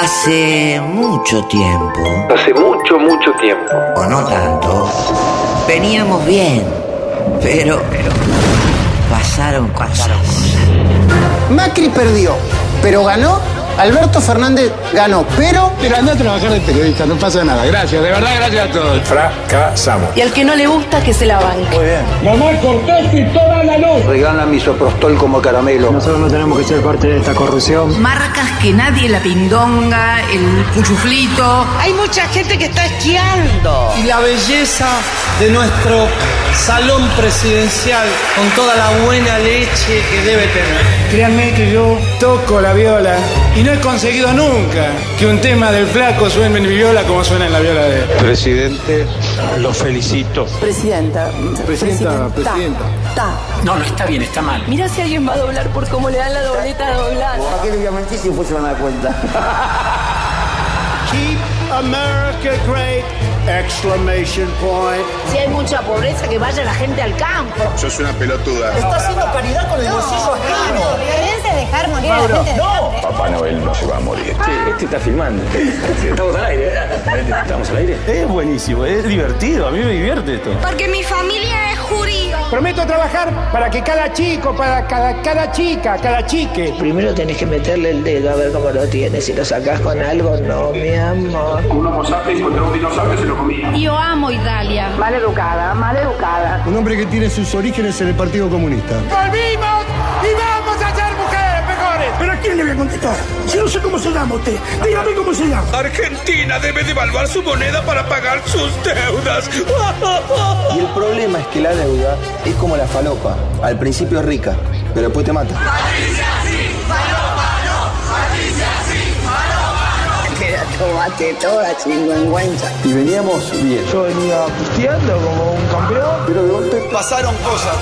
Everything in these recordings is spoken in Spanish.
Hace mucho tiempo, Hace mucho, mucho tiempo. o no tanto, veníamos bien, pero pasaron cosas. Macri perdió, pero ganó. Alberto Fernández ganó, pero Pero anda a trabajar de periodista, no pasa nada. Gracias, de verdad, gracias a todos. Fracasamos. Y al que no le gusta, que se la banque. Mamá, cortaste toda la luz. Regala misoprostol como caramelo. Nosotros no tenemos que ser parte de esta corrupción. Marcas que nadie, la pindonga, el cuchuflito. Hay mucha gente que está esquiando. y la belleza de nuestro salón presidencial con toda la buena leche que debe tener. Créanme que yo toco la viola y no he conseguido nunca que un tema del flaco suene en mi viola como suena en la viola de él. Presidente, lo felicito. Presidenta. Presidenta, presidenta. Ta. No, no está bien, está mal. Mira si alguien va a doblar por cómo le dan la dobleta doblada. ¿Para qué le voy a mentir si después se van a dar cuenta? Keep America great! Exclamation point. Si hay mucha pobreza, que vaya la gente al campo. Sos una pelotuda. está haciendo caridad con el bolsillo ajeno. Violencia dejar morir a la gente hambre. Papá Noel no se va a morir. Este está filmando. Estamos al aire. Estamos al aire. Es buenísimo, es divertido. A mí me divierte esto. Porque mi familia es judío. Prometo trabajar para que cada chico, para cada, cada chica, cada chique. Primero tenés que meterle el dedo a ver cómo lo tienes. Si lo sacás con algo, no, mi amor. Un homo sapiens encontró un dinosaurio y se lo comía. Yo amo Italia. Mal educada, mal educada. Un hombre que tiene sus orígenes en el Partido Comunista. ¡Volvimos! ¡Y vamos ¿Pero a quién le voy a contestar? Si no sé cómo se llama usted. Dígame cómo se llama. Argentina debe devaluar su moneda para pagar sus deudas. Y el problema es que la deuda es como la falopa. Al principio es rica, pero después te mata. Tomate toda chingüengüenza. Y veníamos bien. Yo venía pisteando como un campeón. Pero de golpe Pasaron cosas.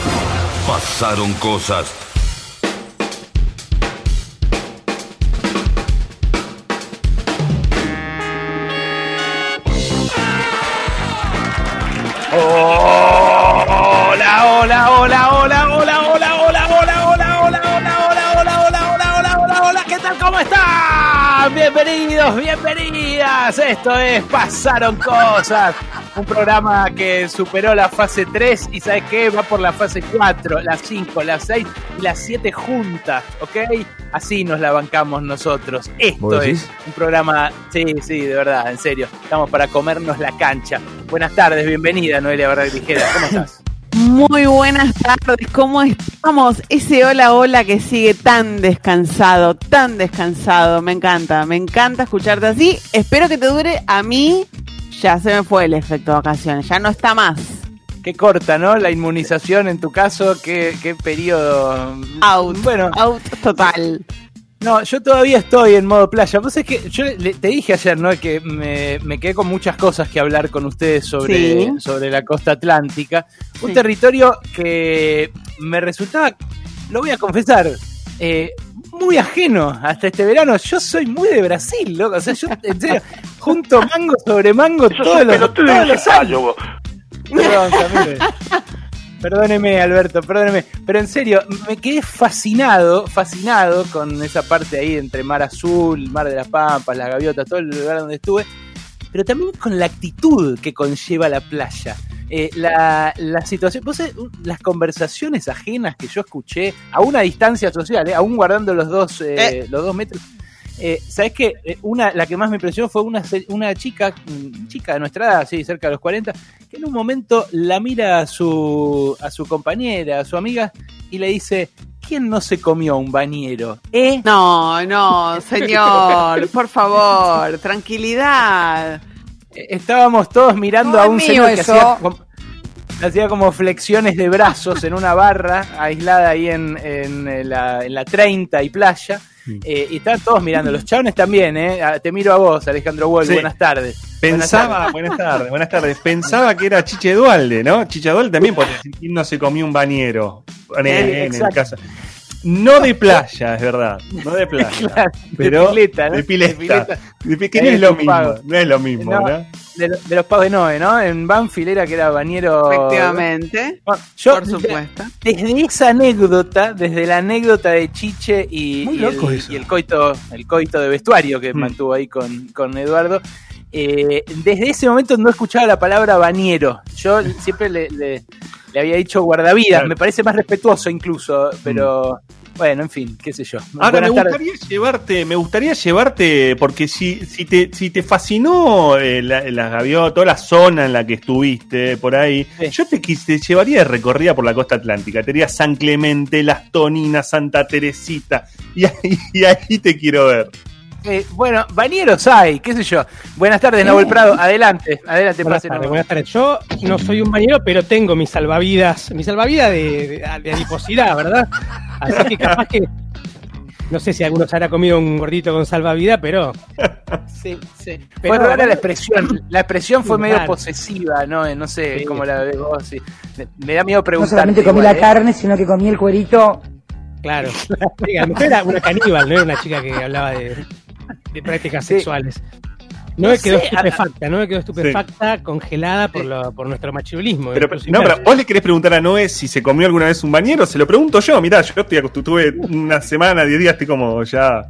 Pasaron cosas. Hola, hola, hola, hola, hola, hola, hola, hola, hola, hola, hola, hola, hola, hola, hola, hola, hola, hola, ¿qué tal? ¿Cómo están? Bienvenidos, bienvenidas. Esto es Pasaron Cosas, un programa que superó la fase 3 y ¿sabes qué? Va por la fase 4, la 5, la 6 y la 7 juntas, ¿ok? Así nos la bancamos nosotros. Esto es un programa, sí, sí, de verdad, en serio. Estamos para comernos la cancha. Buenas tardes, bienvenida Noelia Barra Ligera, ¿cómo estás? Muy buenas tardes, ¿cómo estamos? Ese hola hola que sigue tan descansado, tan descansado, me encanta, me encanta escucharte así. Espero que te dure a mí, ya se me fue el efecto vacaciones, ya no está más. Qué corta, ¿no? La inmunización en tu caso, qué, qué periodo. Out, Bueno, out total. no, yo todavía estoy en modo playa. Vos es que yo te dije ayer, ¿no? Que me, me quedé con muchas cosas que hablar con ustedes sobre, Sí. sobre la costa atlántica. Un Sí. territorio que me resultaba, lo voy a confesar, eh, muy ajeno hasta este verano. Yo soy muy de Brasil, loco. O sea, yo, en serio, junto mango sobre mango todos los, todos los. Perdón, Camilo. Perdóneme, Alberto, perdóneme. Pero en serio, me quedé fascinado, fascinado con esa parte ahí entre Mar Azul, Mar de las Pampas, las Gaviotas, todo el lugar donde estuve. Pero también con la actitud que conlleva la playa. Eh, la, la situación, vos sabés, las conversaciones ajenas que yo escuché a una distancia social, eh, aún guardando los dos, eh, los dos metros. Eh, ¿Sabes qué? Eh, una, la que más me impresionó fue una, una chica, mm, chica de nuestra edad, sí, cerca de los 40, que en un momento la mira a su, a su compañera, a su amiga, y le dice, ¿quién no se comió un bañero? ¿Eh? No, no, señor, por favor, tranquilidad. Eh, Estábamos todos mirando No a un señor que hacía, como- hacía como flexiones de brazos en una barra aislada ahí en, en, eh, la, en la 30 y playa. Eh, y estaban todos mirando, los chabones también, ¿eh? Ah, Te miro a vos, Alejandro Wolf, Sí. buenas tardes. Pensaba, buenas tardes, buenas tardes. Pensaba que era Chiche Dualde, ¿no? Chiche Dualde también quién no se comió un bañero en, Eh, en el caso. No de playa, es verdad. No de playa. Claro, de pero pileta, ¿no? de pileta. De pileta. De pi- que no es lo mismo. pago. No es lo mismo, No, ¿no? de, lo- de los pagos de Noé, ¿no? En Banfield era que era bañero. Efectivamente. Bueno, yo, Por supuesto. Desde esa anécdota, desde la anécdota de Chiche y, Muy y loco el, eso. y el coito, el coito de vestuario que Mm. mantuvo ahí con, con Eduardo, eh, desde ese momento no escuchaba la palabra bañero. Yo siempre le, le- le había dicho guardavidas, Claro. me parece más respetuoso incluso, pero bueno, en fin, qué sé yo. Ahora me tardes. gustaría llevarte, me gustaría llevarte, porque si, si te, si te fascinó eh, la, la gaviota, toda la zona en la que estuviste por ahí, Sí. yo te, te llevaría de recorrida por la costa atlántica. Te iría a San Clemente, Las Toninas, Santa Teresita, y ahí, y ahí te quiero ver. Eh, bueno, bañeros hay, qué sé yo. Buenas tardes, Nahuel Prado, adelante, adelante, Buenas buenas tardes. Yo no soy un bañero, pero tengo mi salvavidas, mi salvavidas de, de, de adiposidad, ¿verdad? Así que capaz que. No sé si alguno se habrá comido un gordito con salvavidas, pero. Sí, sí. Pero- fue rara la expresión. La expresión fue medio Claro. posesiva, ¿no? Eh, No sé Sí. cómo la ves vos. sí. Me- da miedo No preguntar. solamente comí la carne, sino que comí el cuerito. Claro. Era una caníbal, no era una chica que hablaba de, de prácticas Sí. sexuales. No, No me quedó sé, a- estupefacta, no me quedó estupefacta, congelada por, lo, por nuestro machirulismo. Pero, incluso no, pero vos le querés preguntar a Noé si se comió alguna vez un bañero, se lo pregunto yo, mirá, yo estoy tuve una semana, diez días, estoy como ya.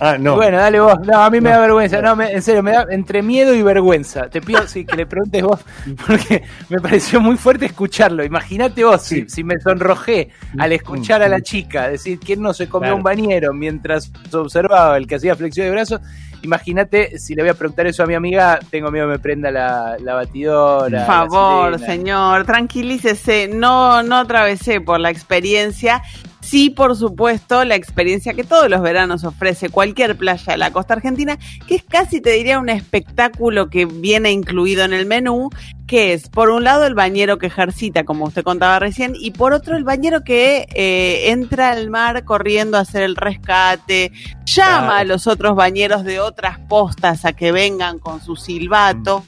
Ah, no. Bueno, dale vos. No, a mí me da vergüenza. No, me- en serio, me da entre miedo y vergüenza. Te pido sí, que le preguntes vos, porque me pareció muy fuerte escucharlo. Imagínate vos si, si me sonrojé al escuchar a la chica decir quién no se comió Claro. un bañero mientras observaba el que hacía flexión de brazos. Imagínate si le voy a preguntar eso a mi amiga, tengo miedo que me prenda la, la batidora. Por favor, señor, tranquilícese. No, no atravesé por la experiencia. Sí, por supuesto, la experiencia que todos los veranos ofrece cualquier playa de la costa argentina, que es casi, te diría, un espectáculo que viene incluido en el menú, que es, por un lado, el bañero que ejercita, como usted contaba recién, y por otro, el bañero que eh, entra al mar corriendo a hacer el rescate, llama Claro. a los otros bañeros de otras postas a que vengan con su silbato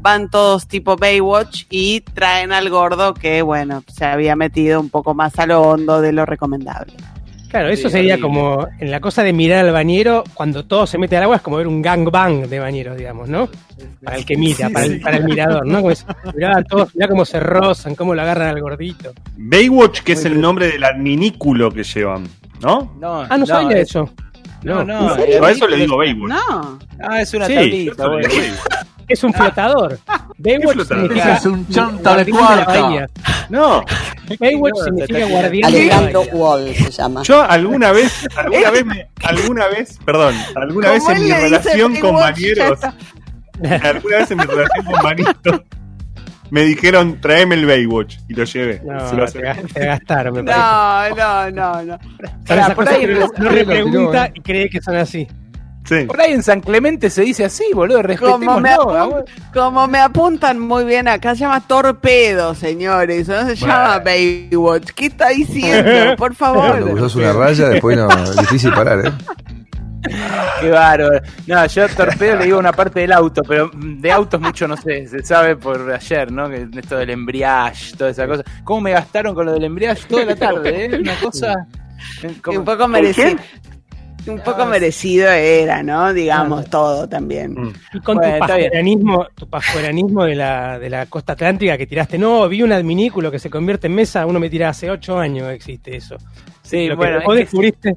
van todos tipo Baywatch y traen al gordo que, bueno, se había metido un poco más a lo hondo de lo recomendable. Claro, eso Sí, sería horrible. como en la cosa de mirar al bañero, cuando todo se mete al agua, es como ver un gangbang de bañeros, digamos, ¿no? Para el que mira, Sí, para, sí. el, para el mirador, ¿no? Como es, mirá, todos, mirá cómo se rozan, cómo lo agarran al gordito. Baywatch, que es el nombre del adminículo que llevan, ¿no? No, Ah, no, sabía es- eso. No, No. no. Yo a eso le digo Baywatch. No, Ah, es una Sí, tablita. Es un flotador. Baywatch flotador? significa Es un chanta de cuarta. No, Baywatch significa guardián de la Alejandro bahía. Wall se llama. yo alguna vez, alguna vez, me- alguna vez, perdón, alguna vez en mi relación con bañeros, alguna vez en mi relación con bañeros, me dijeron, tráeme el Baywatch, y lo llevé. No, Se lo te, ga- te gastaron, me parece. no, no, no, no. Esas por ahí no Sí, le lo tiró, pregunta eh. y cree que son así. Sí. Por ahí en San Clemente se dice así, boludo. Como me, Respetémoslo. apun- como me apuntan muy bien acá, se llama Torpedo, señores, no se llama Baywatch. ¿Qué está diciendo? Por Cuando favor. cruzas una raya, después no, es difícil parar, ¿eh? Qué bárbaro. No, yo torpedo le digo una parte del auto, pero de autos mucho no sé, se sabe por ayer, ¿no? Que esto del embriage, toda esa cosa. ¿Cómo me gastaron con lo del embriage toda la tarde, eh? Una cosa. Y como- un poco merecido. Un poco merecido era, ¿no? Digamos, todo también. Mm. Y con Bueno, tu pajueranismo, tu pajueranismo de la, de la costa atlántica que tiraste, no, vi un adminículo que se convierte en mesa, uno me tira hace ocho años existe eso. Sí, Lo que bueno, vos es que- descubriste.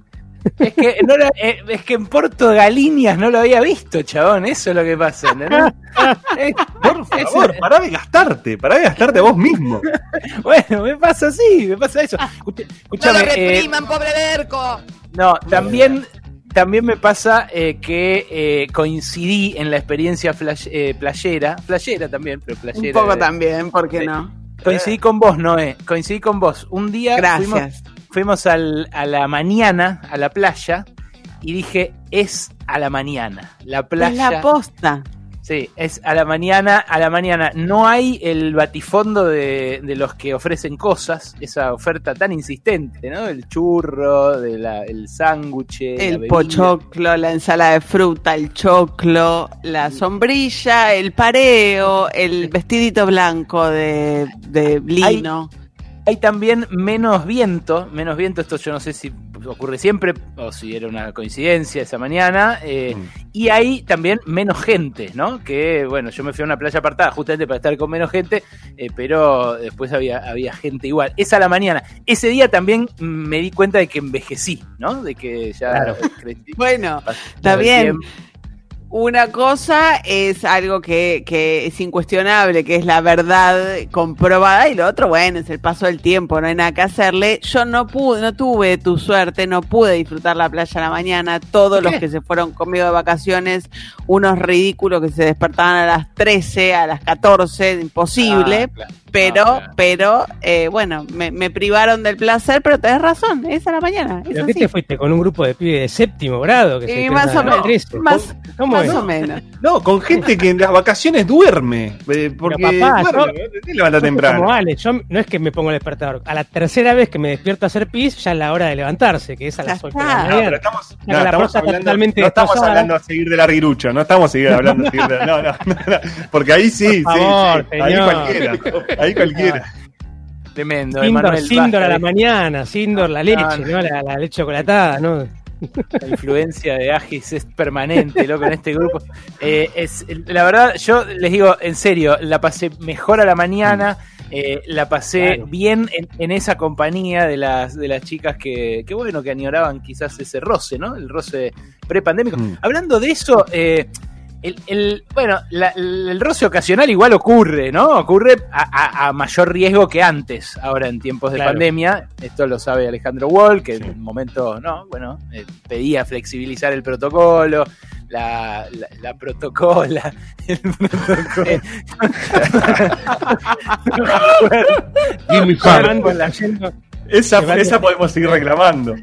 Es que, no lo- eh, es que en Porto Galiñas no lo había visto, chabón. Eso es lo que pasa. Eh, Por favor, pará de gastarte, pará de gastarte vos mismo. bueno, me pasa así, me pasa eso. Escucha- Escúchame, eh, pobre Berco! No, también, también me pasa eh, que eh, coincidí en la experiencia flash- eh, playera, playera también, pero Un playera. poco eh, también, ¿por qué no? Coincidí con vos, Noé, coincidí con vos. Un día fuimos, Gracias. fuimos al- a la mañana a la playa y dije, es a la mañana. La Es playa. la posta. Sí, es a la mañana, a la mañana. No hay el batifondo de, de los que ofrecen cosas, esa oferta tan insistente, ¿no? El churro, de la- el sándwich, El pochoclo, la ensalada de fruta, el choclo, la sombrilla, el pareo, el vestidito blanco de, de lino. Hay también menos viento, menos viento, esto yo no sé si ocurre siempre o si era una coincidencia esa mañana, eh, Mm. y hay también menos gente, ¿no? Que bueno, yo me fui a una playa apartada justamente para estar con menos gente, eh, pero después había, había gente igual. Esa a la mañana. Ese día también me di cuenta de que envejecí, ¿no? De que ya Claro. crecí. Bueno, está bien. tiempo. Una cosa es algo que, que es incuestionable, que es la verdad comprobada, y lo otro, bueno, es el paso del tiempo, no hay nada que hacerle. Yo no pude, no tuve tu suerte, no pude disfrutar la playa a la mañana. Todos los que se fueron conmigo de vacaciones, unos ridículos que se despertaban a las 13, a las 14, imposible. Ah, claro. Pero, Ah, pero, eh, bueno, me, me privaron del placer, pero tenés razón, es a la mañana. Es ¿Pero qué te fuiste con un grupo de pibes de séptimo grado? Que se Y despiertan más o menos, 13? más, ¿Cómo más es? o menos. No, con gente que en las vacaciones duerme. eh, Porque Pero papá, duerme, yo- ¿no? levanta temprano. Como Alex, yo no es que me pongo el despertador. A la tercera vez que me despierto a hacer pis, ya es la hora de levantarse, que es a las 8 de la No, mañana. pero estamos, no, la estamos hablando, totalmente no estamos destrozada. hablando a seguir del arguirucho, no estamos seguir hablando a seguir de, no, no, no, no, porque ahí sí, Por sí, favor, sí, ahí señor. cualquiera, ahí cualquiera. Tremendo. Sindor, a la mañana, Sindor la leche, No. La, la leche chocolatada, ¿no? La influencia de Agis es permanente, loco, en este grupo. Eh, es, la verdad, yo les digo, en serio, la pasé mejor a la mañana, eh, la pasé Claro. bien en, en esa compañía de las, de las chicas que, que, bueno, que añoraban quizás ese roce, ¿no? El roce prepandémico. Mm. Hablando de eso, eh, el, el- bueno, la- el roce ocasional igual ocurre, ¿no? Ocurre a, a- a mayor riesgo que antes, ahora en tiempos de Claro. pandemia. Esto lo sabe Alejandro Wall, que en un momento, no, bueno, eh, pedía flexibilizar el protocolo, la, la, la protocola, el protocolo. Llevando y trayendo, Esa, esa podemos seguir reclamando.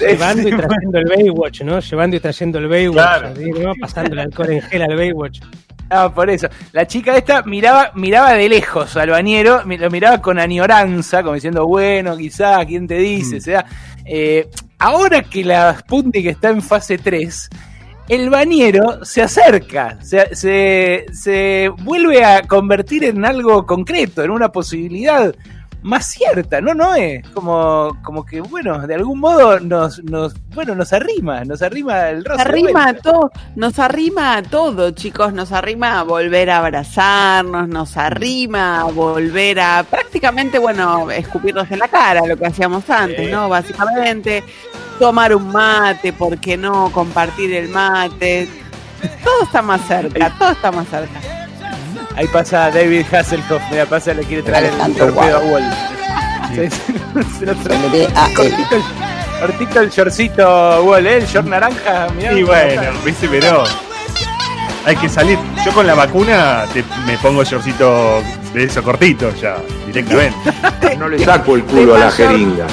Llevando y trayendo el Baywatch, ¿no? Llevando y trayendo el Baywatch, Claro. así, ¿no? Pasando el alcohol en gel al Baywatch. Ah, por eso. La chica esta miraba, miraba de lejos al bañero, lo miraba con añoranza, como diciendo, bueno, quizá, ¿quién te dice? O sea, eh, ahora que la Sputnik está en fase 3, el bañero se acerca, se, se, se vuelve a convertir en algo concreto, en una posibilidad más cierta, ¿no? No es como, como que, bueno, de algún modo nos, nos, bueno, nos arrima, nos arrima el de arrima todo, nos arrima a todo, chicos, nos arrima a volver a abrazarnos, nos arrima a volver a prácticamente, bueno, escupirnos en la cara, lo que hacíamos antes, ¿no? Básicamente, tomar un mate, ¿por qué no? Compartir el mate. Todo está más cerca, todo está más cerca. Ahí pasa David Hasselhoff, mira, pasa, le quiere traer el torpedo a. Wall. Sí, sí, se lo trae. MD a él. Cortito el, cortito el shortcito Wall, ¿eh? El short naranja, mirá. Y bueno, viste, pero hay que salir. Yo con la vacuna te- me pongo shortcito de eso cortito ya, directamente. No le saco el culo a la jeringa.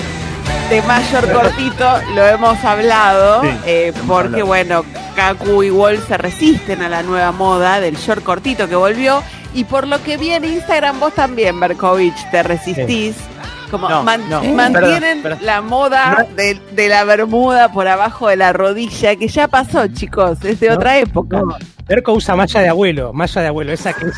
De mayor cortito lo hemos hablado, Sí, eh, hemos porque hablado. bueno, Kaku y Wall se resisten a la nueva moda del short cortito que volvió y por lo que vi en Instagram vos también, Berkovich, te resistís. Como No, man- no, mantienen perdón, perdón. la moda de, de la bermuda por abajo de la rodilla, que ya pasó, chicos, es de otra época. Berco usa malla de abuelo, malla de abuelo, esa que es,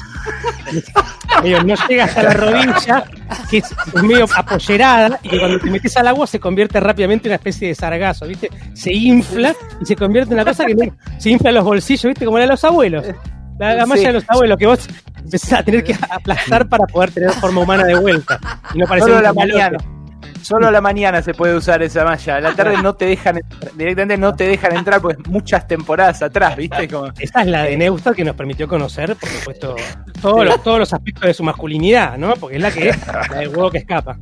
no llega hasta la rodilla, que es, medio apollerada y que cuando te metes al agua se convierte rápidamente en una especie de sargazo, ¿viste? Se infla y se convierte en una cosa que no- se infla en los bolsillos, ¿viste? Como la de los abuelos. La, la malla Sí. de los abuelos que vos empezás a tener que aplastar para poder tener forma humana de vuelta. Y no parecer Solo un la. Solo a la mañana se puede usar esa malla. A la tarde no te dejan entrar, directamente no te dejan entrar, pues muchas temporadas atrás, ¿viste? Como, Esta es la de Neustadt que nos permitió conocer, por supuesto, todos los, todos los aspectos de su masculinidad, ¿no? Porque es la que la del huevo que escapa.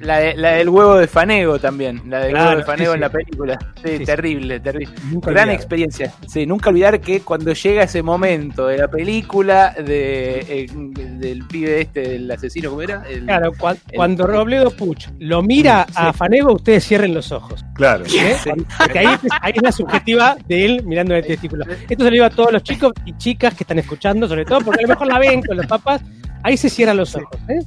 La, de- la del huevo de Fanego también. La del Claro, huevo de Fanego sí, en la película. Sí, sí. terrible, terrible. Nunca Gran olvidar. experiencia. Sí, nunca olvidar que cuando llega ese momento de la película de, eh, del pibe este, del asesino, ¿cómo era? El- Claro, cua- el- cuando Robledo Puch lo mira a Fanego, ustedes cierren los ojos. Claro. ¿eh? Porque ahí, es- ahí es la subjetiva de él mirando el testículo. Esto se lo digo a todos los chicos y chicas que están escuchando, sobre todo porque a lo mejor la ven con los papás. Ahí se cierran los ojos. ¿eh?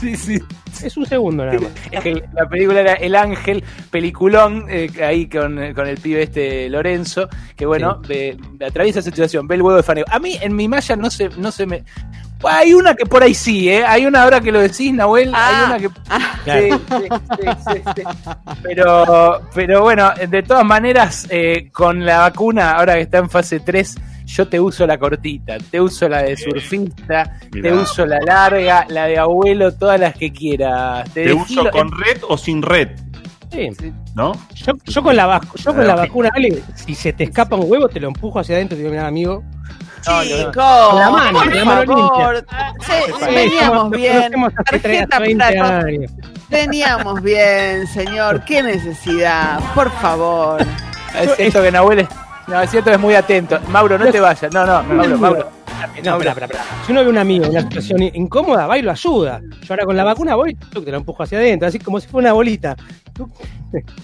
Sí, sí. Es un segundo nada más. Es que la película era El Ángel, peliculón, eh, ahí con, con el pibe este Lorenzo, que bueno, ve- atraviesa esa situación, ve el huevo de Fanego. A mí en mi malla no se, no se me. Hay una que por ahí sí, ¿eh? Hay una ahora que lo decís, Nahuel. Ah. Hay una que. Sí, sí, sí, sí, sí. Pero, pero bueno, de todas maneras, eh, con la vacuna, ahora que está en fase 3, yo te uso la cortita, te uso la de surfista, te uso la larga, la de abuelo, todas las que quieras. ¿Te uso con en- red o sin red? Sí. ¿No? Yo, yo con la, vacu- yo con la vacuna, Ale, si se te escapa un huevo, te lo empujo hacia adentro y te digo, mira, amigo. Chicos, Con la mano, por la mano favor. limpia. Sí, veníamos bien. Tarjeta hace 20 para- años. Veníamos bien, señor. Qué necesidad, por favor. Es cierto que Nahuel no, es cierto es muy atento. Mauro, no te vayas. No, no, Mauro, Mauro. No, espera, espera, espera. Si uno ve a un amigo en una situación incómoda, va y lo ayuda. Yo ahora con la vacuna voy, tuc, te lo empujo hacia adentro, así como si fuera una bolita.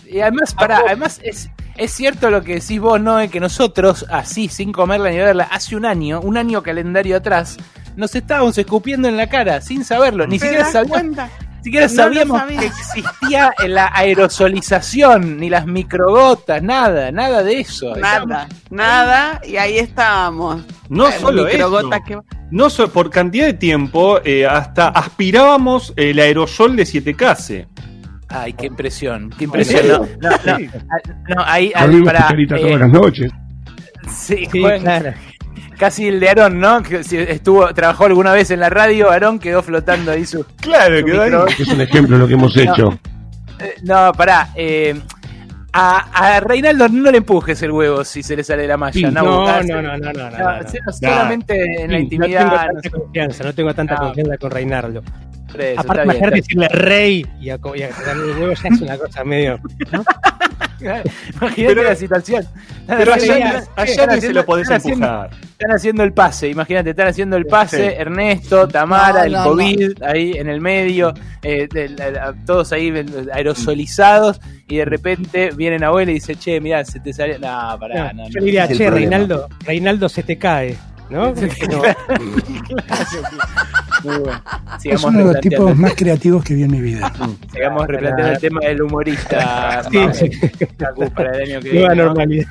Y además, pará, además es, es cierto lo que decís vos, ¿no? Que nosotros, así, sin comerla ni verla, hace un año, un año calendario atrás, nos estábamos escupiendo en la cara, sin saberlo. Ni ¿Te siquiera sabíamos, siquiera sabíamos sabía. que existía la aerosolización, ni las microgotas, nada, nada de eso. Nada, nada, y ahí estábamos. No solo eso. microgotas que- No so- por cantidad de tiempo, eh, hasta aspirábamos el aerosol de 7K. Ay, qué impresión, qué impresión. No, no, no, ah, no, ahí, cucharita eh, todas las noches. Sí, Sí, Juan, claro. Casi el de Aarón, ¿no? Que si estuvo, trabajó alguna vez en la radio, Aarón quedó flotando ahí su. Claro, su quedó ahí. micro- Es un ejemplo de lo que hemos No. hecho. Eh, No, pará. eh, a, a Reinaldo no le empujes el huevo si se le sale de la malla. Sí, no, no, no, no, no, no, no, No, no, no. sí, solamente en la intimidad. No tengo no tanta confianza, no tengo tanta No. confianza con Reinaldo. eso, Aparte, bien, está decirle rey y a, y a darle el huevo ya es una cosa medio. Imagínate la situación. Están Pero haciendo- allá, están allá ni se haciendo- lo podés están haciendo- empujar. Están haciendo el pase, imagínate, están haciendo el pase, Sí. Ernesto, Tamara, No, el no, COVID, ahí en el medio, eh, de- todos ahí aerosolizados, y de repente viene Abuela y dice, che, mirá, se te sale. No, pará, no, Yo no. diría, che. Reinaldo, Reinaldo se te cae. ¿no? No. Muy bueno. Es Sigamos uno de los replanteando tipos el- más creativos que vi en mi vida. Sigamos replanteando el tema del humorista. Sí, sí. Para el año que viene.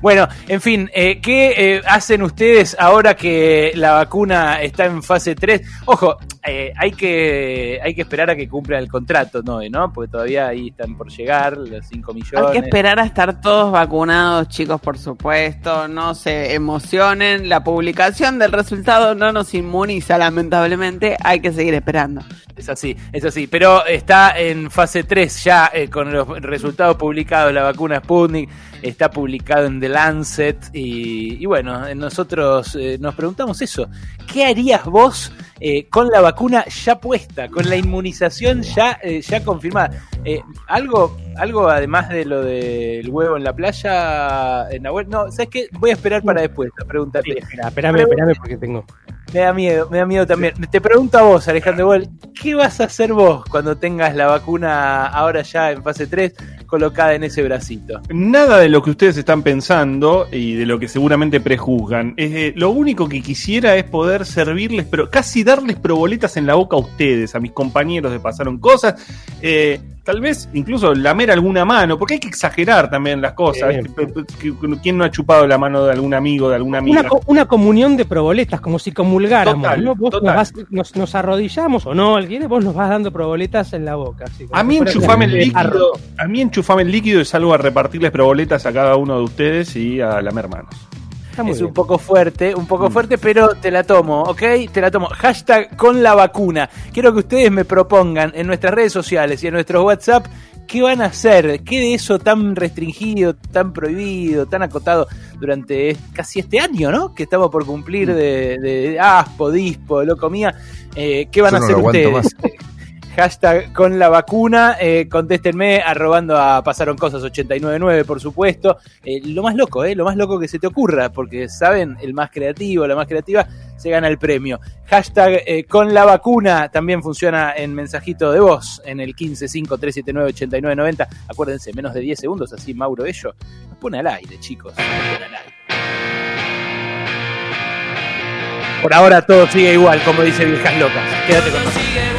bueno, en fin, eh, ¿qué eh, hacen ustedes ahora que la vacuna está en fase 3? Ojo, eh, hay que hay que esperar a que cumpla el contrato, ¿no? ¿no? Porque todavía ahí están por llegar los 5 millones. Hay que esperar a estar todos vacunados, chicos, por supuesto. No se emocionen. La publicación del resultado no nos inmuniza, lamentablemente. Hay que seguir esperando. Es así, es así. Pero está en fase 3 ya eh, con los resultados publicados de la vacuna Sputnik. Está publicado en The Lancet. Y, y bueno, nosotros eh, nos preguntamos eso. ¿Qué harías vos eh, con la vacuna ya puesta? Con la inmunización ya, eh, ya confirmada. Eh, ¿algo, ¿Algo además de lo del huevo en la playa, en la web? No, ¿sabes qué? Voy a esperar para después la pregunta. Espera, espérame, espérame porque tengo. Me da miedo, me da miedo también. Te pregunto a vos, Alejandro ¿qué vas a hacer vos cuando tengas la vacuna ahora ya en fase 3 colocada en ese bracito? Nada de lo que ustedes están pensando y de lo que seguramente prejuzgan. Eh, lo único que quisiera es poder servirles, pero casi darles proboletas en la boca a ustedes, a mis compañeros de Pasaron Cosas. Eh, tal vez incluso lamer alguna mano, porque hay que exagerar también las cosas. ¿Quién no ha chupado la mano de algún amigo, de alguna amiga? Una, co- una comunión de proboletas, como si comulgáramos. Total, ¿no? Vos total. Nos, vas- nos- nos arrodillamos o no, alguien, vos nos vas dando proboletas en la boca. así, A mí enchufame el líquido, a mí enchufame el líquido y salgo a repartirles proboletas a cada uno de ustedes y a lamer manos. Es bien. un poco fuerte, un poco fuerte, pero te la tomo, ¿ok? Te la tomo. Hashtag con la vacuna. Quiero que ustedes me propongan en nuestras redes sociales y en nuestro WhatsApp qué van a hacer, qué de eso tan restringido, tan prohibido, tan acotado durante casi este año, ¿no? Que estamos por cumplir de, de aspo, dispo, loco mía. Eh, ¿Qué van Yo a hacer ustedes? Hashtag con la vacuna, eh, contéstenme arrobando a Pasaron Cosas 899, por supuesto. Eh, lo más loco, eh, lo más loco que se te ocurra, porque saben, el más creativo, la más creativa, se gana el premio. Hashtag con la vacuna también funciona en mensajito de voz, en el 1553798990. Acuérdense, menos de 10 segundos, así Mauro Ello nos pone al aire, chicos. al aire. Por ahora todo sigue igual, como dice Viejas Locas. Quédate con nosotros.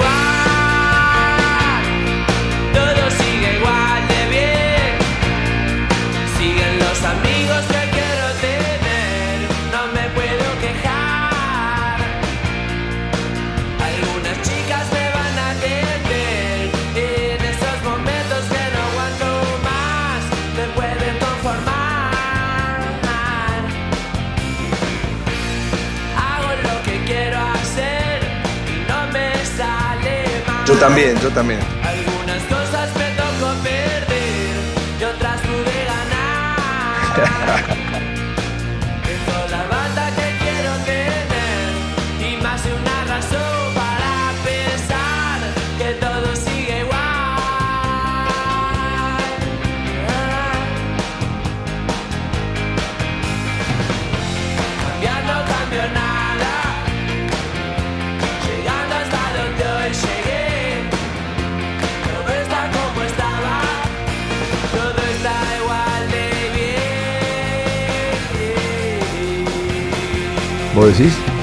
Yo también, yo también. Algunas cosas me tocó perder y otras pude ganar. ¿Vos decís?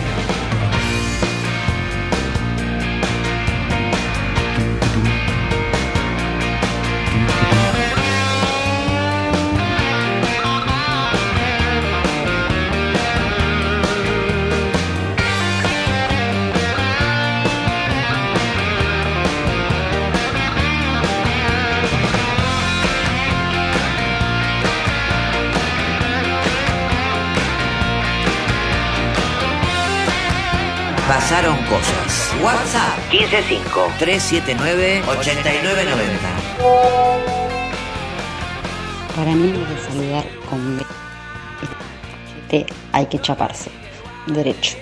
Pasaron cosas. WhatsApp 155 379 8990. Para mí de saludar con. Este hay que chaparse. Derecho.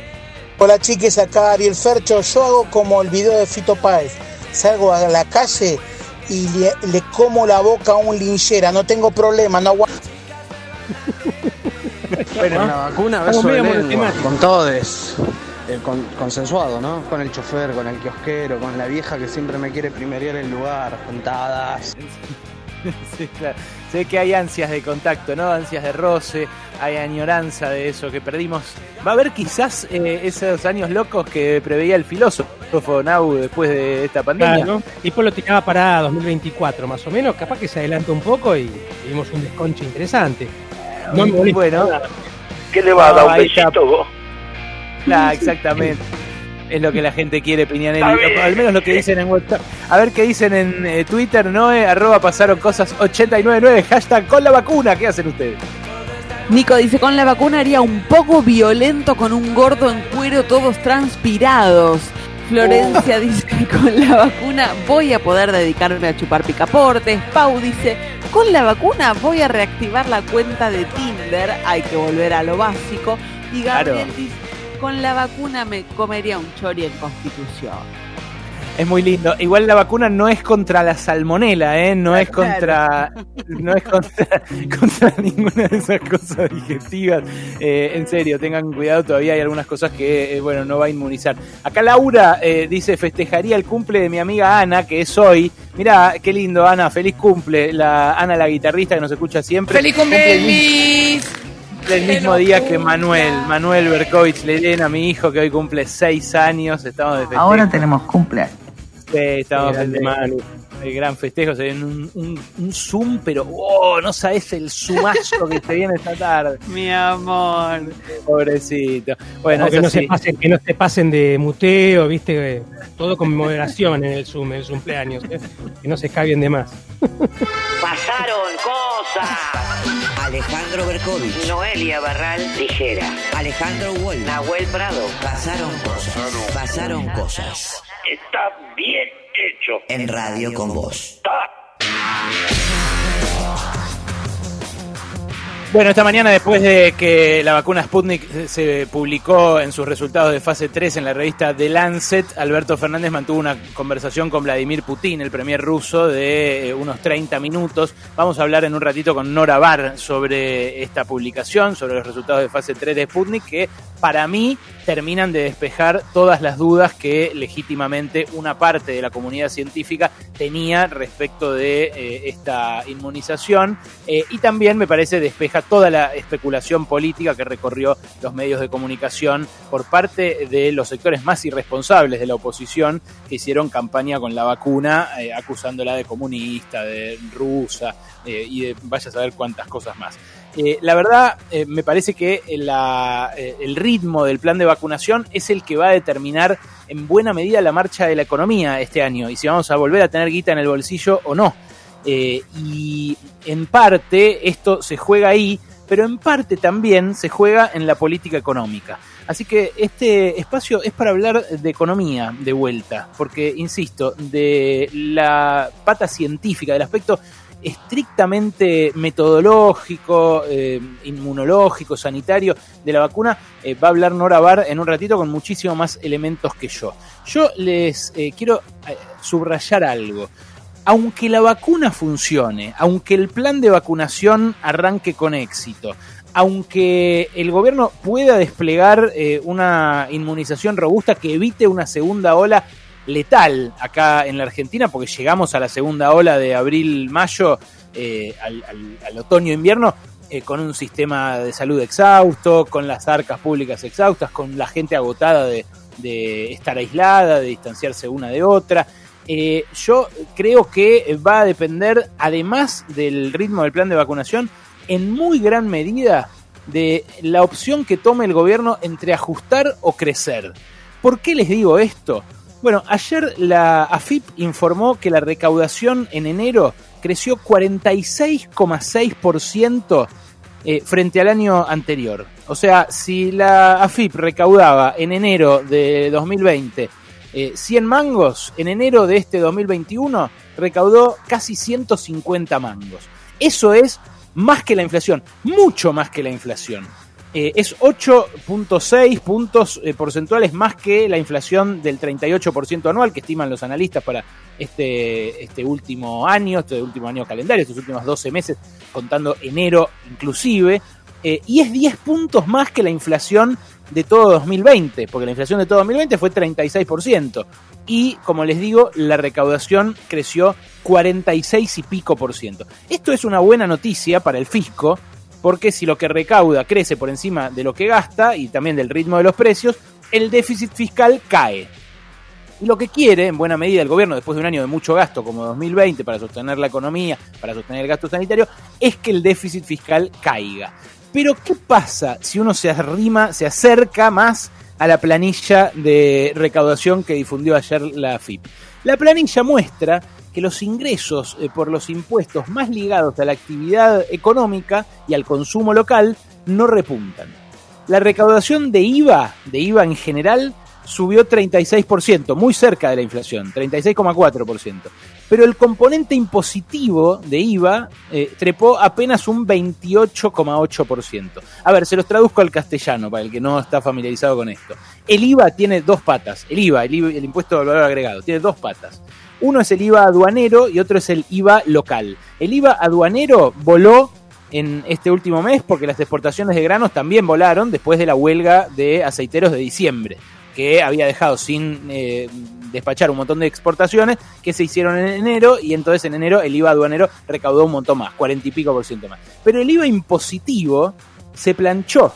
Hola chiques, acá Ariel Fercho. Yo hago como el video de Fito Páez. Salgo a la calle y le, le como la boca a un linchera. No tengo problema, no aguanto. Bueno, la vacuna, lengua, monotemáticos. con todos. Eh, con- consensuado, ¿no? Con el chofer, con el kiosquero, con la vieja que siempre me quiere primerear el lugar, juntadas. Sí, claro. Sé que hay ansias de contacto, ¿no? Ansias de roce, hay añoranza de eso que perdimos. Va a haber quizás eh, esos años locos que preveía el filósofo Nau después de esta pandemia. Claro, tipo lo tiraba para 2024 más o menos, capaz que se adelanta un poco y vimos un desconche interesante. No me molesta Bueno. nada. ¿Qué le va a dar un besito vos? Claro, exactamente. Es lo que la gente quiere, Piñanelli. Al menos lo que dicen en WhatsApp. A ver qué dicen en eh, Twitter, Noe, arroba pasaron cosas 899, hashtag con la vacuna. ¿Qué hacen ustedes? Nico dice, con la vacuna haría un poco violento con un gordo en cuero todos transpirados. Florencia dice, con la vacuna voy a poder dedicarme a chupar picaportes. Pau dice, con la vacuna voy a reactivar la cuenta de Tinder. Hay que volver a lo básico. Y Gabriel Claro. dice, con la vacuna me comería un chori en Constitución. Es muy lindo. Igual la vacuna no es contra la salmonela, ¿eh? No es contra. No es contra, contra ninguna de esas cosas digestivas. Eh, en serio, tengan cuidado, todavía hay algunas cosas que, eh, bueno, no va a inmunizar. Acá Laura eh, dice: festejaría el cumple de mi amiga Ana, que es hoy. Mirá, qué lindo, Ana, feliz cumple. La Ana, la guitarrista que nos escucha siempre. ¡Feliz Cumple el cumpleaños! el mismo día que Manuel, Manuel Berkovich Lerena, mi hijo que hoy cumple seis años. Estamos de festejo. Ahora tenemos cumpleaños. Sí, estamos Manu. El gran festejo, se viene un, un, un zoom, pero oh, no sabes el zumazo que se viene esta tarde. Mi amor. Pobrecito. Bueno, No, que, no se pasen, que no se pasen de muteo, viste, eh, todo con moderación en el Zoom, en el cumpleaños, eh, que no se escabien de más. Pasaron cosas. Alejandro Berkovich. Noelia Barral. Tijera. Alejandro Wall. Nahuel Prado. Pasaron cosas. Pasaron cosas. Está bien hecho. En radio con vos. Bueno, esta mañana, después de que la vacuna Sputnik se publicó en sus resultados de fase 3 en la revista The Lancet, Alberto Fernández mantuvo una conversación con Vladimir Putin, el premier ruso, de eh, unos 30 minutos. Vamos a hablar en un ratito con Nora Bar sobre esta publicación, sobre los resultados de fase 3 de Sputnik, que para mí terminan de despejar todas las dudas que legítimamente una parte de la comunidad científica tenía respecto de eh, esta inmunización eh, y también me parece despeja toda la especulación política que recorrió los medios de comunicación por parte de los sectores más irresponsables de la oposición que hicieron campaña con la vacuna eh, acusándola de comunista, de rusa y de vaya a saber cuántas cosas más. Eh, la verdad, eh, me parece que eh, el ritmo del plan de vacunación es el que va a determinar en buena medida la marcha de la economía este año y si vamos a volver a tener guita en el bolsillo o no. Y en parte esto se juega ahí pero en parte también se juega en la política económica. Así que este espacio es para hablar de economía de vuelta, porque, insisto, de la pata científica, del aspecto estrictamente metodológico, eh, inmunológico, sanitario de la vacuna, eh, va a hablar Nora Bar en un ratito con muchísimo más elementos que yo. Yo les eh, quiero subrayar algo. Aunque la vacuna funcione, aunque el plan de vacunación arranque con éxito, aunque el gobierno pueda desplegar una inmunización robusta que evite una segunda ola letal acá en la Argentina, porque llegamos a la segunda ola de abril-mayo, eh, al, otoño-invierno, eh, con un sistema de salud exhausto, con las arcas públicas exhaustas, con la gente agotada de, de estar aislada, de distanciarse una de otra. Eh, yo creo que va a depender, además del ritmo del plan de vacunación, en muy gran medida de la opción que tome el gobierno entre ajustar o crecer. ¿Por qué les digo esto? Bueno, ayer la AFIP informó que la recaudación en enero creció 46,6% eh, frente al año anterior. O sea, si la AFIP recaudaba en enero de 2020 eh, 100 mangos, en enero de este 2021 recaudó casi 150 mangos. Eso es más que la inflación, mucho más que la inflación. Eh, es 8.6 puntos eh, porcentuales más que la inflación del 38% anual que estiman los analistas para este, este último año, este último año calendario, estos últimos 12 meses, contando enero inclusive. Eh, y es 10 puntos más que la inflación de todo 2020, porque la inflación de todo 2020 fue 36%. Y como les digo, la recaudación creció 46 y pico por ciento. Esto es una buena noticia para el fisco, porque si lo que recauda crece por encima de lo que gasta y también del ritmo de los precios, el déficit fiscal cae. Y lo que quiere, en buena medida, el gobierno, después de un año de mucho gasto como 2020 para sostener la economía, para sostener el gasto sanitario, es que el déficit fiscal caiga. Pero, ¿qué pasa si uno se arrima, se acerca más a la planilla de recaudación que difundió ayer la FIP? La planilla muestra que los ingresos eh, por los impuestos más ligados a la actividad económica y al consumo local no repuntan. La recaudación de IVA, de IVA en general, subió 36%, muy cerca de la inflación, 36,4%. Pero el componente impositivo de IVA eh, trepó apenas un 28,8%. A ver, se los traduzco al castellano para el que no está familiarizado con esto. El IVA tiene dos patas. El IVA, el, IVA, el impuesto al valor agregado, tiene dos patas. Uno es el IVA aduanero y otro es el IVA local. El IVA aduanero voló en este último mes porque las exportaciones de granos también volaron después de la huelga de aceiteros de diciembre, que había dejado sin eh, despachar un montón de exportaciones que se hicieron en enero y entonces en enero el IVA aduanero recaudó un montón más, 40 y pico por ciento más. Pero el IVA impositivo se planchó,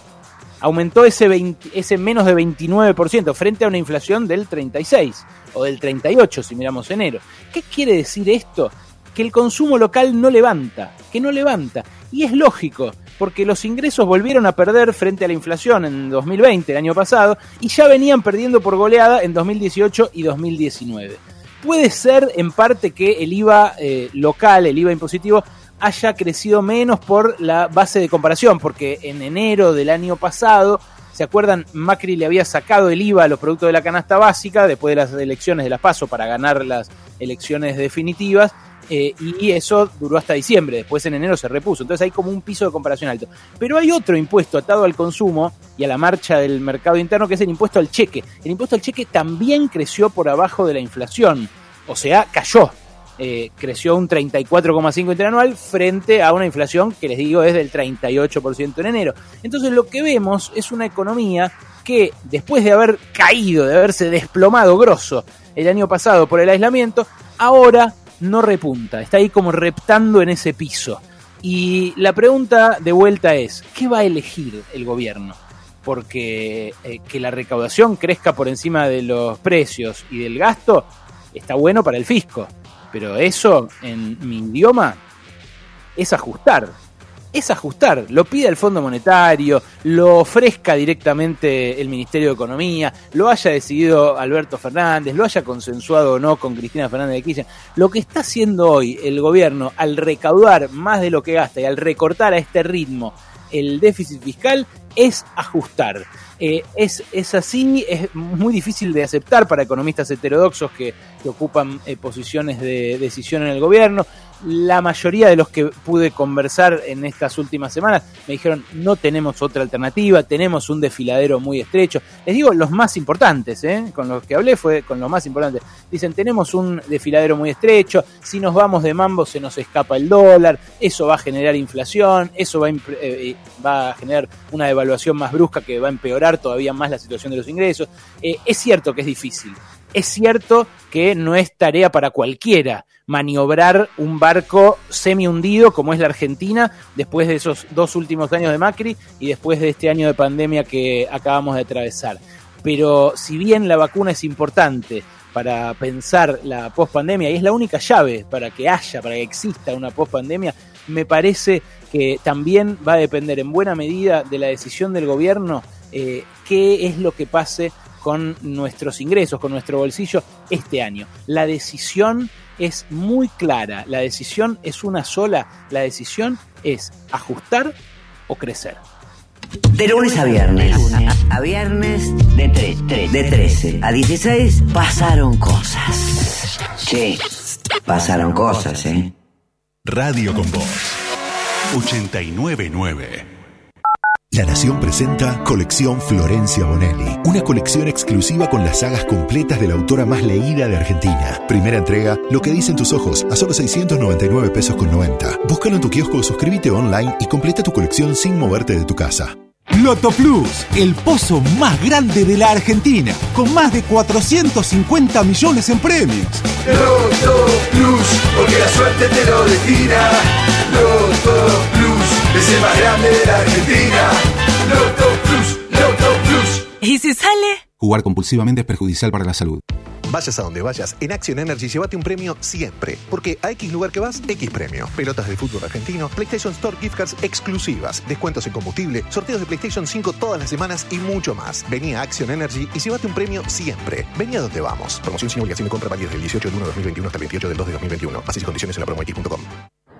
aumentó ese, 20 ese menos de 29% frente a una inflación del 36 o del 38 si miramos enero. ¿Qué quiere decir esto? Que el consumo local no levanta, que no levanta. Y es lógico, porque los ingresos volvieron a perder frente a la inflación en 2020, el año pasado, y ya venían perdiendo por goleada en 2018 y 2019. Puede ser en parte que el IVA eh, local, el IVA impositivo, haya crecido menos por la base de comparación, porque en enero del año pasado, ¿se acuerdan? Macri le había sacado el IVA a los productos de la canasta básica después de las elecciones de las PASO para ganar las elecciones definitivas. Eh, y eso duró hasta diciembre, después en enero se repuso. Entonces hay como un piso de comparación alto. Pero hay otro impuesto atado al consumo y a la marcha del mercado interno, que es el impuesto al cheque. El impuesto al cheque también creció por abajo de la inflación, o sea, cayó. Eh, creció un 34,5 interanual frente a una inflación que les digo es del 38% en enero. Entonces lo que vemos es una economía que después de haber caído, de haberse desplomado grosso el año pasado por el aislamiento, ahora no repunta, está ahí como reptando en ese piso. Y la pregunta de vuelta es, ¿qué va a elegir el gobierno? Porque eh, que la recaudación crezca por encima de los precios y del gasto está bueno para el fisco, pero eso en mi idioma es ajustar. Es ajustar, lo pide el Fondo Monetario, lo ofrezca directamente el Ministerio de Economía, lo haya decidido Alberto Fernández, lo haya consensuado o no con Cristina Fernández de Kirchner. Lo que está haciendo hoy el gobierno al recaudar más de lo que gasta y al recortar a este ritmo el déficit fiscal es ajustar. Eh, es, es así, es muy difícil de aceptar para economistas heterodoxos que, ocupan eh, posiciones de decisión en el gobierno. La mayoría de los que pude conversar en estas últimas semanas me dijeron no tenemos otra alternativa, tenemos un desfiladero muy estrecho. Les digo los más importantes, ¿eh? con los que hablé fue con los más importantes. Dicen tenemos un desfiladero muy estrecho, si nos vamos de mambo se nos escapa el dólar, eso va a generar inflación, eso va a, impre- eh, va a generar una devaluación más brusca que va a empeorar todavía más la situación de los ingresos. Eh, es cierto que es difícil, es cierto que no es tarea para cualquiera maniobrar un barco semi hundido como es la Argentina después de esos dos últimos años de Macri y después de este año de pandemia que acabamos de atravesar. Pero si bien la vacuna es importante para pensar la pospandemia y es la única llave para que haya, para que exista una pospandemia, me parece que también va a depender en buena medida de la decisión del gobierno eh, qué es lo que pase con nuestros ingresos, con nuestro bolsillo este año. La decisión es muy clara, la decisión es una sola, la decisión es ajustar o crecer. De lunes a viernes. A viernes de, tre- de 13 a 16 pasaron cosas. Che, pasaron cosas, ¿eh? Radio con Voz 899. La Nación presenta Colección Florencia Bonelli, una colección exclusiva con las sagas completas de la autora más leída de Argentina. Primera entrega, Lo que dicen tus ojos, a solo 699 pesos con 90. Búscalo en tu kiosco suscríbete online y completa tu colección sin moverte de tu casa. Loto Plus, el pozo más grande de la Argentina, con más de 450 millones en premios. Loto Plus, porque la suerte te lo destina. Loto Plus, es el más grande de la Argentina. Loto Plus, Loto Plus. ¿Y si sale? Jugar compulsivamente es perjudicial para la salud. Vayas a donde vayas, en Action Energy llévate un premio siempre. Porque a X lugar que vas, X premio. Pelotas de fútbol argentino, PlayStation Store gift cards exclusivas, descuentos en combustible, sorteos de PlayStation 5 todas las semanas y mucho más. Vení a Action Energy y llévate un premio siempre. Vení a donde vamos. Promoción sin obligación de compra válida del 18 de 1 de 2021 hasta el 28 del 2 de 2021. Bases y condiciones en la promox.com.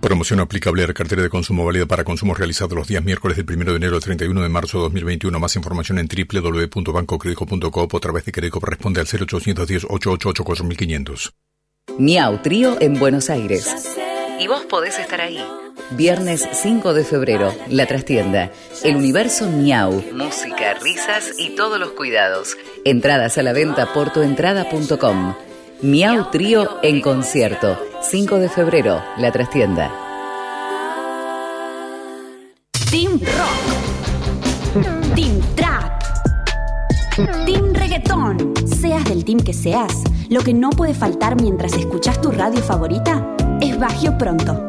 Promoción aplicable a la cartera de consumo válida para consumos realizados los días miércoles del 1 de enero al 31 de marzo de 2021. Más información en www.bancocredico.coop o a través de Credicop responde al 0810 888 4500. Miau Trío en Buenos Aires. Y vos podés estar ahí. Viernes 5 de febrero, La Trastienda. El universo Miau. Música, risas y todos los cuidados. Entradas a la venta por tuentrada.com. Miau Trío en concierto. 5 de febrero, La Trastienda. Team Rock. Team Trap. Team Reggaetón. Seas del team que seas, lo que no puede faltar mientras escuchas tu radio favorita es Bagio Pronto.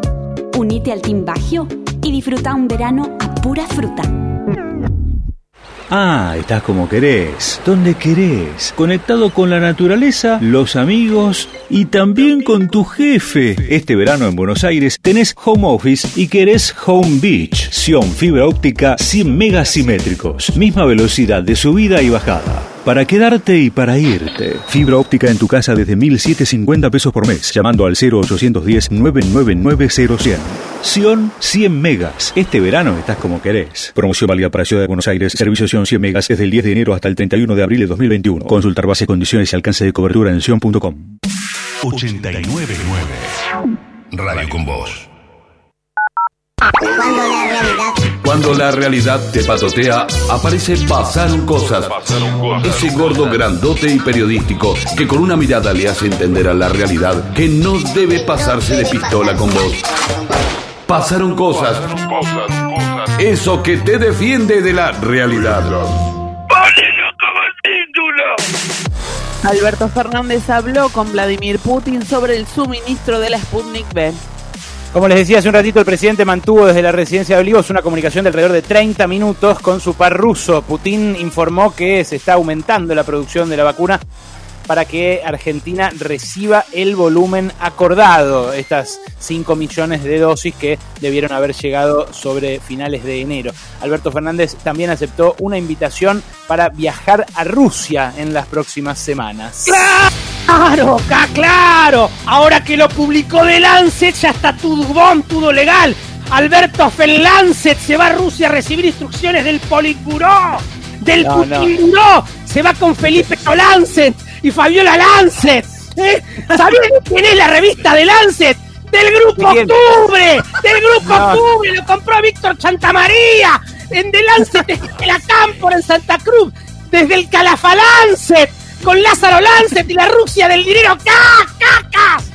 Unite al Team Bagio y disfruta un verano a pura fruta. Ah, estás como querés, donde querés, conectado con la naturaleza, los amigos y también con tu jefe. Este verano en Buenos Aires tenés home office y querés home beach, Sion fibra óptica 100 megasimétricos, misma velocidad de subida y bajada. Para quedarte y para irte. Fibra óptica en tu casa desde 1.750 pesos por mes, llamando al 0810-999-0100. Sion 100 megas. Este verano estás como querés. Promoción válida para Ciudad de Buenos Aires. Servicio Sion 100 megas desde el 10 de enero hasta el 31 de abril de 2021. Consultar bases, condiciones y alcance de cobertura en sion.com. 899 Radio con Voz. Cuando la realidad te patotea, aparece Pasaron Cosas. Ese gordo grandote y periodístico que con una mirada le hace entender a la realidad que no debe pasarse de pistola con vos. Pasaron cosas. Eso que te defiende de la realidad. Alberto Fernández habló con Vladimir Putin sobre el suministro de la Sputnik B. Como les decía hace un ratito, el presidente mantuvo desde la residencia de Olivos una comunicación de alrededor de 30 minutos con su par ruso. Putin informó que se está aumentando la producción de la vacuna para que Argentina reciba el volumen acordado, estas 5 millones de dosis que debieron haber llegado sobre finales de enero. Alberto Fernández también aceptó una invitación para viajar a Rusia en las próximas semanas. Claro, claro. Ahora que lo publicó de Lancet, ya está todo bon, todo legal. Alberto Lancet se va a Rusia a recibir instrucciones del Politburó, del No, no. Putin Buró. Se va con Felipe Lancet y Fabiola Lancet. ¿eh? ¿Sabés de quién es la revista de Lancet? Del grupo. Octubre, del grupo No. Octubre, lo compró Víctor Chantamaría, en The Lancet, desde la Cámpora, en Santa Cruz, desde el Calafa Lancet, con Lázaro Lancet y la Rusia del dinero. ¡Ca, ca, Estás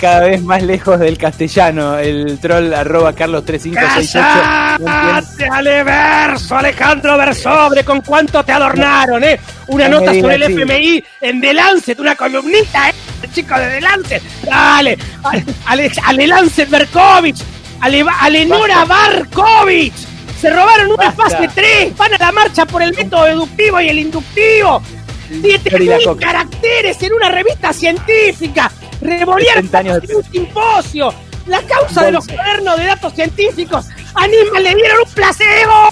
cada vez más lejos del castellano. El troll arroba carlos 3568. ¡Cállate, Ale Verso, Alejandro Versobre! ¿Con cuánto te adornaron, eh? Una No nota sobre el. FMI en The Lancet, una columnita, eh, chico de The Lancet. Dale, Ale, Ale, Ale Lancet Berkovich, Ale, Alenora Barkovich. Se robaron un Basta. fase 3, van a la marcha por el método deductivo y el inductivo. Flor y la 7.000 coca. caracteres en una revista científica. Revolearon 70 años de un simposio. La causa de los cuadernos de datos científicos. ¡Anima, le dieron un placebo!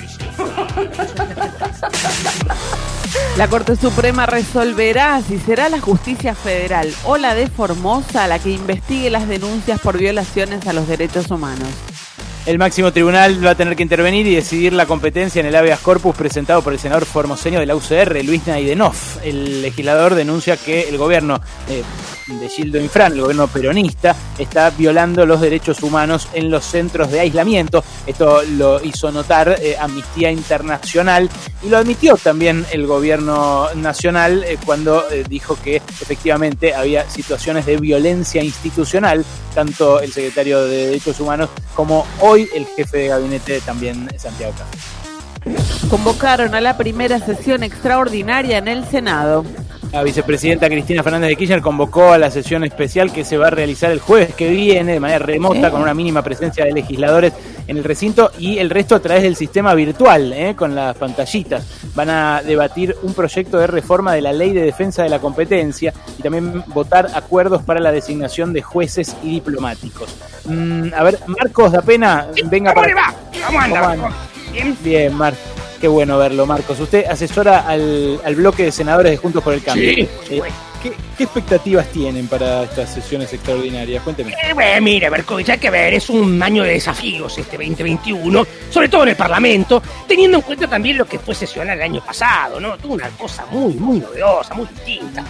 La Corte Suprema resolverá si será la justicia federal o la de Formosa la que investigue las denuncias por violaciones a los derechos humanos. El máximo tribunal va a tener que intervenir y decidir la competencia en el habeas corpus presentado por el senador formoseño de la UCR, Luis Naidenov. El legislador denuncia que el gobierno eh, de Gildo Infran, el gobierno peronista, está violando los derechos humanos en los centros de aislamiento. Esto lo hizo notar eh, Amnistía Internacional y lo admitió también el gobierno nacional eh, cuando eh, dijo que efectivamente había situaciones de violencia institucional, tanto el secretario de Derechos Humanos como hoy el jefe de gabinete también Santiago Castro. Convocaron a la primera sesión extraordinaria en el Senado. La vicepresidenta Cristina Fernández de Kirchner convocó a la sesión especial que se va a realizar el jueves que viene de manera remota con una mínima presencia de legisladores en el recinto y el resto a través del sistema virtual, ¿eh? con las pantallitas. Van a debatir un proyecto de reforma de la ley de defensa de la competencia y también votar acuerdos para la designación de jueces y diplomáticos. Mm, a ver, Marcos da pena, venga ¿Cómo para le va? ¿Cómo anda? ¿Cómo anda? Bien. Bien, Marcos. Qué bueno verlo, Marcos. Usted asesora al, al bloque de senadores de Juntos por el Cambio. Sí. Eh, ¿qué, qué expectativas tienen para estas sesiones extraordinarias? Cuénteme. Eh, bueno, mire, Berkovich, hay que ver, es un año de desafíos este 2021, sobre todo en el Parlamento, teniendo en cuenta también lo que fue sesionar el año pasado, ¿no? Tuvo una cosa muy, muy novedosa, muy distinta.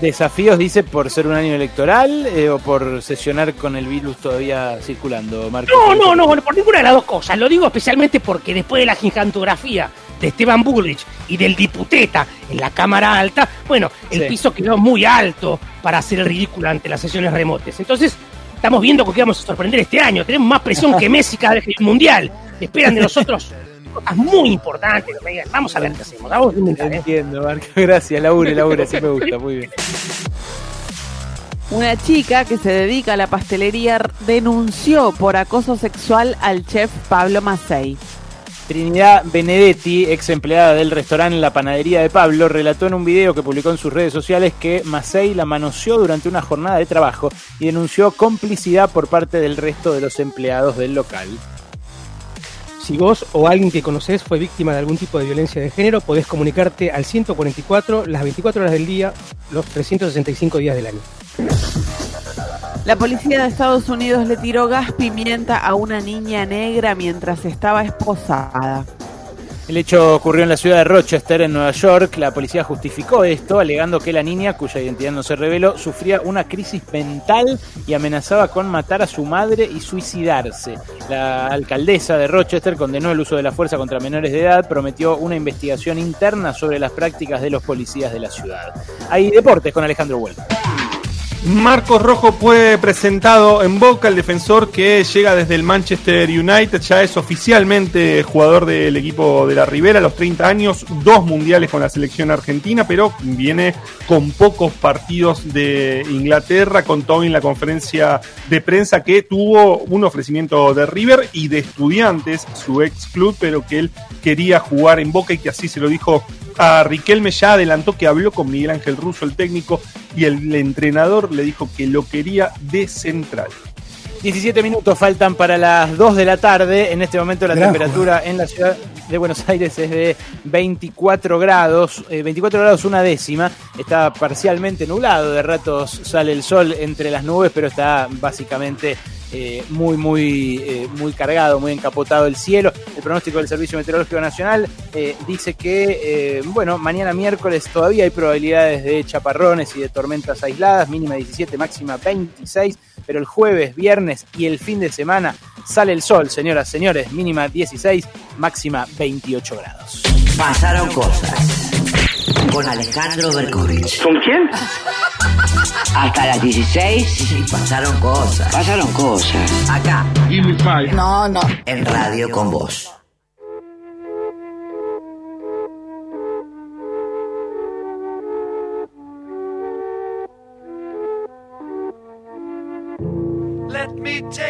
¿Desafíos, dice, por ser un año electoral eh, o por sesionar con el virus todavía circulando, Marcos? No, no, no, por ninguna de las dos cosas. Lo digo especialmente porque después de la gigantografía de Esteban Bullrich y del diputeta en la Cámara Alta, bueno, el Sí. piso quedó muy alto para hacer el ridículo ante las sesiones remotas. Entonces, estamos viendo con qué vamos a sorprender este año. Tenemos más presión que Messi cada vez que un mundial. Esperan de nosotros cosas muy importantes. Vamos a ver qué hacemos. Vamos a inventar, ¿eh? Entiendo, Marcos. Gracias, Laura, Laura, sí me gusta, muy bien. Una chica que se dedica a la pastelería denunció por acoso sexual al chef Pablo Macei. Trinidad Benedetti, ex empleada del restaurante La Panadería de Pablo, relató en un video que publicó en sus redes sociales que Macei la manoseó durante una jornada de trabajo y denunció complicidad por parte del resto de los empleados del local. Si vos o alguien que conocés fue víctima de algún tipo de violencia de género, podés comunicarte al 144 las 24 horas del día, los 365 días del año. La policía de Estados Unidos le tiró gas pimienta a una niña negra mientras estaba esposada. El hecho ocurrió en la ciudad de Rochester, en Nueva York. La policía justificó esto, alegando que la niña, cuya identidad no se reveló, sufría una crisis mental y amenazaba con matar a su madre y suicidarse. La alcaldesa de Rochester condenó el uso de la fuerza contra menores de edad, prometió una investigación interna sobre las prácticas de los policías de la ciudad. Hay deportes con Alejandro Huelva. Marcos Rojo fue presentado en Boca, el defensor que llega desde el Manchester United, ya es oficialmente jugador del equipo de la Ribera a los 30 años, dos mundiales con la selección argentina, pero viene con pocos partidos de Inglaterra, contó en la conferencia de prensa que tuvo un ofrecimiento de River y de Estudiantes, su ex club, pero que él quería jugar en Boca y que así se lo dijo a Riquelme ya adelantó que habló con Miguel Ángel Russo, el técnico, y el entrenador le dijo que lo quería de central. 17 minutos faltan para las 2 de la tarde. En este momento la Gran temperatura en la ciudad de Buenos Aires es de 24 grados, eh, 24 grados una décima. Está parcialmente nublado, de ratos sale el sol entre las nubes, pero está básicamente eh, muy, muy, eh, muy cargado, muy encapotado el cielo. El pronóstico del Servicio Meteorológico Nacional eh, dice que, bueno, mañana miércoles todavía hay probabilidades de chaparrones y de tormentas aisladas, mínima 17, máxima 26, pero el jueves, viernes y el fin de semana sale el sol, señoras, señores, mínima 16, máxima 28 grados. Pasaron cosas. Con Alejandro Berkovich. ¿Con quién? Hasta las 16 sí, pasaron cosas. Pasaron cosas. Acá. No, no. En radio con vos. Let me take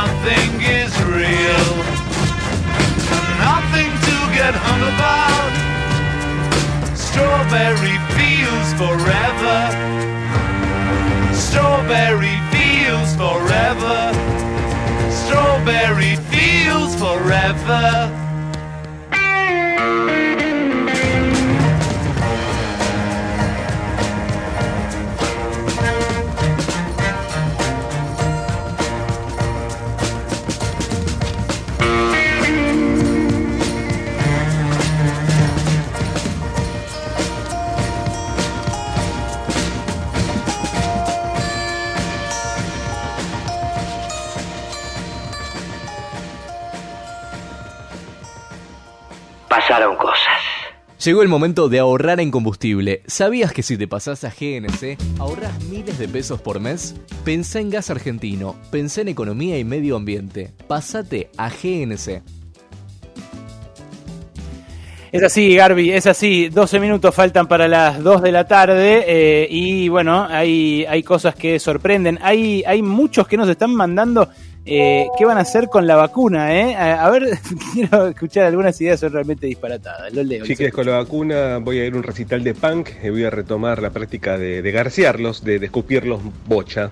Nothing is real, nothing to get hung about. Strawberry fields forever. Strawberry fields forever. Strawberry fields forever. Pasaron cosas. Llegó el momento de ahorrar en combustible. ¿Sabías que si te pasás a GNC ahorras miles de pesos por mes? Pensá en gas argentino, pensá en economía y medio ambiente. Pásate a GNC. Es así, Garby, es así. 12 minutos faltan para las 2 de la tarde eh, y bueno, hay, hay cosas que sorprenden. Hay, hay muchos que nos están mandando eh, qué van a hacer con la vacuna. ¿eh? A, a ver, quiero escuchar algunas ideas, son realmente disparatadas. Lo leo. Con la vacuna voy a ir a un recital de punk y voy a retomar la práctica de, de garciarlos, de, de escupirlos bocha.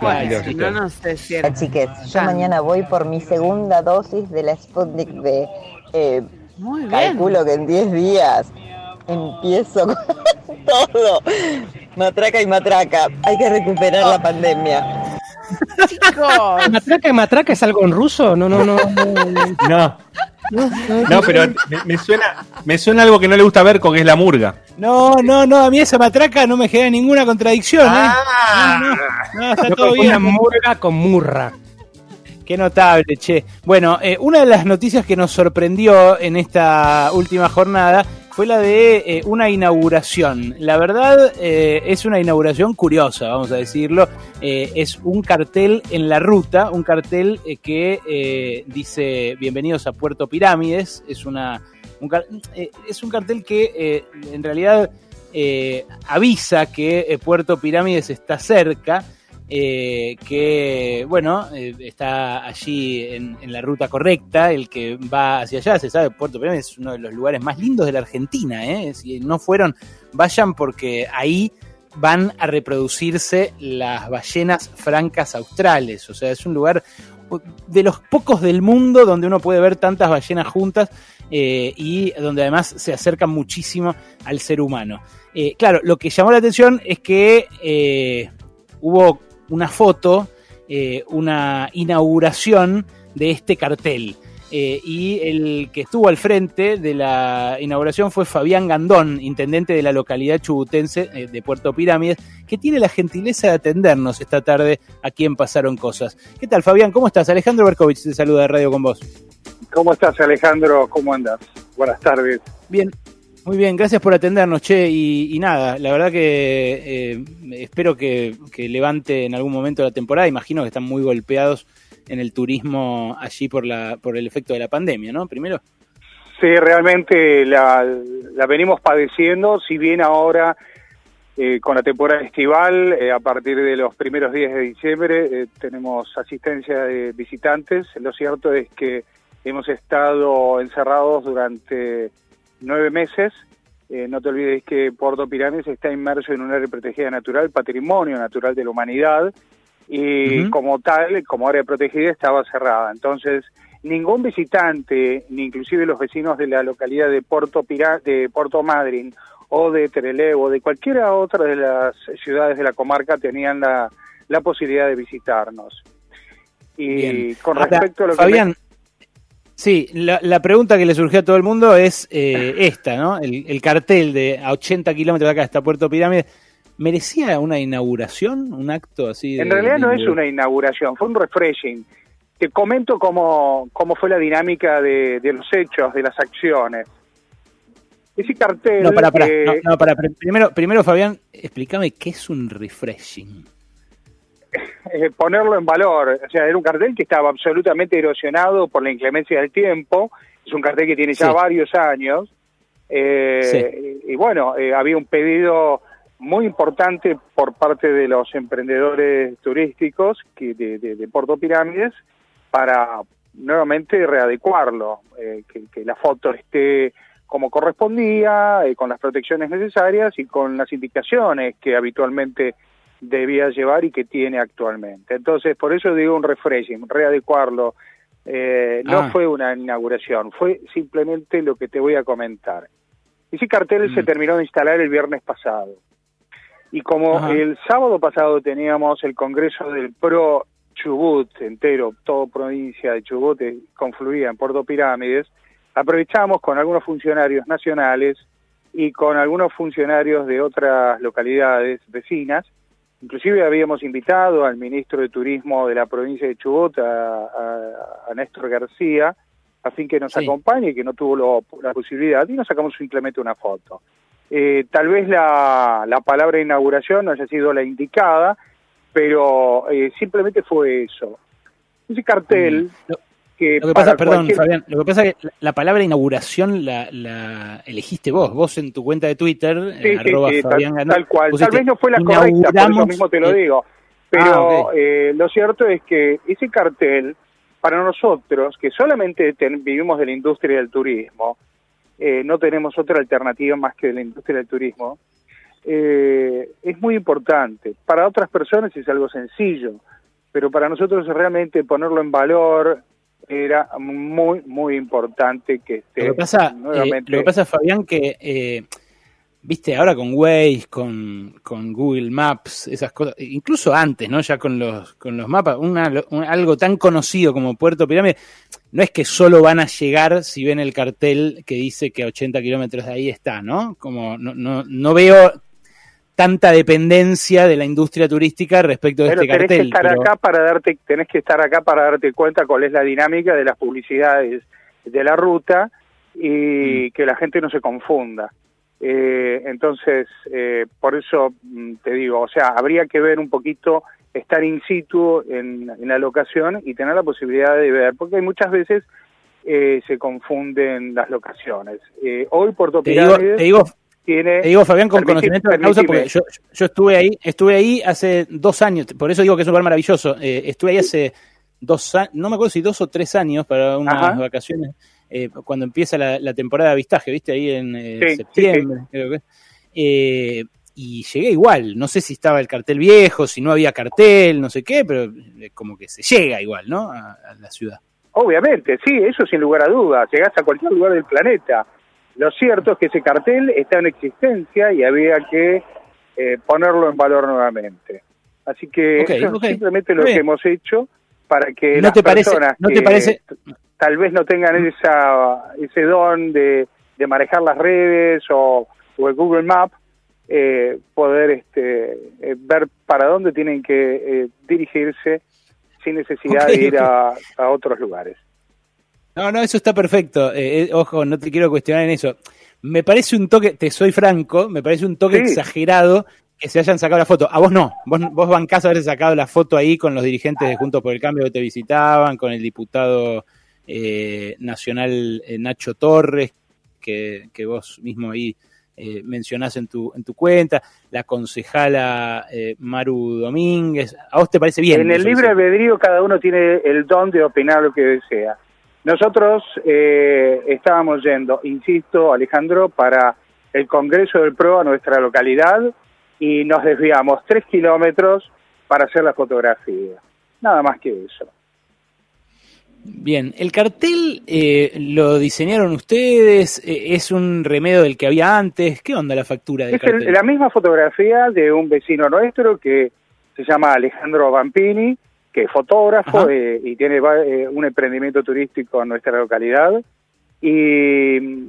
Ay, si no, no sé si chiques, yo mañana voy por mi segunda dosis de la Sputnik B. Eh, Muy bien. calculo que en 10 días empiezo con todo. Matraca y matraca. Hay que recuperar la pandemia. Chicos. ¿Matraca matraca es algo en ruso? No, no, no. no. No, no, pero me, me suena, me suena algo que no le gusta ver con que es la murga. No, no, no, a mí esa matraca no me genera ninguna contradicción. ¿eh? No, no, no, está todo bien. murga con murra. Qué notable, che. Bueno, eh, una de las noticias que nos sorprendió en esta última jornada fue la de eh, una inauguración. La verdad eh, es una inauguración curiosa, vamos a decirlo. Eh, es un cartel en la ruta, un cartel que dice bienvenidos a Puerto Pirámides. Es, una, es un cartel que en realidad avisa que Puerto Pirámides está cerca eh, que, bueno, eh, está allí en, la ruta correcta, el que va hacia allá, se sabe, Puerto Pirámides es uno de los lugares más lindos de la Argentina, ¿eh? si no fueron, vayan porque ahí van a reproducirse las ballenas francas australes, o sea, es un lugar de los pocos del mundo donde uno puede ver tantas ballenas juntas y donde además se acercan muchísimo al ser humano. Claro, lo que llamó la atención es que hubo una foto, eh, una inauguración de este cartel. Eh, y el que estuvo al frente de la inauguración fue Fabián Gandón, intendente de la localidad chubutense eh, de Puerto Pirámides, que tiene la gentileza de atendernos esta tarde aquí en Pasaron Cosas. ¿Qué tal, Fabián? ¿Cómo estás? Alejandro Berkovich te saluda de Radio con vos. ¿Cómo estás, Alejandro? ¿Cómo andas? Buenas tardes. Bien, muy bien, gracias por atendernos, che. Y, y nada, la verdad que eh, espero que, levante en algún momento la temporada. Imagino que están muy golpeados en el turismo allí por, la, por el efecto de la pandemia, ¿no? Primero. Sí, realmente la, venimos padeciendo, si bien ahora eh, con la temporada estival, eh, a partir de los primeros días de diciembre, tenemos asistencia de visitantes. Lo cierto es que hemos estado encerrados durante nueve meses. Eh, no te olvides que Puerto Pirámides está inmerso en un área protegida natural, patrimonio natural de la humanidad, y como tal, como área protegida, estaba cerrada. Entonces, ningún visitante, ni inclusive los vecinos de la localidad de Puerto, Pirá de Puerto Madryn o de Terelé o de cualquiera otra de las ciudades de la comarca tenían la, la posibilidad de visitarnos. Y Bien. con Ahora, respecto a lo que... Fabián, sí, la, la pregunta que le surgió a todo el mundo es eh, esta, ¿no? El, el cartel de a 80 kilómetros de acá hasta Puerto Pirámides. ¿Merecía una inauguración? ¿Un acto así? de- En realidad no de- es una inauguración, fue un refreshing. Te comento cómo, cómo fue la dinámica de, de los hechos, de las acciones. Ese cartel... No, para, para, eh, no, no, para. Pr- Primero, primero, Fabián, explícame qué es un refreshing. Eh, ponerlo en valor. O sea, era un cartel que estaba absolutamente erosionado por la inclemencia del tiempo. Es un cartel que tiene ya Sí. varios años. Eh, Y bueno, eh, había un pedido muy importante por parte de los emprendedores turísticos que de, de, de Puerto Pirámides para nuevamente readecuarlo, eh, que, que la foto esté como correspondía, eh, con las protecciones necesarias y con las indicaciones que habitualmente debía llevar y que tiene actualmente. Entonces, por eso digo un refreshing, readecuarlo. Eh, no Ah. fue una inauguración, fue simplemente lo que te voy a comentar. Ese cartel se terminó de instalar el viernes pasado. Y como Ajá. el sábado pasado teníamos el congreso del PRO Chubut entero, todo provincia de Chubut eh, confluía en Puerto Pirámides, aprovechamos con algunos funcionarios nacionales y con algunos funcionarios de otras localidades vecinas. Inclusive habíamos invitado al ministro de Turismo de la provincia de Chubut, a, a- a Néstor García, a fin que nos acompañe y que no tuvo lo- la posibilidad, y nos sacamos simplemente una foto. Eh, tal vez la, la palabra inauguración no haya sido la indicada, pero eh, simplemente fue eso. Ese cartel que. Lo que pasa, perdón, cualquier- Fabián, lo que pasa es que la, la palabra inauguración la, la elegiste vos, vos en tu cuenta de Twitter, Sí, sí, arroba sí, tal, Fabián Gandar, tal cual. Tal vez no fue la correcta, por eso "Inauguramos mismo te lo el-". digo. Pero Ah, ok. eh, lo cierto es que ese cartel, para nosotros, que solamente ten- vivimos de la industria del turismo, eh, no tenemos otra alternativa más que de la industria del turismo, eh, es muy importante. Para otras personas es algo sencillo, pero para nosotros realmente ponerlo en valor era muy, muy importante que esté Lo que pasa, eh, lo que pasa Fabián, que eh, viste, ahora con Waze, con, con Google Maps, esas cosas, incluso antes, ¿no? Ya con los, con los mapas, una, un- algo tan conocido como Puerto Pirámide, no es que solo van a llegar si ven el cartel que dice que a 80 kilómetros de ahí está, ¿no? Como no, no, no veo tanta dependencia de la industria turística respecto de Pero este tenés cartel. que estar pero- acá para darte, tenés que estar acá para darte cuenta cuál es la dinámica de las publicidades de la ruta Mm. y que la gente no se confunda. Eh, entonces, eh, por eso mm, te digo, o sea, habría que ver un poquito, estar in situ en, en la locación y tener la posibilidad de ver, porque muchas veces eh, se confunden las locaciones. Eh, hoy Puerto Te digo, te digo, tiene... Te digo, Fabián, con conocimiento de causa, porque yo, yo estuve ahí, estuve ahí hace dos años, por eso digo que es un lugar maravilloso. Eh, estuve ahí hace dos años, no me acuerdo si dos o tres años para unas Ajá. vacaciones, eh, cuando empieza la, la temporada de avistaje, ¿viste? Ahí en eh, Sí, sí, septiembre, creo que. Eh, y llegué igual, no sé si estaba el cartel viejo, si no había cartel, no sé qué, pero como que se llega igual, ¿no? A, a la ciudad. Obviamente, sí, eso sin lugar a dudas. Llegás a cualquier lugar del planeta. Lo cierto es que ese cartel está en existencia y había que eh, ponerlo en valor nuevamente. Así que eso es simplemente lo que hemos hecho para que ¿No las te parece- personas no te que parece- tal vez no tengan esa, ese don de, de manejar las redes o, o el Google Map, eh, poder este, eh, ver para dónde tienen que eh, dirigirse sin necesidad de ir a otros lugares. No, no, eso está perfecto. Eh, eh, ojo, no te quiero cuestionar en eso. Me parece un toque, te soy franco, me parece un toque Sí. exagerado que se hayan sacado la foto. A vos no, vos, vos bancás haberse sacado la foto ahí con los dirigentes de Juntos por el Cambio que te visitaban, con el diputado eh, nacional eh, Nacho Torres, que, que vos mismo ahí eh, mencionás en tu, en tu cuenta, la concejala eh, Maru Domínguez. ¿A vos te parece bien? En el libre albedrío cada uno tiene el don de opinar lo que desea. Nosotros eh, estábamos yendo, insisto, Alejandro, para el Congreso del PRO a nuestra localidad y nos desviamos tres kilómetros para hacer la fotografía. Nada más que eso. Bien, el cartel eh, lo diseñaron ustedes, eh, es un remedio del que había antes. ¿Qué onda la factura del Es el- cartel? la misma fotografía de un vecino nuestro que se llama Alejandro Vampini, que es fotógrafo eh, y tiene eh, un emprendimiento turístico en nuestra localidad. Y mm,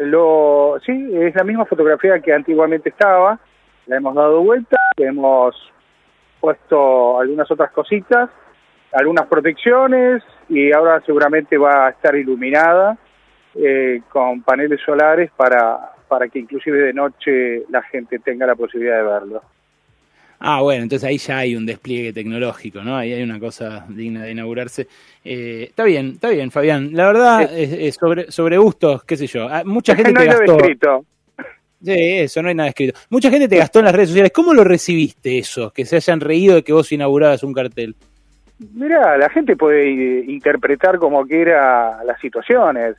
lo sí, es la misma fotografía que antiguamente estaba. La hemos dado vuelta, le hemos puesto algunas otras cositas, algunas protecciones y ahora seguramente va a estar iluminada eh, con paneles solares para, para que inclusive de noche la gente tenga la posibilidad de verlo. Ah, bueno, entonces ahí ya hay un despliegue tecnológico, ¿no? Ahí hay una cosa digna de inaugurarse. Eh, está bien, está bien, Fabián. La verdad, es, es sobre, sobre gustos, qué sé yo. Ah, Mucha gente no te hay nada escrito. Sí, eso, no hay nada escrito. Mucha gente te gastó en las redes sociales. ¿Cómo lo recibiste eso? Que se hayan reído de que vos inaugurabas un cartel. Mira, la gente puede interpretar como quiera las situaciones.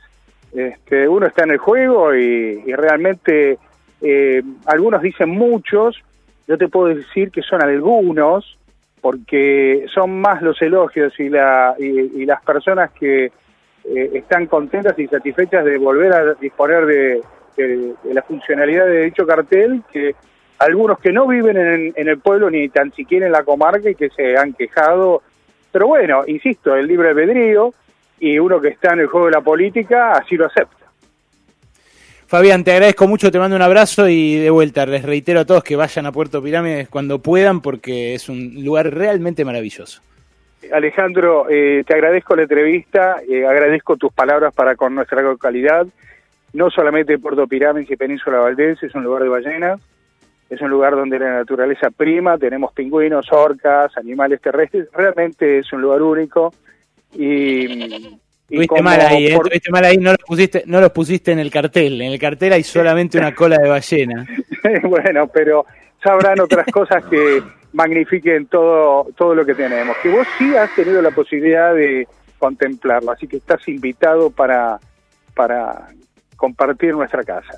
Este, uno está en el juego y, y realmente eh, algunos dicen muchos, yo te puedo decir que son algunos, porque son más los elogios y, la, y, las personas que eh, están contentas y satisfechas de volver a disponer de la funcionalidad de dicho cartel que algunos que no viven en, en el pueblo ni tan siquiera en la comarca y que se han quejado. Pero bueno, insisto, el libre albedrío y uno que está en el juego de la política así lo acepta. Fabián, te agradezco mucho, te mando un abrazo y de vuelta les reitero a todos que vayan a Puerto Pirámides cuando puedan porque es un lugar realmente maravilloso. Alejandro, eh, te agradezco la entrevista, eh, agradezco tus palabras para con nuestra localidad. No solamente Puerto Pirámides y Península Valdés es un lugar de ballenas, es un lugar donde la naturaleza prima, tenemos pingüinos, orcas, animales terrestres, realmente es un lugar único. Y, Tuviste mal ahí, ¿eh? por- Tuviste mal ahí, no los, pusiste, no los pusiste en el cartel. En el cartel hay solamente una cola de ballena. bueno, pero sabrán otras cosas que magnifiquen todo, todo lo que tenemos. Que vos sí has tenido la posibilidad de contemplarlo, así que estás invitado para, para compartir nuestra casa.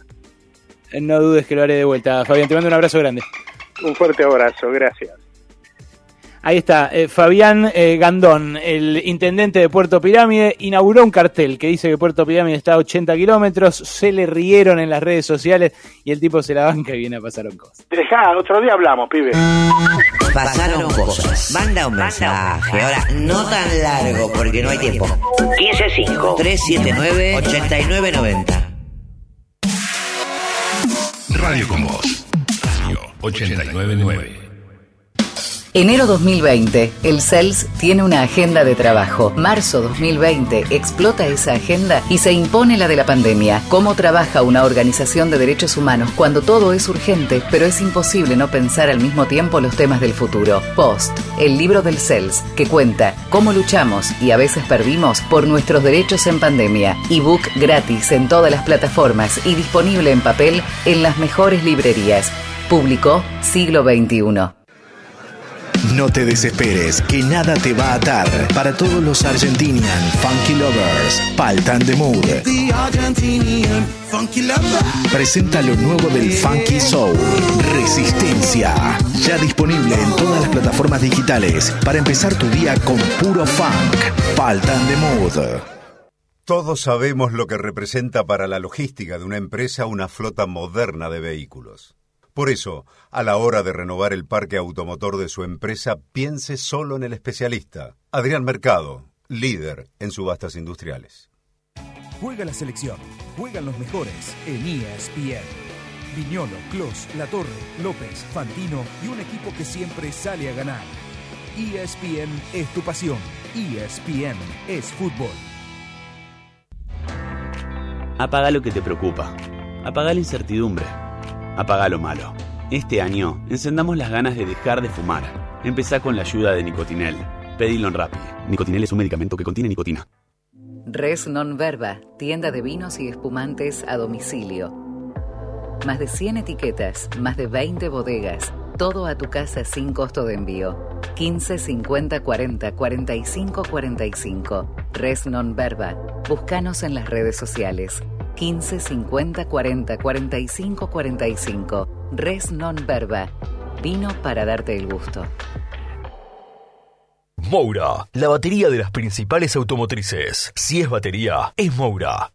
No dudes que lo haré de vuelta. Fabián, te mando un abrazo grande. Un fuerte abrazo, gracias. Ahí está, eh, Fabián eh, Gandón, el intendente de Puerto Pirámide, inauguró un cartel que dice que Puerto Pirámide está a 80 kilómetros, se le rieron en las redes sociales y el tipo se la banca y viene a pasar un cosas. Dejá, otro día hablamos, pibe. Pasaron cosas. Manda un mensaje. Ahora, no tan largo porque no hay tiempo. 155 379 8990. Radio con Voz. Radio 899. Enero 2020, el CELS tiene una agenda de trabajo. Marzo 2020, explota esa agenda y se impone la de la pandemia. ¿Cómo trabaja una organización de derechos humanos cuando todo es urgente, pero es imposible no pensar al mismo tiempo los temas del futuro? Post, el libro del CELS, que cuenta cómo luchamos y a veces perdimos por nuestros derechos en pandemia. Ebook gratis en todas las plataformas y disponible en papel en las mejores librerías. Publicó Siglo XXI. No te desesperes, que nada te va a atar. Para todos los Argentinian Funky Lovers, Paltan de Mood. Presenta lo nuevo del Funky Soul, Resistencia. Ya disponible en todas las plataformas digitales para empezar tu día con puro funk. Paltan de Mood. Todos sabemos lo que representa para la logística de una empresa una flota moderna de vehículos. Por eso, a la hora de renovar el parque automotor de su empresa, piense solo en el especialista, Adrián Mercado, líder en subastas industriales. Juega la selección, juegan los mejores en ESPN. Viñolo, Clos, Latorre, López, Fantino y un equipo que siempre sale a ganar. ESPN es tu pasión. ESPN es fútbol. Apaga lo que te preocupa. Apaga la incertidumbre. Apaga lo malo. Este año encendamos las ganas de dejar de fumar. Empezá con la ayuda de Nicotinel. Pedilo en Rappi. Nicotinel es un medicamento que contiene nicotina. Res Non Verba, tienda de vinos y espumantes a domicilio. Más de 100 etiquetas, más de 20 bodegas, todo a tu casa sin costo de envío. 15 50 40 45 45. Res Non Verba. Búscanos en las redes sociales. 15 50 40 45 45. Res Non Verba. Vino para darte el gusto. Moura, la batería de las principales automotrices. Si es batería, es Moura.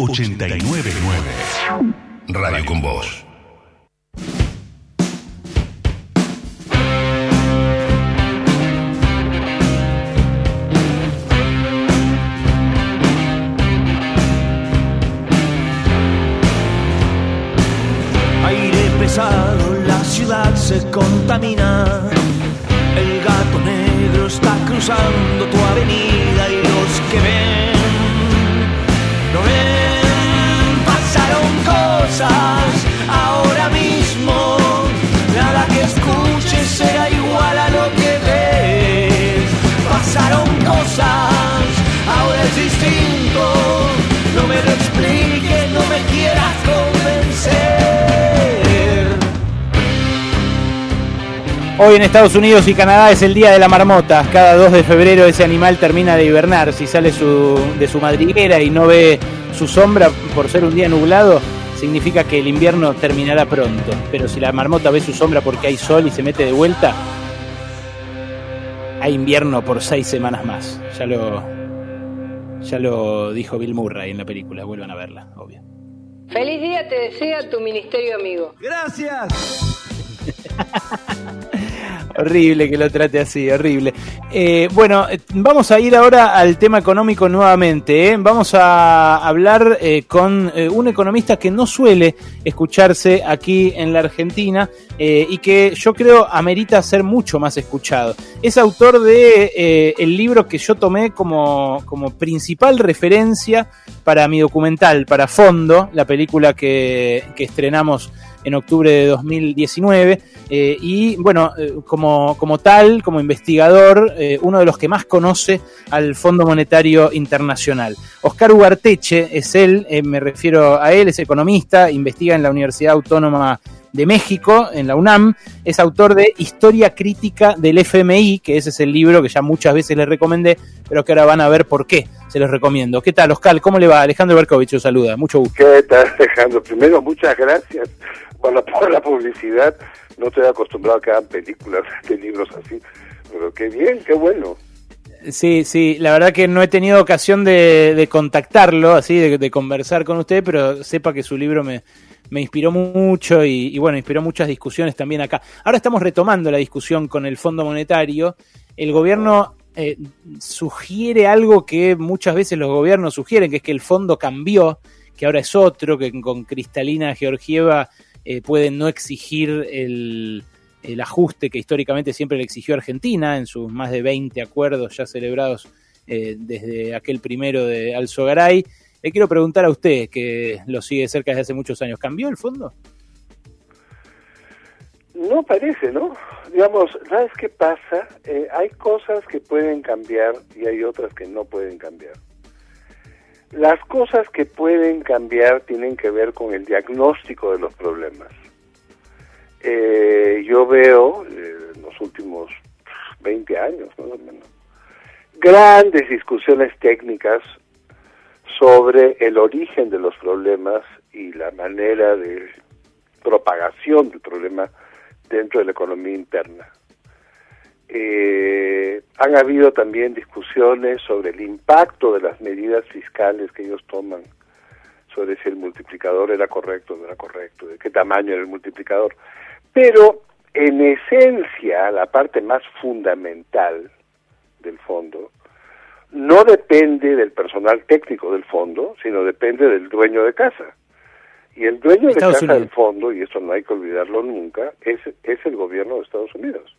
899. Radio con Voz. Aire pesado, la ciudad se contamina. El gato negro está cruzando tu avenida y los que ven, cosas ahora mismo. Nada que escuches será igual a lo que ves. Pasaron cosas, ahora es distinto. No me lo expliques, no me quieras convencer. Hoy en Estados Unidos y Canadá es el Día de la Marmota. Cada 2 de febrero ese animal termina de hibernar. Si sale su- de su madriguera y no ve su sombra por ser un día nublado, significa que el invierno terminará pronto. Pero si la marmota ve su sombra porque hay sol y se mete de vuelta, hay invierno por seis semanas más. Ya lo, Ya lo dijo Bill Murray en la película, vuelvan a verla, obvio. Feliz día te desea tu ministerio amigo. Gracias. Horrible que lo trate así, horrible. Eh, bueno, vamos a ir ahora al tema económico nuevamente. ¿eh? Vamos a hablar eh, con un economista que no suele escucharse aquí en la Argentina y que yo creo amerita ser mucho más escuchado. Es autor de el libro que yo tomé como, como principal referencia para mi documental, para Fondo, la película que, que estrenamos en octubre de 2019 eh, y bueno, eh, como, como tal, como investigador, eh, uno de los que más conoce al Fondo Monetario Internacional. Oscar Ugarteche es él, me refiero a él, es economista, investiga en la Universidad Autónoma de México, en la UNAM, es autor de Historia Crítica del FMI, que ese es el libro que ya muchas veces les recomendé, pero que ahora van a ver por qué se los recomiendo. ¿Qué tal, Oscar? ¿Cómo le va? Alejandro Berkovich, os saluda. Mucho gusto. ¿Qué tal, Alejandro? Primero, muchas gracias por la, por la publicidad. No estoy acostumbrado a que hagan películas de libros así, pero qué bien, qué bueno. Sí, sí, la verdad que no he tenido ocasión de, de contactarlo, así, de, de conversar con usted, pero sepa que su libro me, me inspiró mucho y, bueno, inspiró muchas discusiones también acá. Ahora estamos retomando la discusión con el Fondo Monetario. El gobierno eh, sugiere algo que muchas veces los gobiernos sugieren, que es que el fondo cambió, que ahora es otro, que con Cristalina Georgieva eh, pueden no exigir el, el ajuste que históricamente siempre le exigió Argentina en sus más de 20 acuerdos ya celebrados eh, desde aquel primero de Alzogaray. Le quiero preguntar a usted, que lo sigue cerca desde hace muchos años, ¿cambió el fondo? No parece, ¿no? Digamos, ¿sabes qué pasa? Eh, hay cosas que pueden cambiar y hay otras que no pueden cambiar. Las cosas que pueden cambiar tienen que ver con el diagnóstico de los problemas. Eh, yo veo eh, en los últimos 20 años, más o menos, grandes discusiones técnicas sobre el origen de los problemas y la manera de propagación del problema dentro de la economía interna. Eh, han habido también discusiones sobre el impacto de las medidas fiscales que ellos toman, sobre si el multiplicador era correcto o no era correcto, de qué tamaño era el multiplicador. Pero en esencia, la parte más fundamental del fondo no depende del personal técnico del fondo, sino depende del dueño de casa. Y el dueño de casa del fondo, y esto no hay que olvidarlo nunca, es, es el gobierno de Estados Unidos.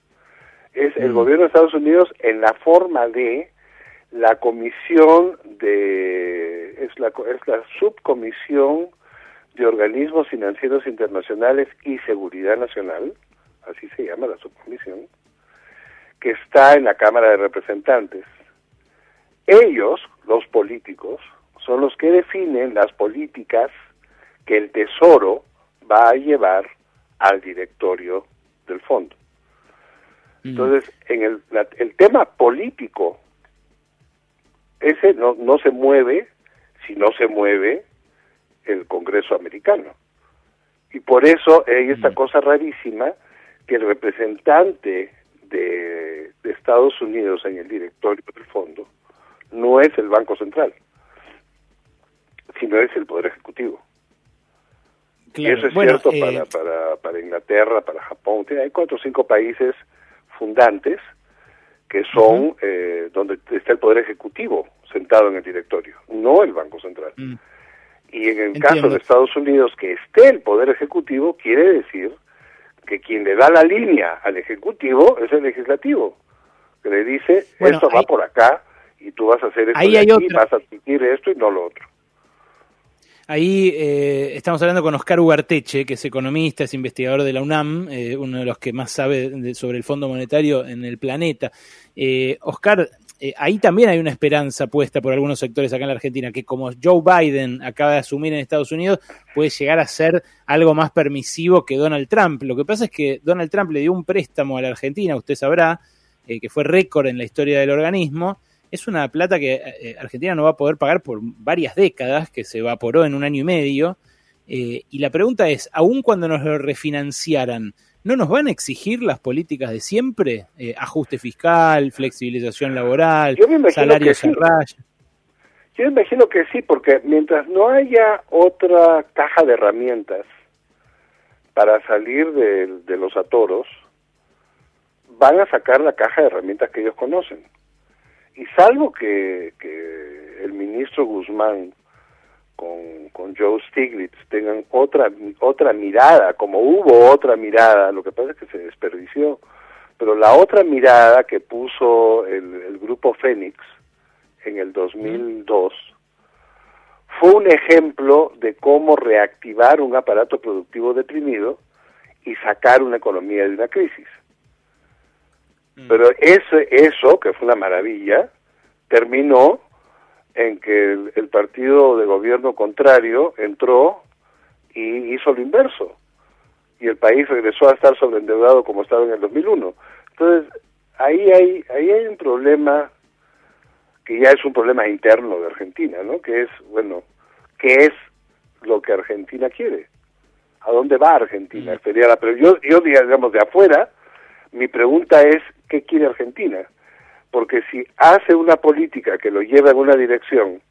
Es el Mm. gobierno de Estados Unidos en la forma de la comisión de es la es la subcomisión de organismos financieros internacionales y seguridad nacional, así se llama la subcomisión, que está en la Cámara de Representantes. Ellos, los políticos, son los que definen las políticas que el Tesoro va a llevar al directorio del fondo. Entonces, en el, la- el tema político, ese no, no se mueve si no se mueve el Congreso americano. Y por eso hay esta cosa rarísima que el representante de, de Estados Unidos en el directorio del fondo no es el Banco Central, sino es el Poder Ejecutivo. Claro, Y eso es bueno, cierto eh, para, para, para Inglaterra, para Japón. Hay cuatro o cinco países fundantes que son eh, donde está el Poder Ejecutivo sentado en el directorio, no el Banco Central. Mm. Y en el Entiendo. caso de Estados Unidos, que esté el Poder Ejecutivo, quiere decir que quien le da la línea al Ejecutivo es el Legislativo, que le dice, Bueno, esto va por acá y tú vas a hacer esto Ahí hay aquí, vas a admitir esto y no lo otro. Ahí eh, estamos hablando con Oscar Ugarteche, que es economista, es investigador de la UNAM, eh, uno de los que más sabe de- sobre el Fondo Monetario en el planeta. Eh, Oscar, eh, ahí también hay una esperanza puesta por algunos sectores acá en la Argentina, que como Joe Biden acaba de asumir en Estados Unidos, puede llegar a ser algo más permisivo que Donald Trump. Lo que pasa es que Donald Trump le dio un préstamo a la Argentina, usted sabrá, que fue récord en la historia del organismo, es una plata que eh, Argentina no va a poder pagar por varias décadas, que se evaporó en un año y medio. Eh, y la pregunta es, aun cuando nos lo refinanciaran, ¿no nos van a exigir las políticas de siempre? Eh, ajuste fiscal, flexibilización laboral, salarios que sí. a raya. Yo imagino que sí, porque mientras no haya otra caja de herramientas para salir de, de los atoros, van a sacar la caja de herramientas que ellos conocen. Y salvo que, el ministro Guzmán con, con Joe Stiglitz tengan otra otra mirada, como hubo otra mirada, lo que pasa es que se desperdició, pero la otra mirada que puso el, el grupo Fénix en el 2002 fue un ejemplo de cómo reactivar un aparato productivo deprimido y sacar una economía de una crisis. Pero eso, eso, que fue una maravilla, terminó en que el, el partido de gobierno contrario entró y hizo lo inverso. Y el país regresó a estar sobreendeudado como estaba en el 2001. Entonces, ahí hay, ahí hay un problema que ya es un problema interno de Argentina, ¿no? Que es, bueno, ¿qué es lo que Argentina quiere? ¿A dónde va Argentina? Sería la pre- yo, yo, digamos, de afuera, mi pregunta es, ¿qué quiere Argentina? Porque si hace una política que lo lleva en una dirección,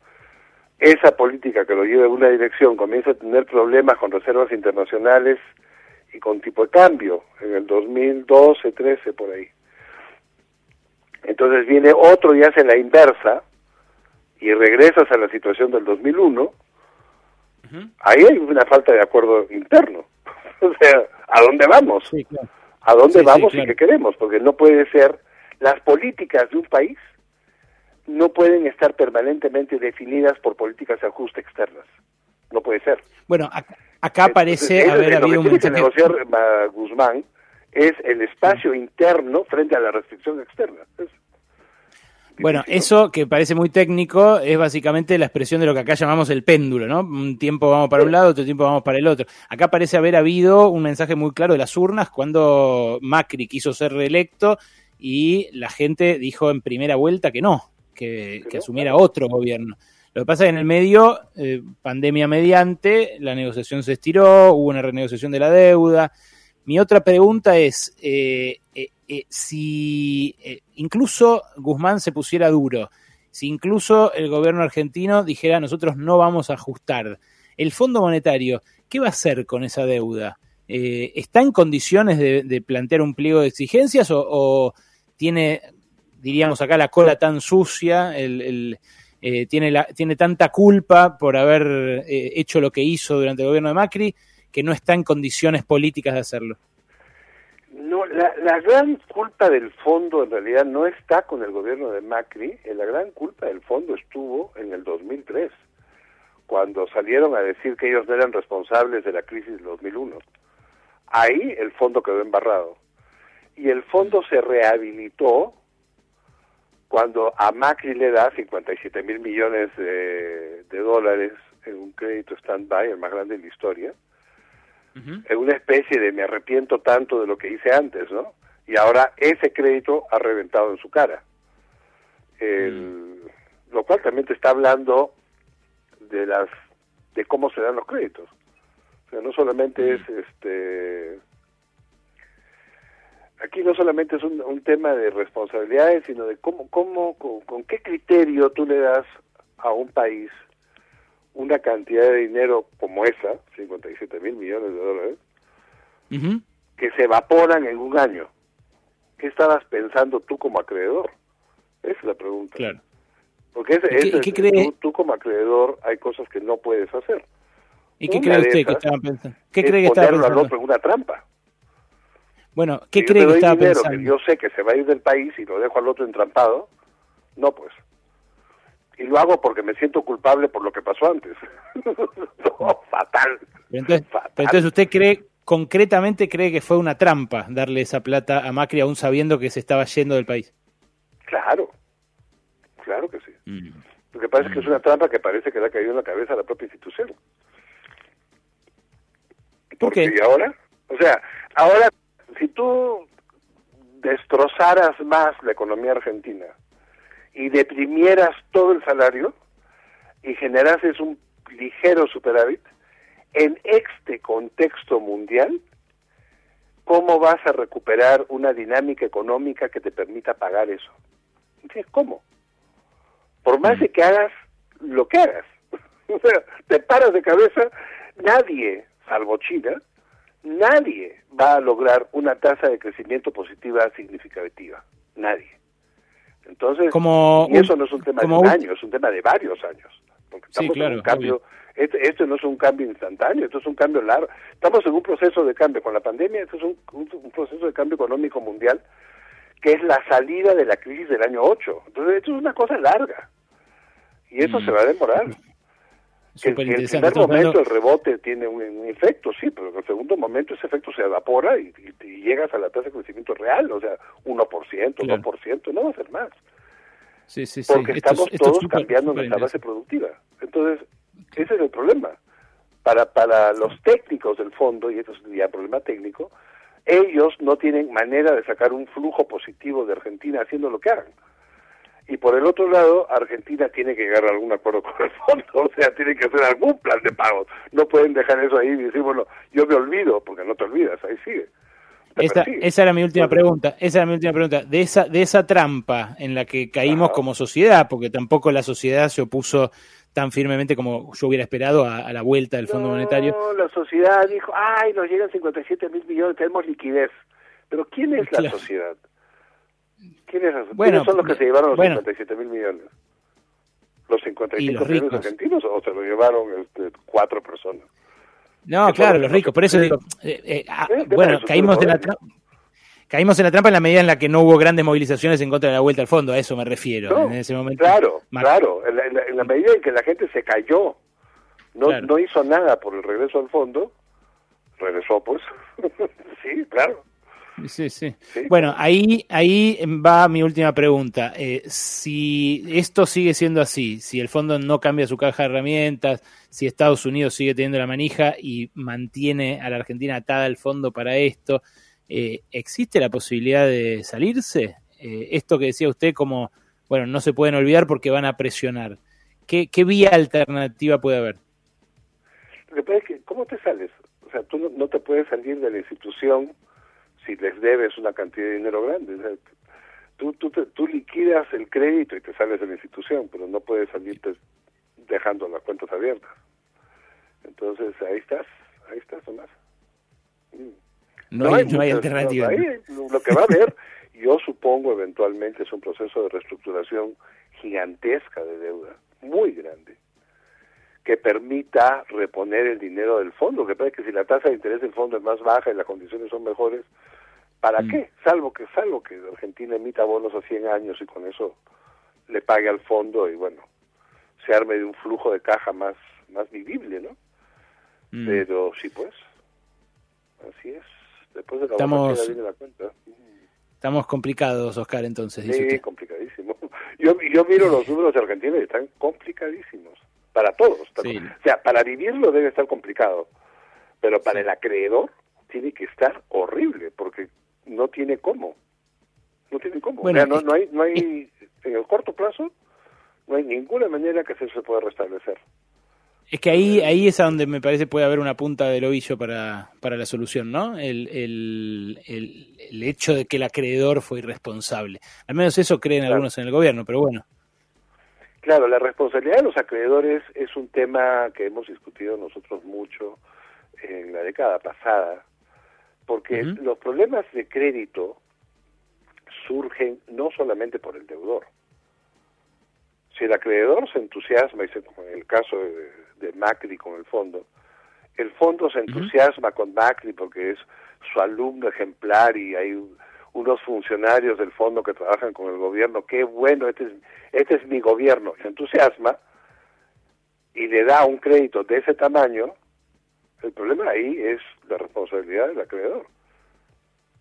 esa política que lo lleva en una dirección comienza a tener problemas con reservas internacionales y con tipo de cambio, en el 2012, 13, por ahí. Entonces viene otro y hace la inversa y regresas a la situación del 2001, ahí hay una falta de acuerdo interno. o sea, ¿a dónde vamos? ¿A dónde Sí, sí, vamos claro. y qué queremos? Porque no puede ser, las políticas de un país no pueden estar permanentemente definidas por políticas de ajuste externas. No puede ser. Bueno, ac- acá parece Entonces, haber es habido lo un que tiene que negociar ma, Guzmán es el espacio interno frente a la restricción externa. Es- Bueno, eso que parece muy técnico es básicamente la expresión de lo que acá llamamos el péndulo, ¿no? Un tiempo vamos para un lado, otro tiempo vamos para el otro. Acá parece haber habido un mensaje muy claro de las urnas cuando Macri quiso ser reelecto y la gente dijo en primera vuelta que no, que, que asumiera otro gobierno. Lo que pasa es que en el medio, eh, pandemia mediante, la negociación se estiró, hubo una renegociación de la deuda. Mi otra pregunta es, eh, eh, eh, si eh, incluso Guzmán se pusiera duro, si incluso el gobierno argentino dijera nosotros no vamos a ajustar, el Fondo Monetario, ¿qué va a hacer con esa deuda? ¿Está en condiciones de, plantear un pliego de exigencias o, tiene, diríamos acá, la cola tan sucia, el, tiene, la, tiene tanta culpa por haber hecho lo que hizo durante el gobierno de Macri que no está en condiciones políticas de hacerlo? No, la, la gran culpa del fondo en realidad no está con el gobierno de Macri, eh, la gran culpa del fondo estuvo en el 2003, cuando salieron a decir que ellos no eran responsables de la crisis del 2001. Ahí el fondo quedó embarrado. Y el fondo se rehabilitó cuando a Macri le da 57 mil millones de, de dólares en un crédito stand-by, el más grande de la historia, en una especie de me arrepiento tanto de lo que hice antes, ¿no? Y ahora ese crédito ha reventado en su cara. El- Lo cual también te está hablando de las de cómo se dan los créditos. O sea, no solamente es este aquí no solamente es un, un tema de responsabilidades, sino de cómo, cómo con, con qué criterio tú le das a un país una cantidad de dinero como esa, 57 mil millones de dólares, que se evaporan en un año. ¿Qué estabas pensando tú como acreedor? Esa es la pregunta. Claro. Porque ese, ¿Y qué- ese- qué cree- tú, tú como acreedor hay cosas que no puedes hacer. ¿Y qué Una cree usted que esas estaba pensando? ¿Qué cree que estaba al pensando? otro en una trampa. Bueno, ¿qué Si cree que estaba dinero pensando? que yo sé que se va a ir del país y lo dejo al otro entrampado, no pues. Y lo hago porque me siento culpable por lo que pasó antes. no, fatal. Entonces, usted cree, concretamente cree que fue una trampa darle esa plata a Macri aún sabiendo que se estaba yendo del país. Claro, claro que sí. Mm. Lo que pasa es que es una trampa que parece que le ha caído en la cabeza a la propia institución. ¿Por qué? ¿Y ahora? O sea, ahora, si tú destrozaras más la economía argentina y deprimieras todo el salario y generases un ligero superávit, en este contexto mundial, ¿cómo vas a recuperar una dinámica económica que te permita pagar eso? ¿cómo? Por más de que hagas lo que hagas. Te paras de cabeza, nadie, salvo China, nadie va a lograr una tasa de crecimiento positiva significativa. Nadie. Entonces, Como y eso no es un tema como de un año, es un tema de varios años. Porque Sí, estamos en un cambio, este, esto no es un cambio instantáneo, esto es un cambio largo. Estamos en un proceso de cambio con la pandemia, esto es un, un- un proceso de cambio económico mundial que es la salida de la crisis del año 8. Entonces, esto es una cosa larga. Y eso Mm. se va a demorar. Que, Súper el interesante. primer momento hablando- el rebote tiene un, un efecto, sí, pero en el segundo momento ese efecto se evapora y, y- y llegas a la tasa de crecimiento real, o sea, 1%, Claro. 2%, no va a ser más. Sí, sí, sí. Porque Esto estamos esto es todos cambiando nuestra base productiva. Entonces, ese es el problema. Para, para los técnicos del fondo, y esto es ya problema técnico, ellos no tienen manera de sacar un flujo positivo de Argentina haciendo lo que hagan. Y por el otro lado, Argentina tiene que llegar a algún acuerdo con el fondo, o sea, tiene que hacer algún plan de pagos. No pueden dejar eso ahí y decir, bueno, yo me olvido, porque no te olvidas, ahí sigue. Esta- esa era mi última pregunta. Esa era mi última pregunta. De esa, de esa trampa en la que caímos como sociedad, porque tampoco la sociedad se opuso tan firmemente como yo hubiera esperado a, a la vuelta del Fondo Monetario. No, la sociedad dijo, ay, nos llegan 57 mil millones, tenemos liquidez. Pero ¿quién es la Claro. sociedad? ¿Quién es la sociedad? Bueno, ¿Quiénes son los que se llevaron los bueno. 57 mil millones? ¿Los 55 Y los millones argentinos o se lo llevaron este, cuatro personas? No, claro, los ricos. Por eso eh, eh, ah, Eh, tema bueno, de caímos en la trampa. Caímos en la trampa en la medida en la que no hubo grandes movilizaciones en contra de la vuelta al fondo, a eso me refiero. No, en ese momento. Claro, Mar- claro. En la, en la- en la medida en que la gente se cayó, no, Claro. no hizo nada por el regreso al fondo, regresó pues. sí, claro. Sí, sí. Bueno, ahí, ahí va mi última pregunta. Eh, si esto sigue siendo así, si el fondo no cambia su caja de herramientas, si Estados Unidos sigue teniendo la manija y mantiene a la Argentina atada al fondo para esto, eh, ¿existe la posibilidad de salirse? Eh, esto que decía usted como, bueno, no se pueden olvidar porque van a presionar. ¿Qué, qué vía alternativa puede haber? Lo que pasa es que, ¿cómo te sales? O sea, tú no, no te puedes salir de la institución si les debes una cantidad de dinero grande. O sea, tú, tú, te- tú liquidas el crédito y te sales de la institución, pero no puedes salirte dejando las cuentas abiertas. Entonces, ahí estás, ahí estás nomás. Mm. No, hay, no hay alternativa. ahí lo que va a haber, yo supongo eventualmente, es un proceso de reestructuración gigantesca de deuda, muy grande, que permita reponer el dinero del fondo. Que es que si la tasa de interés del fondo es más baja y las condiciones son mejores, ¿para Mm. qué? Salvo que salvo que Argentina emita bonos a 100 años y con eso le pague al fondo y bueno, se arme de un flujo de caja más más vivible, ¿no? Mm. Pero sí, pues, así es. Después de la Estamos- viene la cuenta. Estamos complicados, Oscar, entonces, dice Sí, usted. complicadísimo. Yo, yo miro los números de Argentina y están complicadísimos. Para todos. Sí. O sea, para vivirlo debe estar complicado. Pero para el acreedor tiene que estar horrible porque no tiene cómo. No tiene cómo. Bueno, o sea, no, no hay, no hay, en el corto plazo, no hay ninguna manera que eso se pueda restablecer. Es que ahí, ahí es a donde me parece puede haber una punta del ovillo para, para la solución, ¿no? El, el, el, el hecho de que el acreedor fue irresponsable. Al menos eso creen algunos en el gobierno, pero bueno. Claro, la responsabilidad de los acreedores es un tema que hemos discutido nosotros mucho en la década pasada, porque los problemas de crédito surgen no solamente por el deudor. Si el acreedor se entusiasma, y se- como en el caso de, de Macri con el fondo, el fondo se entusiasma con Macri porque es su alumno ejemplar y hay un- unos funcionarios del fondo que trabajan con el gobierno, qué bueno, este es, este es mi gobierno, se entusiasma y le da un crédito de ese tamaño, el problema ahí es la responsabilidad del acreedor.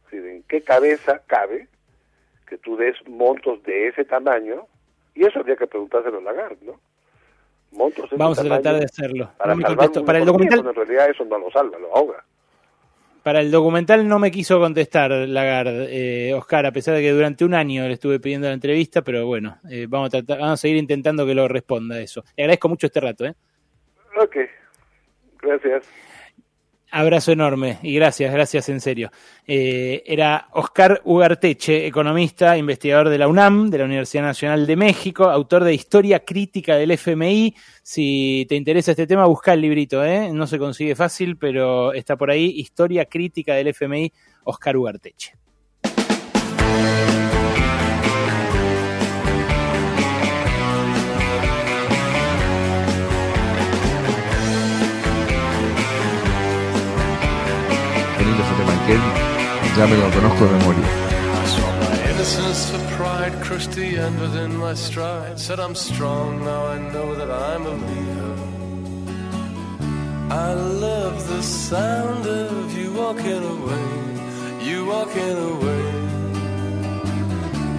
Es decir, ¿en qué cabeza cabe que tú des montos de ese tamaño? Y eso habría que preguntárselo a Lagarde, ¿no? Montos de ese Vamos a tratar de hacerlo. Para, No salvar el documental, en realidad eso no lo salva, lo ahoga. para el documental no me quiso contestar Lagarde, eh, Oscar, a pesar de que durante un año le estuve pidiendo la entrevista, pero bueno, eh, vamos, a tratar, vamos a seguir intentando que lo responda eso. Le agradezco mucho este rato, ¿eh? Ok, gracias. Abrazo enorme y gracias, gracias en serio. Eh, era Oscar Ugarteche, economista, investigador de la UNAM, de la Universidad Nacional de México, autor de Historia Crítica del FMI. Si te interesa este tema, busca el librito, ¿eh? no se consigue fácil, pero está por ahí, Historia Crítica del FMI, Oscar Ugarteche. De memoria. My innocence for pride crushed the end within my stride. Said I'm strong, now I know that I'm a leader. I love the sound of you walking away, you walking away.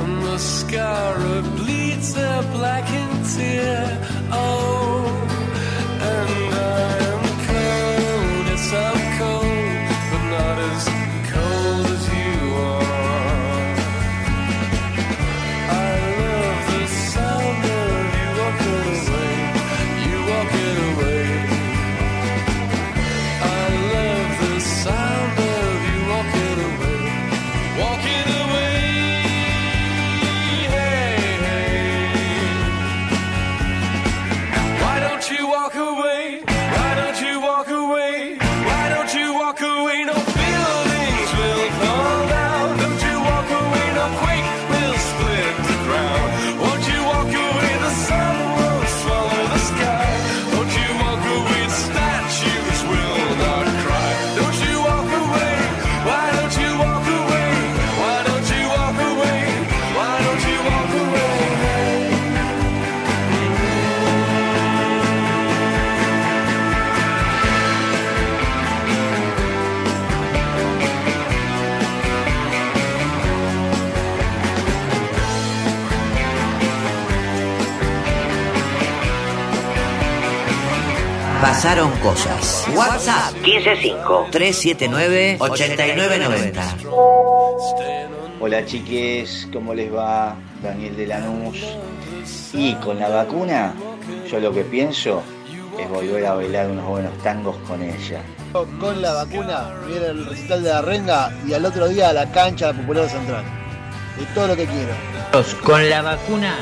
And the scar bleeds a blackened tear. Oh, and I am cold, yes, Pasaron cosas. WhatsApp 155-379-8990. Hola chiques, ¿cómo les va? Daniel de Lanús. Y con la vacuna, yo lo que pienso es volver a bailar unos buenos tangos con ella. Con la vacuna, viene el recital de la renga y al otro día a la cancha popular central. Y todo lo que quiero. Con la vacuna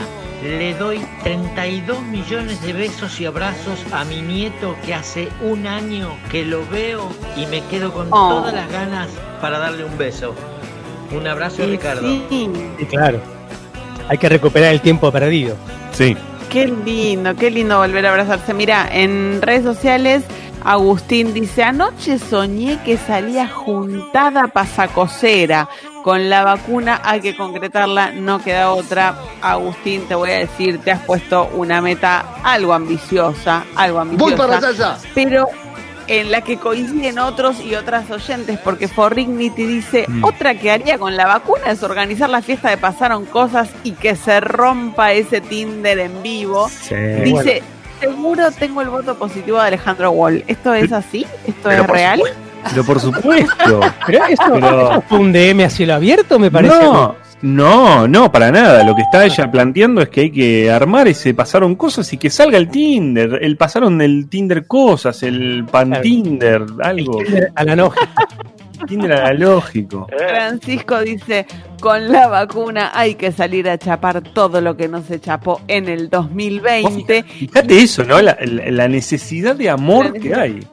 le doy 32 millones de besos y abrazos a mi nieto que hace un año que lo veo y me quedo con Oh. todas las ganas para darle un beso. Un abrazo, Sí, Ricardo. sí. Sí, claro. Hay que recuperar el tiempo perdido. Sí. Qué lindo, qué lindo volver a abrazarse. Mira, en redes sociales, Agustín dice, anoche soñé que salía juntada pasacosera. Con la vacuna hay que concretarla, no queda otra. Agustín, te voy a decir, te has puesto una meta algo ambiciosa, algo ambiciosa. Voy para la salsa. Pero en la que coinciden otros y otras oyentes, porque Forrignity dice, Mm. otra que haría con la vacuna es organizar la fiesta de Pasaron Cosas y que se rompa ese Tinder en vivo. Dice, Bueno. Seguro tengo el voto positivo de Alejandro Wall. ¿Esto es así? ¿Esto Pero es real? Pero por supuesto. Pero eso, Pero- eso fue un DM a cielo abierto, me parece. No, no, no, para nada. Lo que está ella planteando es que hay que armar ese pasaron cosas y que salga el Tinder. El pasaron el Tinder cosas, el pan Tinder, algo. Analógico. Tinder analógico. Francisco dice, con la vacuna hay que salir a chapar todo lo que no se chapó en el 2020. Fíjate eso, ¿no? La, la- la necesidad de amor que hay.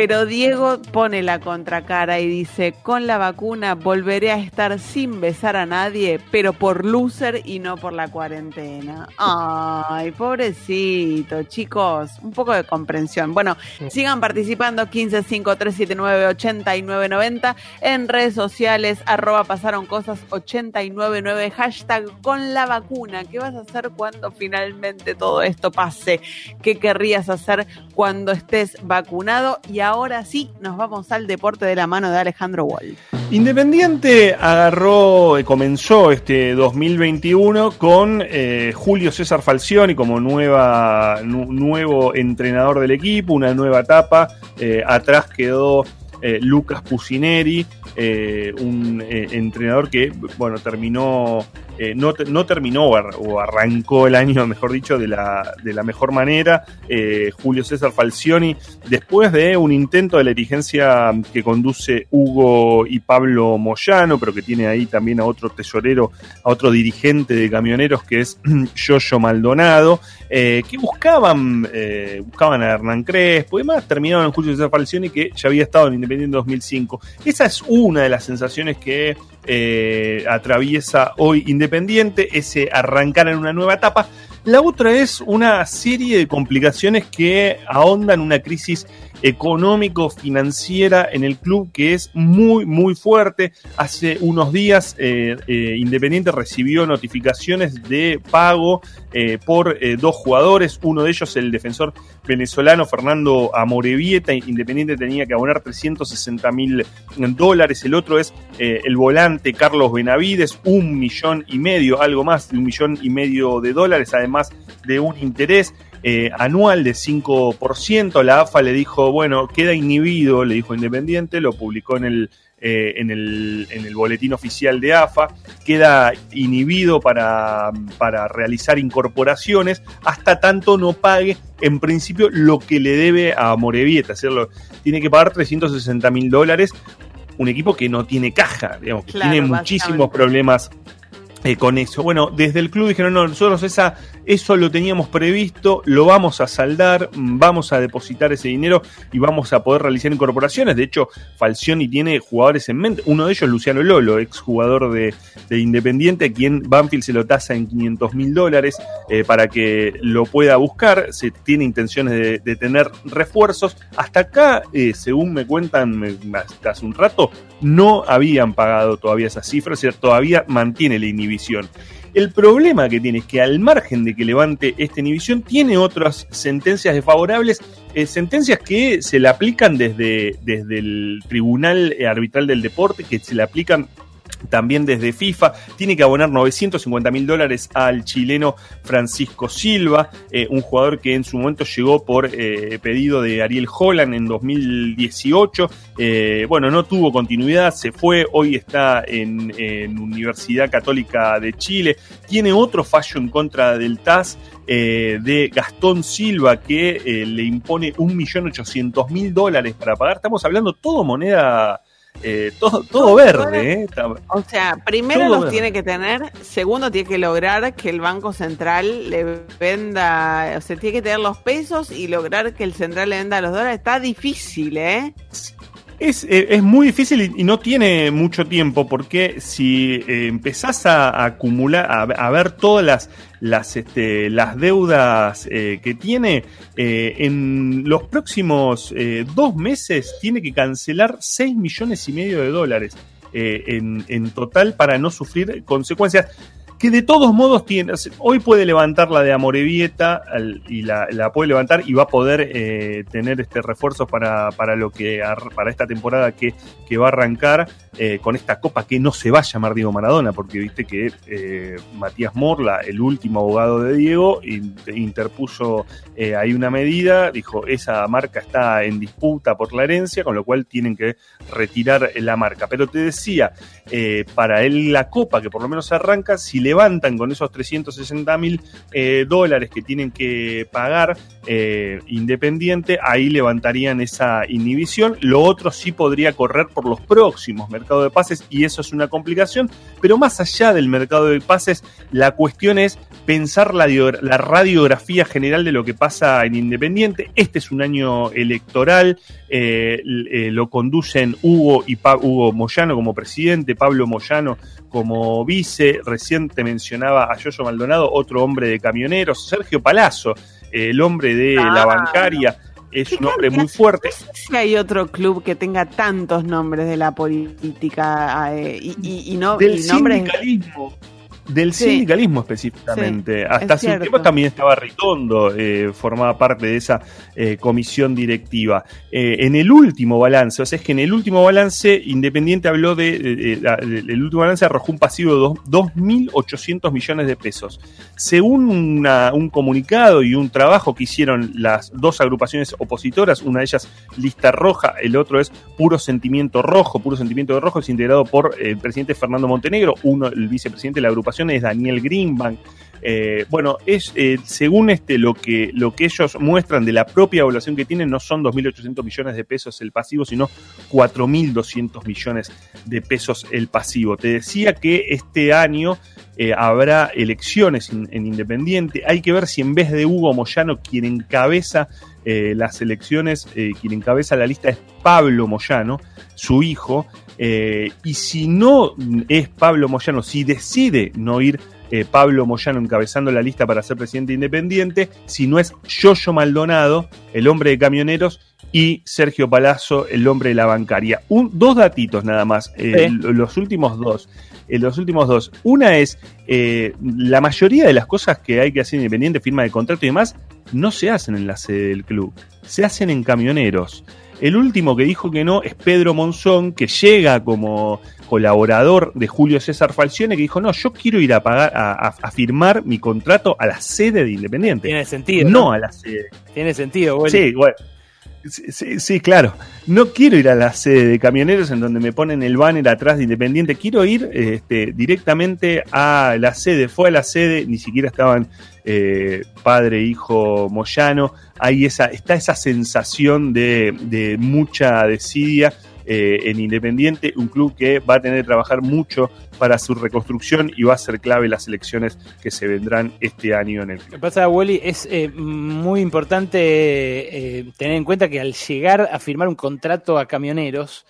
Pero Diego pone la contracara y dice, con la vacuna volveré a estar sin besar a nadie, pero por loser y no por la cuarentena. Ay, pobrecito, chicos, un poco de comprensión. Bueno, sigan participando 1553798990 en redes sociales, arroba pasaron cosas 899, hashtag con la vacuna. ¿Qué vas a hacer cuando finalmente todo esto pase? ¿Qué querrías hacer cuando estés vacunado? Y ahora sí, nos vamos al deporte de la mano de Alejandro Wall. Independiente agarró, eh, comenzó este 2021 con eh, Julio César Falcioni como nueva, nu- nuevo entrenador del equipo, una nueva etapa. Eh, atrás quedó Lucas Pusineri, un entrenador que bueno terminó eh, no, no terminó o, ar- o arrancó el año, mejor dicho, de la, de la mejor manera. Eh, Julio César Falcioni, después de un intento de la dirigencia que conduce Hugo y Pablo Moyano, pero que tiene ahí también a otro tesorero, a otro dirigente de camioneros que es Yoyo Maldonado, eh, que buscaban, buscaban a Hernán Crespo y demás, terminaron en Julio César Falcioni que ya había estado en Independiente 2005. Esa es una de las sensaciones que eh, atraviesa hoy Independiente, ese arrancar en una nueva etapa. La otra es una serie de complicaciones que ahondan una crisis económico-financiera en el club que es muy, muy fuerte. Hace unos días eh, eh, Independiente recibió notificaciones de pago eh, por dos jugadores, uno de ellos el defensor venezolano Fernando Amorebieta, Independiente tenía que abonar 360 mil dólares, el otro es el volante Carlos Benavides, un millón y medio, algo más de un millón y medio de dólares, además de un interés eh, anual de 5%. La AFA le dijo, bueno, queda inhibido, le dijo Independiente, lo publicó en el, eh, en el, en el boletín oficial de AFA, queda inhibido para, para realizar incorporaciones hasta tanto no pague en principio lo que le debe a Morevieta, es decir, lo- tiene que pagar 360 mil dólares, un equipo que no tiene caja, digamos, que Claro, tiene muchísimos problemas eh, con eso. Bueno, desde el club dijeron, no, nosotros esa, eso lo teníamos previsto, lo vamos a saldar, mm, vamos a depositar ese dinero y vamos a poder realizar incorporaciones. De hecho, Falcioni tiene jugadores en mente. Uno de ellos, Luciano Lolo, exjugador de, de Independiente, a quien Banfield se lo tasa en 500 mil dólares eh, para que lo pueda buscar. Se tiene intenciones de, tener refuerzos. Hasta acá, eh, según me cuentan hasta hace un rato, no habían pagado todavía esas cifras, todavía mantiene la El problema que tiene es que al margen de que levante esta inhibición, tiene otras sentencias desfavorables, eh, sentencias que se le aplican desde, desde el Tribunal Arbitral del Deporte, que se le aplican también desde FIFA, tiene que abonar 950 mil dólares al chileno Francisco Silva, eh, un jugador que en su momento llegó por eh, pedido de Ariel Holland en 2018. Eh, bueno, no tuvo continuidad, se fue, hoy está en, en Universidad Católica de Chile. Tiene otro fallo en contra del TAS de Gastón Silva que le impone 1.800.000 dólares para pagar. Estamos hablando todo moneda, eh, todo, todo verde. ¿eh? O sea, primero Todo los verde. tiene que tener, segundo tiene que lograr que el Banco Central le venda, o sea, tiene que tener los pesos y lograr que el Central le venda los dólares. Está difícil, ¿eh? Es, eh, es muy difícil y, no tiene mucho tiempo porque si eh, empezás a, acumular, a, ver todas las, las, este, las deudas eh, que tiene, en los próximos dos meses tiene que cancelar 6 millones y medio de dólares en, en total para no sufrir consecuencias que de todos modos tiene, hoy puede levantar la de Amorebieta al- y la, puede levantar y va a poder eh, tener este refuerzos para, para lo que ar- para esta temporada que, que va a arrancar eh, con esta copa que no se va a llamar Diego Maradona, porque viste que eh, Matías Morla, el último abogado de Diego, in- interpuso ahí una medida, dijo esa marca está en disputa por la herencia, con lo cual tienen que retirar la marca. Pero te decía, para él la copa, que por lo menos arranca, si levantan con esos 360 mil eh, dólares que tienen que pagar eh, Independiente, ahí levantarían esa inhibición. Lo otro sí podría correr por los próximos mercados de pases y eso es una complicación. Pero más allá del mercado de pases, la cuestión es pensar la, dio- la radiografía general de lo que pasa en Independiente. Este es un año electoral, eh, lo conducen Hugo y Hugo Moyano como presidente, Pablo Moyano como vice, recién te mencionaba a Yoyo Maldonado, otro hombre de camioneros, Sergio Palazzo, el hombre de la bancaria, es un hombre muy fuerte. Si hay otro club que tenga tantos nombres de la política eh, y, y- y no Del y nombres sindicalismo. Del Sí. sindicalismo específicamente. Sí, Hasta es hace un tiempo también estaba Ritondo, eh, formaba parte de esa eh, comisión directiva. Eh, en el último balance, o sea, es que en el último balance, Independiente habló de. el último balance arrojó un pasivo de dos- 2.800 millones de pesos. Según una- un comunicado y un trabajo que hicieron las dos agrupaciones opositoras, una de ellas Lista Roja, el otro es Puro Sentimiento Rojo. Puro Sentimiento Rojo es integrado por el presidente Fernando Montenegro, uno, el vicepresidente de la agrupación es Daniel Greenbank. Eh, bueno, es eh, según este lo que, lo que ellos muestran de la propia evaluación que tienen, no son 2.800 millones de pesos el pasivo, sino 4.200 millones de pesos el pasivo. Te decía que este año eh, habrá elecciones en, en Independiente. Hay que ver si en vez de Hugo Moyano, quien encabeza las elecciones, quien encabeza la lista es Pablo Moyano, su hijo. Eh, y si no es Pablo Moyano, si decide no ir eh, Pablo Moyano encabezando la lista para ser presidente independiente, si no es Yoyo Maldonado, el hombre de camioneros, y Sergio Palazzo, el hombre de la bancaria. Un, dos datitos nada más, eh, los últimos dos. Eh, los últimos dos. Una es, la mayoría de las cosas que hay que hacer independiente, firma de contrato y demás, no se hacen en la sede del club, se hacen en camioneros. El último que dijo que no es Pedro Monzón, que llega como colaborador de Julio César Falcione, que dijo, no, yo quiero ir a pagar, a, firmar mi contrato a la sede de Independiente. Tiene sentido. No a la sede. Tiene sentido, bueno. Sí, bueno. Sí, sí, sí, claro. No quiero ir a la sede de camioneros en donde me ponen el banner atrás de Independiente. Quiero ir este, directamente a la sede. Fue a la sede, ni siquiera estaban eh, padre, hijo, Moyano. Hay esa, está esa sensación de, de mucha desidia eh, en Independiente, un club que va a tener que trabajar mucho para su reconstrucción y va a ser clave las elecciones que se vendrán este año en el Lo que pasa, Wally, es eh, muy importante eh, tener en cuenta que al llegar a firmar un contrato a camioneros,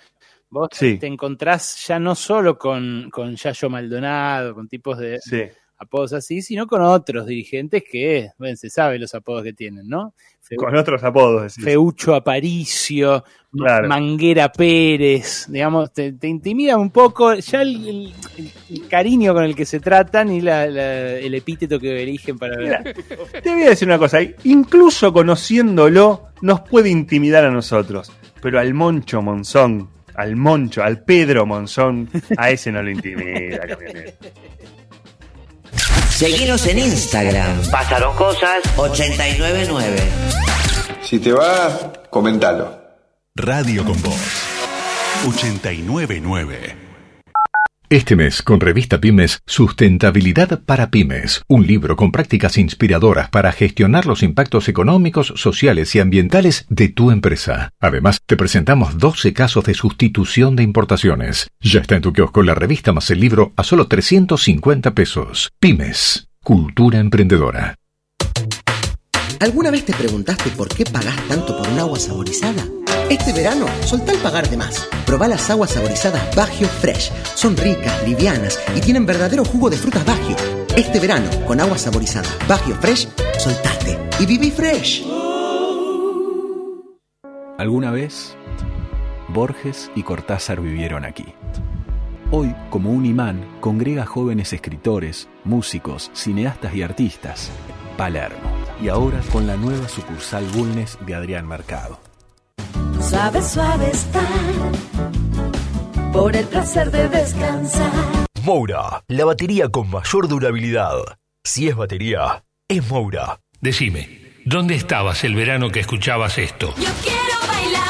vos Sí. te encontrás ya no solo con, con Yayo Maldonado, con tipos de Sí. Apodos así, sino con otros dirigentes que, bueno, se sabe los apodos que tienen, ¿no? Feu- Con otros apodos. decís. Feucho Aparicio, Claro. Manguera Pérez, digamos, te, te intimida un poco ya el, el- el cariño con el que se tratan y la- la- el epíteto que eligen para Mira, Te voy a decir una cosa, incluso conociéndolo nos puede intimidar a nosotros, pero al Moncho Monzón, al Moncho, al Pedro Monzón, a ese no lo intimida, camionero. Seguinos en Instagram. Pasaron cosas 899. Si te va, comentalo. Radio con Voz 899. Este mes, con Revista Pymes, Sustentabilidad para Pymes, un libro con prácticas inspiradoras para gestionar los impactos económicos, sociales y ambientales de tu empresa. Además, te presentamos 12 casos de sustitución de importaciones. Ya está en tu kiosco la revista más el libro a solo 350 pesos. Pymes, cultura emprendedora. ¿Alguna vez te preguntaste por qué pagás tanto por un agua saborizada? Este verano, soltá el pagar de más. Probá las aguas saborizadas Bagio Fresh. Son ricas, livianas y tienen verdadero jugo de frutas Bagio. Este verano, con agua saborizada Bagio Fresh, soltate y viví fresh. Alguna vez, Borges y Cortázar vivieron aquí. Hoy, como un imán, congrega jóvenes escritores, músicos, cineastas y artistas. Palermo. Y ahora con la nueva sucursal Bulnes de Adrián Mercado. Suave, suave estar por el placer de descansar. Moura, la batería con mayor durabilidad. Si es batería, es Moura. Decime, ¿dónde estabas el verano que escuchabas esto? Yo quiero bailar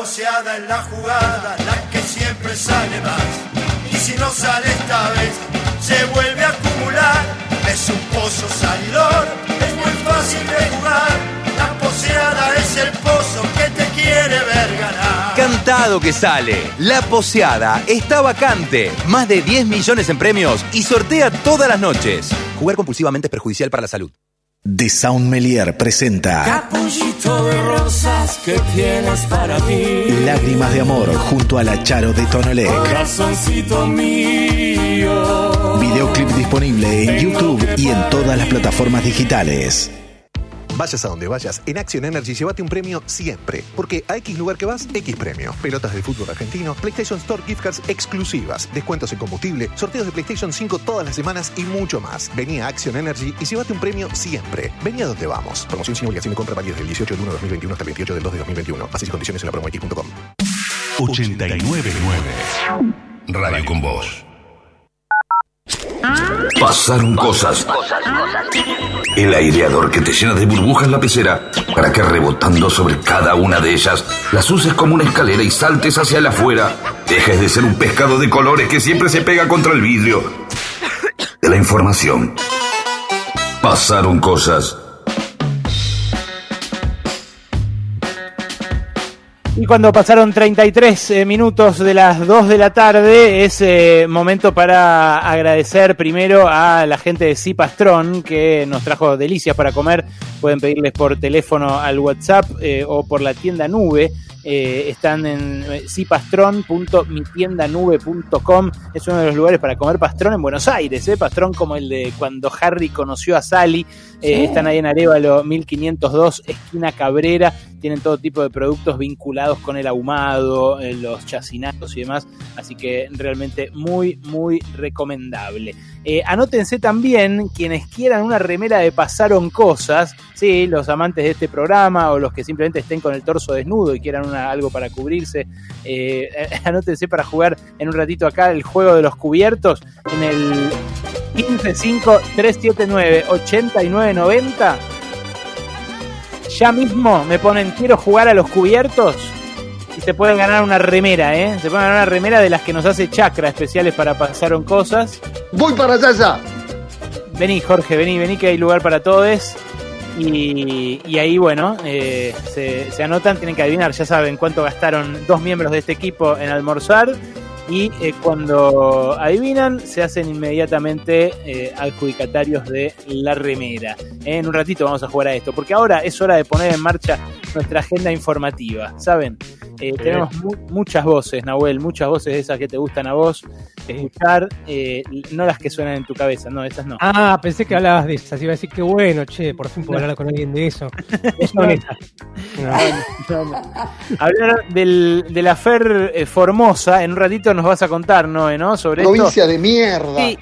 La poseada en la jugada, la que siempre sale más. Y si no sale esta vez, se vuelve a acumular. Es un pozo salidor, es muy fácil de jugar. La poseada es el pozo que te quiere ver ganar. Cantado que sale. La poseada está vacante. Más de 10 millones en premios y sortea todas las noches. Jugar compulsivamente es perjudicial para la salud. The Sound Melier presenta Capullito de rosas que tienes para mí. Lágrimas de Amor junto a la Charo de Tonolec. Corazoncito mío. Video Videoclip disponible en YouTube y en todas las plataformas digitales. Vayas a donde vayas, en Action Energy llévate un premio siempre. Porque a X lugar que vas, X premio. Pelotas de fútbol argentino, PlayStation Store gift cards exclusivas, descuentos en combustible, sorteos de PlayStation 5 todas las semanas y mucho más. Vení a Action Energy y llévate un premio siempre. Vení a donde vamos. Promoción sin obligación de compra válida del 18 de 1 de 2021 hasta el 28 del 2 de 2021. Bases y condiciones en la promox.com. 899 Radio con Voz. Pasaron cosas. El aireador que te llena de burbujas la pecera para que rebotando sobre cada una de ellas las uses como una escalera y saltes hacia el afuera. Dejes de ser un pescado de colores que siempre se pega contra el vidrio. De la información. Pasaron cosas. Y cuando pasaron 33 eh, minutos de las 2 de la tarde, es eh, momento para agradecer primero a la gente de Cipastron que nos trajo delicias para comer. Pueden pedirles por teléfono al WhatsApp eh, o por la tienda nube. Eh, están en eh, cipastron.mitiendanube.com. Es uno de los lugares para comer pastrón en Buenos Aires. ¿eh? Pastrón como el de cuando Harry conoció a Sally. Eh, Sí. Están ahí en Arevalo 1502, esquina Cabrera. Tienen todo tipo de productos vinculados con el ahumado, eh, los chacinados y demás. Así que realmente muy, muy recomendable. Eh, anótense también quienes quieran una remera de Pasaron Cosas, sí, los amantes de este programa o los que simplemente estén con el torso desnudo y quieran una- algo para cubrirse. eh, anótense para jugar en un ratito acá el juego de los cubiertos en el 155-379-8990. Ya mismo me ponen quiero jugar a los cubiertos y se pueden ganar una remera, ¿eh? Se pueden ganar una remera de las que nos hace Chakra, especiales para Pasaron Cosas. Voy para allá ya. Vení, Jorge, vení, vení, que hay lugar para todos. Y, y ahí, bueno, eh, se, se anotan, tienen que adivinar, ya saben cuánto gastaron dos miembros de este equipo en almorzar. Y eh, cuando adivinan, se hacen inmediatamente eh, adjudicatarios de la remera. En un ratito vamos a jugar a esto, porque ahora es hora de poner en marcha nuestra agenda informativa, ¿saben? Eh, tenemos mu- muchas voces, Nahuel, muchas voces de esas que te gustan a vos escuchar, eh, no las que suenan en tu cabeza, no, esas no. Ah, pensé que hablabas de esas. Iba a decir que bueno, che, por fin puedo hablar con alguien de eso. No son esas. No, no. Hablar del, de la FER eh, Formosa, en un ratito nos vas a contar, Noé, ¿no? Sobre Provincia esto. de mierda. Sí.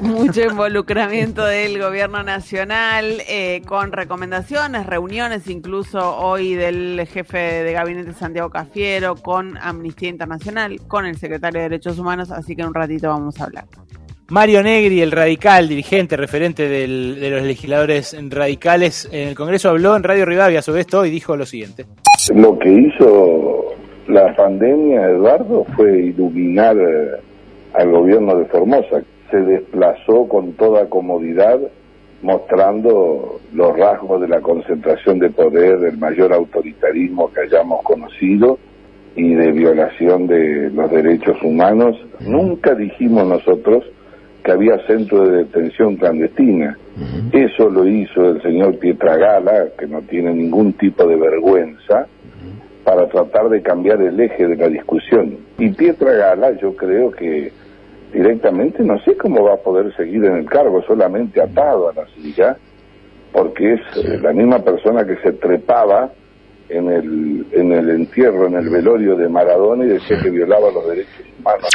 Mucho involucramiento del gobierno nacional eh, con recomendaciones, reuniones incluso hoy del jefe de gabinete Santiago Cafiero con Amnistía Internacional, con el secretario de Derechos Humanos, así que en un ratito vamos a hablar. Mario Negri, el radical, dirigente, referente del- de los legisladores radicales en el Congreso, habló en Radio Rivadavia sobre esto y dijo lo siguiente. Lo que hizo la pandemia, Eduardo, fue iluminar eh, al gobierno de Formosa. Se desplazó con toda comodidad, mostrando los rasgos de la concentración de poder, del mayor autoritarismo que hayamos conocido y de violación de los derechos humanos. Nunca dijimos nosotros que había centro de detención clandestina. Eso lo hizo el señor Pietragala, que no tiene ningún tipo de vergüenza, para tratar de cambiar el eje de la discusión. Y Pietragala, yo creo que directamente no sé cómo va a poder seguir en el cargo, solamente atado a la silla, porque es eh, la misma persona que se trepaba en el, en el entierro, en el velorio de Maradona y decía que violaba los derechos humanos.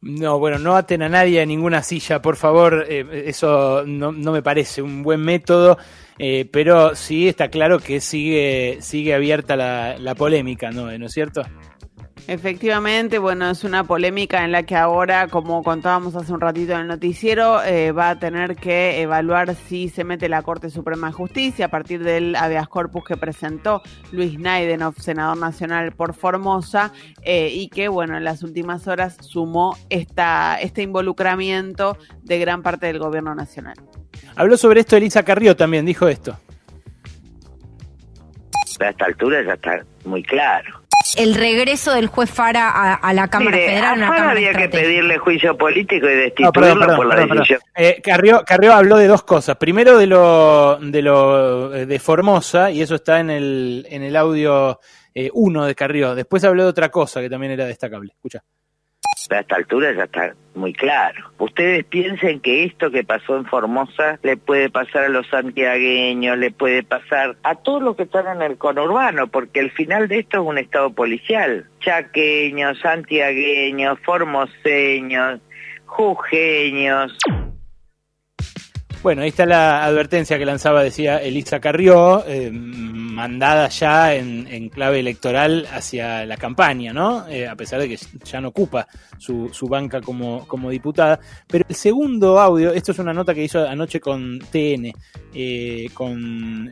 No, bueno, no aten a nadie a ninguna silla, por favor, eh, eso no, no me parece un buen método, eh, pero sí está claro que sigue, sigue abierta la, la polémica, ¿no? ¿No es cierto? Efectivamente, bueno, es una polémica en la que ahora, como contábamos hace un ratito en el noticiero, eh, va a tener que evaluar si se mete la Corte Suprema de Justicia a partir del habeas corpus que presentó Luis Naidenov, senador nacional por Formosa, eh, y que, bueno, en las últimas horas sumó esta, este involucramiento de gran parte del gobierno nacional. Habló sobre esto Elisa Carrió también, dijo esto. A esta altura ya está muy claro. El regreso del juez Fara a, a la Cámara Mire, Federal. a una Fara que pedirle juicio político y No, destituirlo perdón, perdón, por la perdón, perdón. decisión. Eh, Carrió, Carrió habló de dos cosas. Primero de lo de lo eh, de Formosa, y eso está en el, en el audio 1 de Carrió. Después habló de otra cosa que también era destacable. Escucha. A esta altura ya está muy claro. Ustedes piensen que esto que pasó en Formosa le puede pasar a los santiagueños, le puede pasar a todos los que están en el conurbano, porque el final de esto es un estado policial. Chaqueños, santiagueños, formoseños, jujeños. Bueno, ahí está la advertencia que lanzaba, decía Elisa Carrió, eh, mandada ya en, en clave electoral hacia la campaña, ¿no? Eh, a pesar de que ya no ocupa su, su banca como, como diputada. Pero el segundo audio, esto es una nota que hizo anoche con TN, eh, con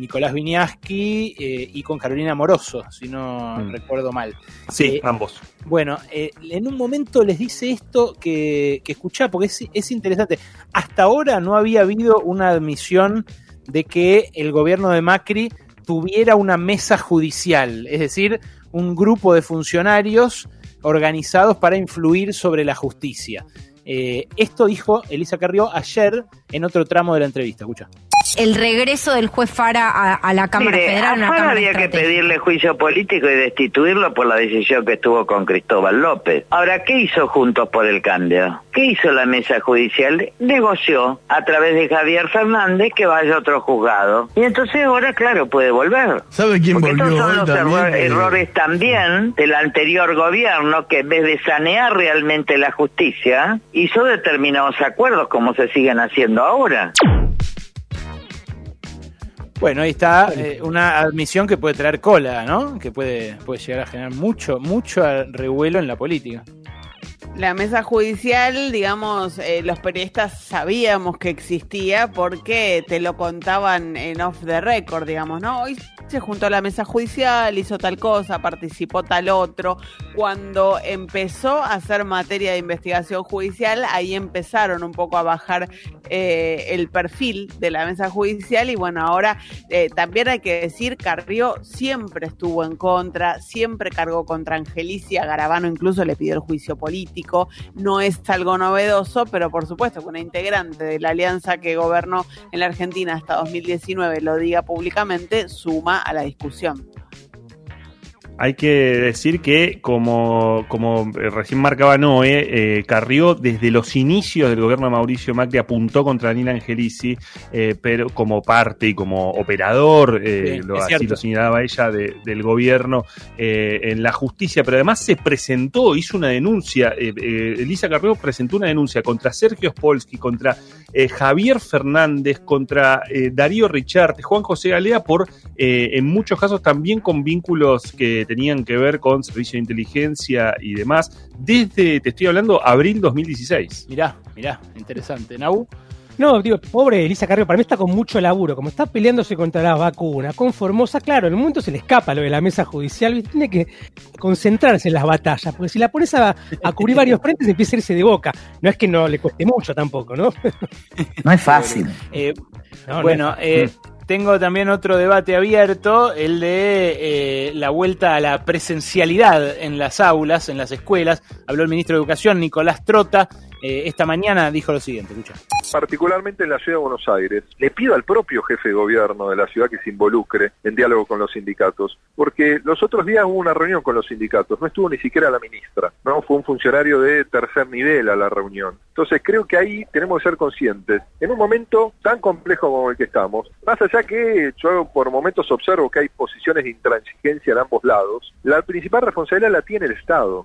Nicolás Viñaski eh, y con Carolina Moroso, si no Mm. recuerdo mal. Sí, ambos. bueno, en un momento les dice esto que, que escuchá, porque es, es interesante. Hasta ahora no había habido una admisión de que el gobierno de Macri tuviera una mesa judicial, es decir, un grupo de funcionarios organizados para influir sobre la justicia. Eh, esto dijo Elisa Carrió ayer en otro tramo de la entrevista. Escucha. El regreso del juez Fara a, a la Cámara Mire, Federal. a una Fara Cámara había que pedirle juicio político y destituirlo por la decisión que estuvo con Cristóbal López. Ahora, ¿qué hizo Juntos por el Cambio? ¿Qué hizo la mesa judicial? Negoció a través de Javier Fernández que vaya a otro juzgado. Y entonces ahora, claro, puede volver. ¿Sabe quién Porque estos volvió son hoy los también? error- Eh, errores también del anterior gobierno que en vez de sanear realmente la justicia, hizo determinados acuerdos como se siguen haciendo ahora. Bueno, ahí está eh, una admisión que puede traer cola, ¿no? Que puede, puede llegar a generar mucho, mucho revuelo en la política. La mesa judicial, digamos, eh, los periodistas sabíamos que existía porque te lo contaban en off the record, digamos, ¿no? Hoy se juntó la mesa judicial, hizo tal cosa, participó tal otro. Cuando empezó a hacer materia de investigación judicial, ahí empezaron un poco a bajar eh, el perfil de la mesa judicial y bueno, ahora eh, también hay que decir, Carrió siempre estuvo en contra, siempre cargó contra Angelicia, Garabano incluso le pidió el juicio político, no es algo novedoso, pero por supuesto que una integrante de la alianza que gobernó en la Argentina hasta 2019 lo diga públicamente, suma a la discusión. Hay que decir que, como, como eh, recién marcaba Noé, eh, Carrió desde los inicios del gobierno de Mauricio Macri apuntó contra Nina Angelici, eh, pero como parte y como operador, eh, Sí, lo, así lo señalaba ella, de- del gobierno en la justicia, pero además se presentó, hizo una denuncia, Elisa Carrió presentó una denuncia contra Sergio Spolsky, contra Javier Fernández, contra Darío Richard, Juan José Galea, por en muchos casos también con vínculos que tenían que ver con servicio de inteligencia y demás, desde, te estoy hablando, abril 2016. Mirá, mirá, interesante. Nau. No, digo, pobre Elisa Carrió, para mí está con mucho laburo, como está peleándose contra las vacunas, con Formosa, claro, en un momento se le escapa lo de la mesa judicial, tiene que concentrarse en las batallas, porque si la pones a, a cubrir varios frentes empieza a irse de boca. No es que no le cueste mucho tampoco, ¿no? No es fácil. Eh, No, no bueno, eh, tengo también otro debate abierto, el de eh, la vuelta a la presencialidad en las aulas, en las escuelas. Habló el ministro de Educación, Nicolás Trota. Eh, esta mañana dijo lo siguiente, escucha. particularmente en la ciudad de Buenos Aires. Le pido al propio jefe de gobierno de la ciudad que se involucre en diálogo con los sindicatos, porque los otros días hubo una reunión con los sindicatos, no estuvo ni siquiera la ministra, no fue un funcionario de tercer nivel a la reunión. Entonces creo que ahí tenemos que ser conscientes. En un momento tan complejo como el que estamos, más allá que yo por momentos observo que hay posiciones de intransigencia en ambos lados, la principal responsabilidad la tiene el Estado.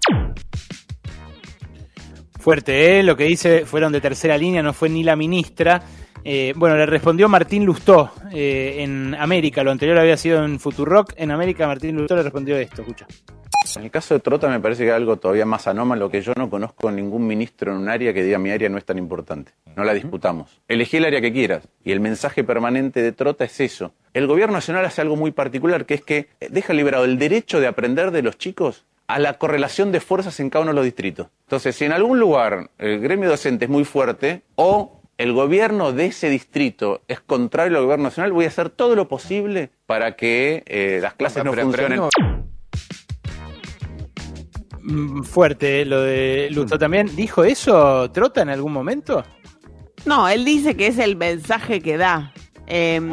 Fuerte, ¿eh? Lo que dice fueron de tercera línea, no fue ni la ministra. Eh, bueno, le respondió Martín Lustó eh, en América. Lo anterior había sido en Futurock. En América, Martín Lustó le respondió esto, escucha. En el caso de Trota me parece que hay algo todavía más anómalo que yo no conozco ningún ministro en un área que diga mi área no es tan importante. No la disputamos. Elegí el área que quieras. Y el mensaje permanente de Trota es eso. El gobierno nacional hace algo muy particular, que es que deja liberado el derecho de aprender de los chicos a la correlación de fuerzas en cada uno de los distritos. Entonces, si en algún lugar el gremio docente es muy fuerte o el gobierno de ese distrito es contrario al gobierno nacional, voy a hacer todo lo posible para que eh, las clases no funcionen. Mm, Fuerte, ¿eh? lo de Lustó también. ¿Dijo eso Trota en algún momento? No, él dice que es el mensaje que da.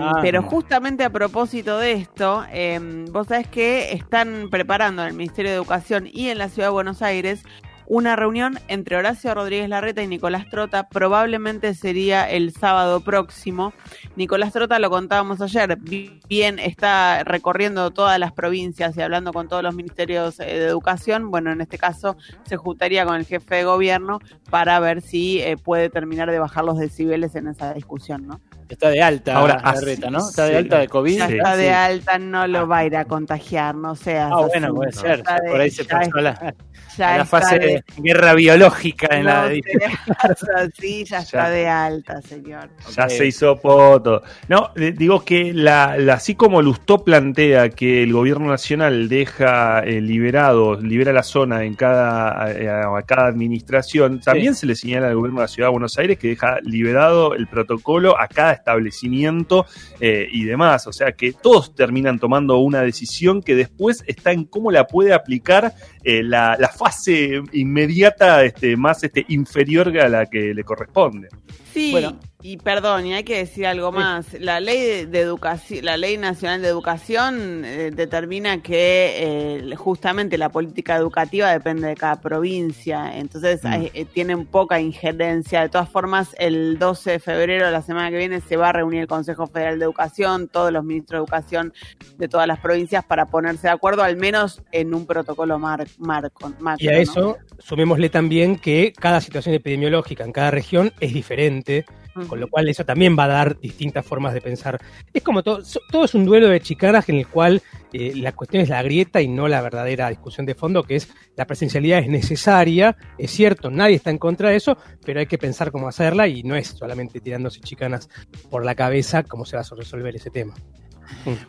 Ah. Pero justamente a propósito de esto, em, vos sabés que están preparando en el Ministerio de Educación y en la Ciudad de Buenos Aires una reunión entre Horacio Rodríguez Larreta y Nicolás Trota. Probablemente sería el sábado próximo. Nicolás Trota, lo contábamos ayer, bi- bien está recorriendo todas las provincias y hablando con todos los ministerios eh, de educación. Bueno, en este caso se juntaría con el jefe de gobierno para ver si eh, puede terminar de bajar los decibeles en esa discusión, ¿no? Está de alta Ahora, la así- reta, ¿no? Está de sí. alta de COVID. Ya Sí. está de Sí. alta, no lo va a ir a contagiar, no seas Ah, bueno, puede Ya ser. Por ahí se ya pasó a la, ya a la fase de- de guerra biológica en la así, ya está de alta, señor. Ya se hizo poto. No, digo que la, la- así como Lustó plantea que el gobierno nacional deja eh, liberado, libera la zona en cada, eh, a cada administración, también se le señala al gobierno de la ciudad de Buenos Aires que deja liberado el protocolo a cada establecimiento eh, y demás. O sea que todos terminan tomando una decisión que después está en cómo la puede aplicar eh, la, la fase inmediata este, más este, inferior a la que le corresponde. Sí, Bueno. y perdón, y hay que decir algo más. La ley de, de educación, la ley nacional de educación eh, determina que eh, justamente la política educativa depende de cada provincia, entonces Mm. hay- eh, tienen poca injerencia. De todas formas, el 12 de febrero, la semana que viene, se va a reunir el Consejo Federal de Educación, todos los ministros de educación de todas las provincias para ponerse de acuerdo, al menos en un protocolo mar- marco. macro, Y a ¿no? eso sumémosle también que cada situación epidemiológica en cada región es diferente, con lo cual eso también va a dar distintas formas de pensar. Es como todo, todo es un duelo de chicanas en el cual eh, la cuestión es la grieta y no la verdadera discusión de fondo, que es la presencialidad es necesaria, es cierto, nadie está en contra de eso, pero hay que pensar cómo hacerla y no es solamente tirándose chicanas por la cabeza cómo se va a resolver ese tema.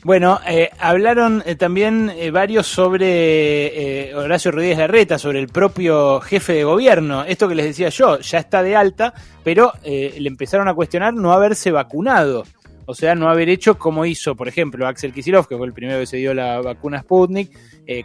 Bueno, eh, hablaron eh, también eh, varios sobre eh, Horacio Rodríguez Larreta, sobre el propio jefe de gobierno. Esto que les decía yo, ya está de alta, pero eh, le empezaron a cuestionar no haberse vacunado. O sea, no haber hecho como hizo, por ejemplo, Axel Kicillof, que fue el primero que se dio la vacuna Sputnik,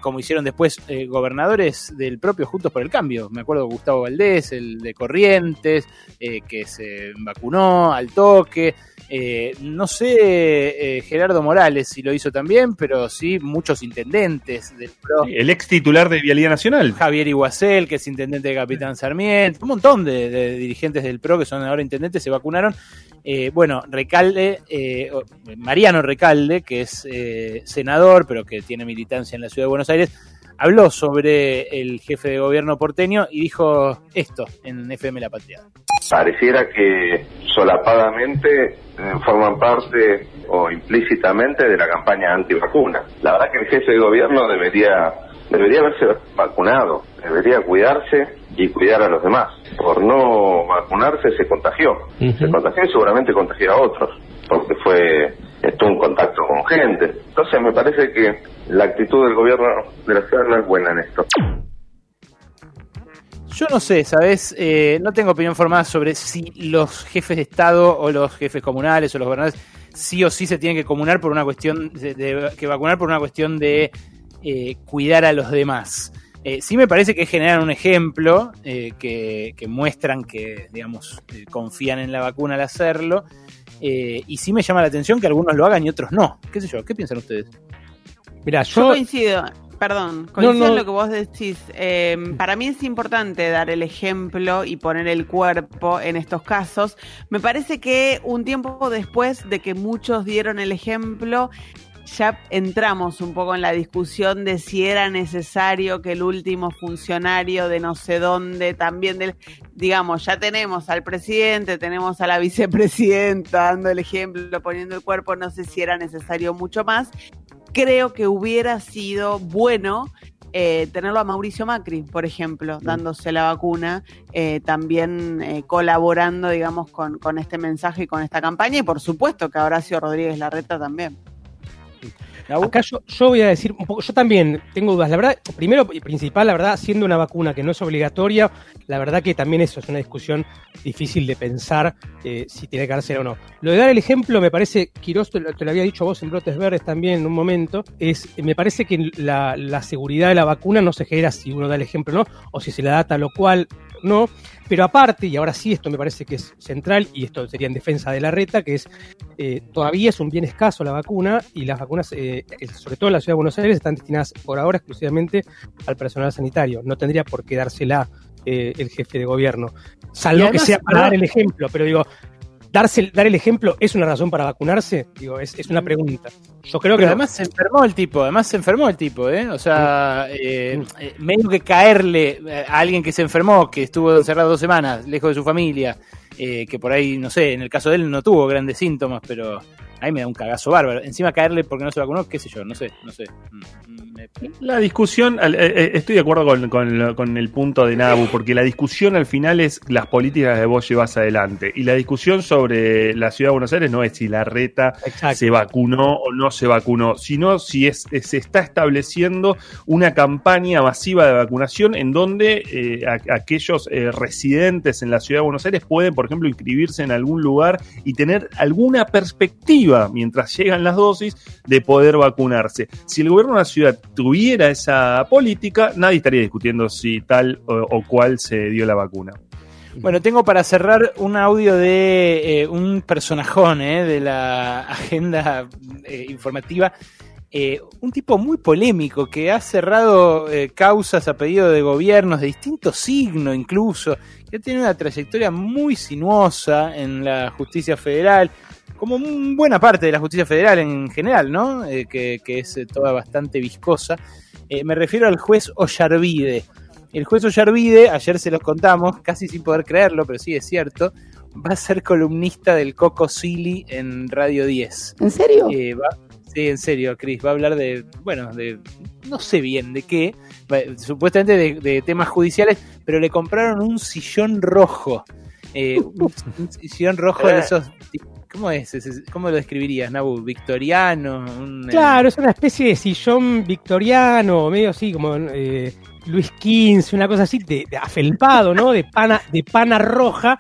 como hicieron después eh, gobernadores del propio Juntos por el Cambio. Me acuerdo Gustavo Valdés, el de Corrientes, eh, que se vacunó al toque. Eh, no sé eh, Gerardo Morales si lo hizo también, pero sí muchos intendentes del PRO. El ex titular de Vialidad Nacional. Javier Iguacel, que es intendente de Capitán Sarmiento, un montón de, de dirigentes del PRO que son ahora intendentes se vacunaron. Eh, bueno, Recalde, eh, Mariano Recalde, que es eh, senador, pero que tiene militancia en la ciudad de Buenos Aires, habló sobre el jefe de gobierno porteño y dijo esto en FM La Patria. Pareciera que solapadamente eh, forman parte o implícitamente de la campaña antivacuna. La verdad que el jefe de gobierno debería debería haberse vacunado, debería cuidarse y cuidar a los demás. Por no vacunarse se contagió. Se contagió y seguramente contagió a otros, porque fue estuvo en contacto con gente. Entonces me parece que la actitud del gobierno de la ciudad no es buena en esto. Yo no sé, ¿sabes? Eh, no tengo opinión formada sobre si los jefes de Estado o los jefes comunales o los gobernadores sí o sí se tienen que comunar por una cuestión que vacunar por una cuestión de eh, cuidar a los demás. Eh, sí me parece que generan un ejemplo eh, que, que muestran que, digamos, eh, confían en la vacuna al hacerlo. Eh, y sí me llama la atención que algunos lo hagan y otros no. ¿Qué sé yo? ¿Qué piensan ustedes? Mira, Yo coincido, perdón, coincido No, no. en lo que vos decís. Eh, para mí es importante dar el ejemplo y poner el cuerpo en estos casos. Me parece que un tiempo después de que muchos dieron el ejemplo, ya entramos un poco en la discusión de si era necesario que el último funcionario de no sé dónde, también del, digamos, ya tenemos al presidente, tenemos a la vicepresidenta dando el ejemplo, poniendo el cuerpo, no sé si era necesario mucho más creo que hubiera sido bueno eh, tenerlo a Mauricio Macri, por ejemplo, dándose la vacuna, eh, también eh, colaborando, digamos, con, con este mensaje y con esta campaña, y por supuesto que a Horacio Rodríguez Larreta también. Yo, voy a decir un poco, yo también tengo dudas. La verdad, primero y principal, la verdad, siendo una vacuna que no es obligatoria, la verdad que también eso es una discusión difícil de pensar eh, si tiene darse o no. Lo de dar el ejemplo, me parece, Quirós te, lo- había dicho vos en Brotes Verdes también en un momento, es, me parece que la, seguridad de la vacuna no se genera si uno da el ejemplo o no, o si se la da tal cual. No. Pero aparte, y ahora sí, esto me parece que es central, y esto sería en defensa de la reta, que es eh, todavía es un bien escaso la vacuna, y las vacunas, eh, sobre todo en la ciudad de Buenos Aires, están destinadas por ahora exclusivamente al personal sanitario. No tendría por qué dársela eh, el jefe de gobierno. Salvo además, que sea para dar el ejemplo, pero digo, darse, dar el ejemplo es una razón para vacunarse, digo, es, es una pregunta. Yo creo que Pero no. además se enfermó el tipo, además se enfermó el tipo, ¿eh? O sea, eh, eh, medio que caerle eh, a alguien que se enfermó, que estuvo encerrado dos semanas, lejos de su familia, eh, que por ahí, no sé, en el caso de él no tuvo grandes síntomas, pero ahí me da un cagazo bárbaro. Encima caerle porque no se vacunó, qué sé yo, no sé, no sé. Mm, La discusión, eh, eh, estoy de acuerdo con, con lo- con el punto de Nabu, porque la discusión al final es las políticas que vos llevas adelante. Y la discusión sobre la ciudad de Buenos Aires no es si la reta se vacunó o no se vacunó, sino si es, se está estableciendo una campaña masiva de vacunación en donde eh, a- aquellos eh, residentes en la ciudad de Buenos Aires pueden, por ejemplo, inscribirse en algún lugar y tener alguna perspectiva mientras llegan las dosis de poder vacunarse. Si el gobierno de la ciudad tuviera esa política, nadie estaría discutiendo si tal o, cual se dio la vacuna. Bueno, tengo para cerrar un audio de eh, un personajón eh, de la agenda eh, informativa. Un tipo muy polémico que ha cerrado causas a pedido de gobiernos de distinto signo incluso, que tiene una trayectoria muy sinuosa en la justicia federal, como buena parte de la justicia federal en general, ¿no? Eh, que, que es eh, toda bastante viscosa. Eh, me refiero al juez Ollarvide. El juez Ollarvide, ayer se los contamos, casi sin poder creerlo, pero sí es cierto, va a ser columnista del Coco Silly en Radio 10. ¿En serio? Eh, va- sí, en serio, Chris. Va a hablar de, bueno, de no sé bien de qué, supuestamente de, de temas judiciales, pero le compraron un sillón rojo. Eh, un, un sillón rojo de esos... ¿Cómo es? ¿Cómo lo describirías, Nabu? ¿Victoriano? Un, eh, Claro, es una especie de sillón victoriano, medio así como eh, Luis XV, una cosa así, de, de afelpado, ¿no? De pana, de pana roja.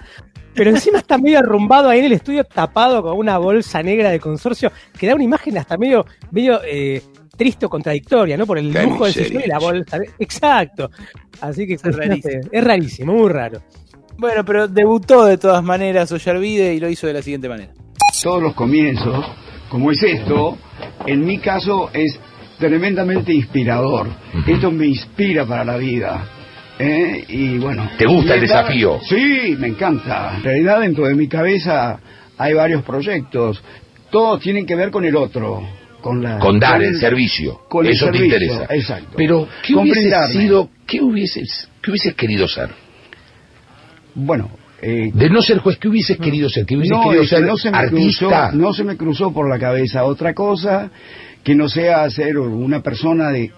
Pero encima está medio arrumbado ahí en el estudio, tapado con una bolsa negra de consorcio, que da una imagen hasta medio, medio eh, triste o contradictoria, ¿no? Por el lujo del sillón y la bolsa. Exacto. Así que Es rarísimo. es rarísimo, muy raro. Bueno, pero debutó de todas maneras Ollarvide y lo hizo de la siguiente manera. todos los comienzos, como es esto, en mi caso es tremendamente inspirador. Esto me inspira para la vida. ¿eh? Y bueno. ¿Te gusta el desafío? Sí, me encanta. En realidad dentro de mi cabeza hay varios proyectos. Todos tienen que ver con el otro. Con, la, Con dar el- el servicio. Con el Eso te servicio, interesa. Exacto. Pero, ¿qué Con hubiese sido, qué hubieses, qué hubieses querido ser? Bueno, eh, De no ser juez, ¿qué hubieses querido ser? ¿Qué hubieses no, querido es que ser no se me artista? cruzó, no se me cruzó por la cabeza otra cosa que no sea ser una persona de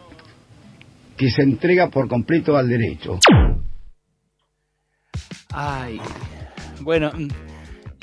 que se entrega por completo al derecho. Ay, bueno, mm,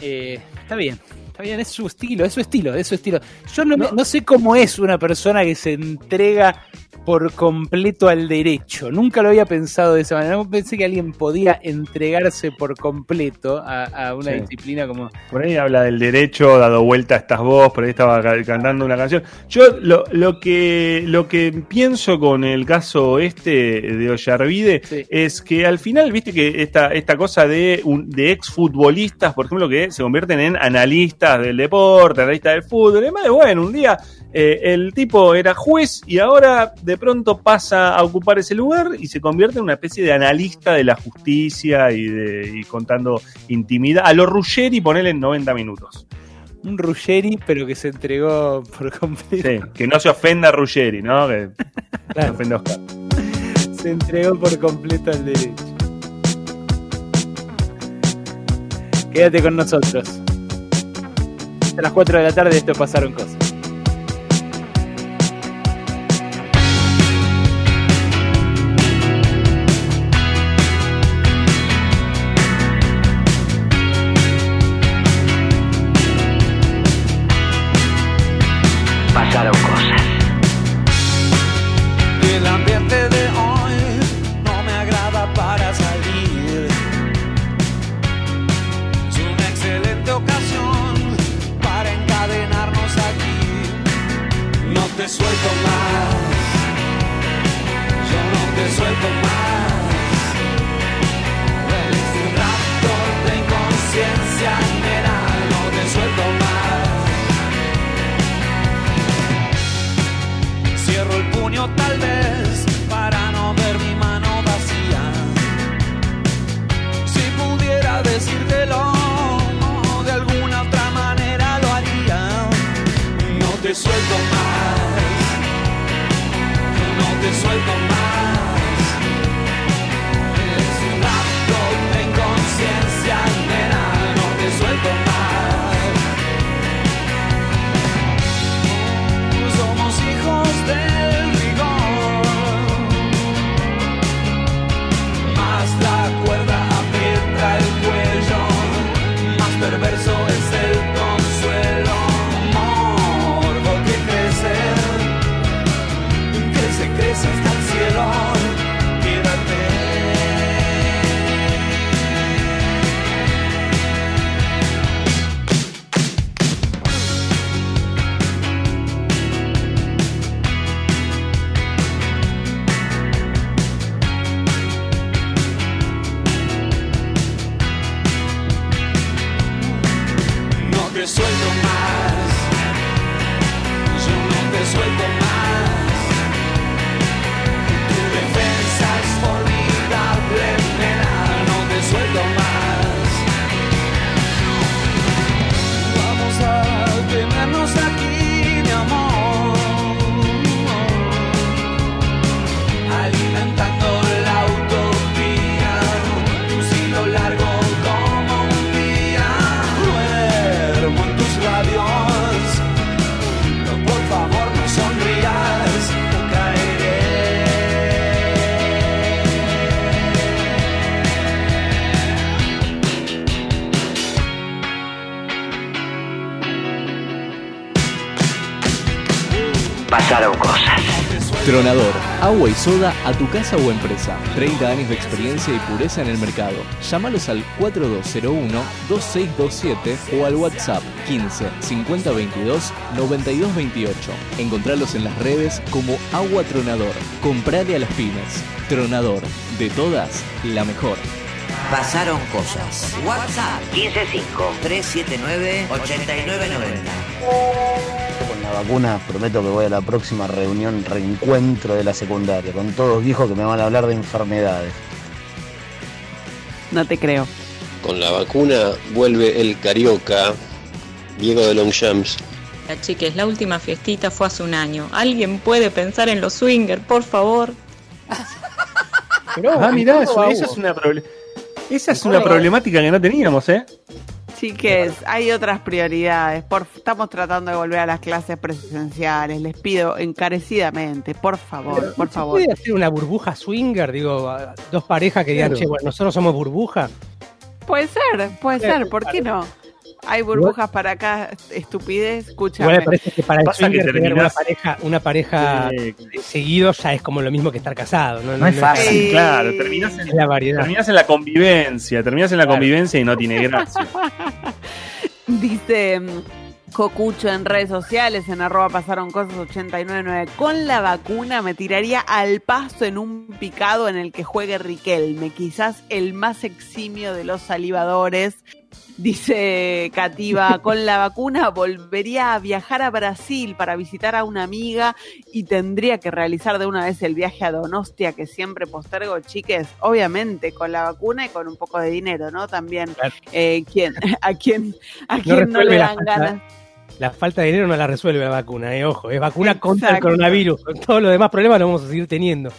eh, está bien, está bien, es su estilo, es su estilo, es su estilo. Yo no, me- no sé cómo es una persona que se entrega por completo al derecho. Nunca lo había pensado de esa manera. No pensé que alguien podía entregarse por completo a, a una Sí. disciplina como... Por ahí habla del derecho, dado vuelta a estas voz, por ahí estaba ca- cantando una canción. Yo lo, lo que lo que pienso con el caso este de Ollarvide es que al final, viste que esta, esta cosa de, un, de exfutbolistas, por ejemplo, que se convierten en analistas del deporte, analistas del fútbol, y demás, bueno, un día eh, el tipo era juez y ahora de pronto pasa a ocupar ese lugar y se convierte en una especie de analista de la justicia y, de, y contando intimidad. A lo Ruggeri ponele en 90 minutos. Un Ruggeri, pero que se entregó por completo. Sí, que no se ofenda a Ruggeri, ¿no? Que se ofenda a Oscar. Se entregó por completo al derecho. Quédate con nosotros. A las 4 de la tarde esto pasaron cosas. Agua y soda a tu casa o empresa. 30 años de experiencia y pureza en el mercado. Llámalos al 4201-2627 o al WhatsApp 15 50 22 92 28. Encontralos en las redes como Agua Tronador. Comprale a las pymes. Tronador, de todas, la mejor. Pasaron cosas. WhatsApp 155-379-8990. Con la vacuna prometo que voy a la próxima reunión, reencuentro de la secundaria, con todos viejos que me van a hablar de enfermedades. No te creo. Con la vacuna vuelve el carioca, Diego de Longchamps. La chiques, la última fiestita fue hace un año. ¿Alguien puede pensar en los swingers, por favor? ah, mirá, eso, eso es una, proble- esa es una problemática que no teníamos, ¿eh? Chiques, hay otras prioridades. Por, estamos tratando de volver a las clases presenciales. Les pido encarecidamente, por favor, por ¿Se favor. puede hacer una burbuja swinger? Digo, dos parejas que digan, Claro. che, bueno, nosotros somos burbuja. Puede ser, puede ser, ¿por qué no? Hay burbujas para acá, estupidez. Igual me parece que para el Pasa que tener una pareja, una pareja Sí. seguido ya es como lo mismo que estar casado. No, No es fácil. Sí. Claro, terminás en, la variedad. terminás en la convivencia, terminás en la Claro. convivencia y no tiene gracia. Dice mm, Cocucho en redes sociales, en arroba pasaron cosas 899. Con la vacuna me tiraría al paso en un picado en el que juegue Riquelme, quizás el más eximio de los salivadores. Dice Cativa, con la vacuna volvería a viajar a Brasil para visitar a una amiga y tendría que realizar de una vez el viaje a Donostia que siempre postergo, chiques. Obviamente, con la vacuna y con un poco de dinero, ¿no? También, eh, ¿quién, ¿a quién, a quién no, le dan falta- ganas? La falta de dinero no la resuelve la vacuna, eh, ojo, es vacuna contra el coronavirus. Con todos los demás problemas los vamos a seguir teniendo.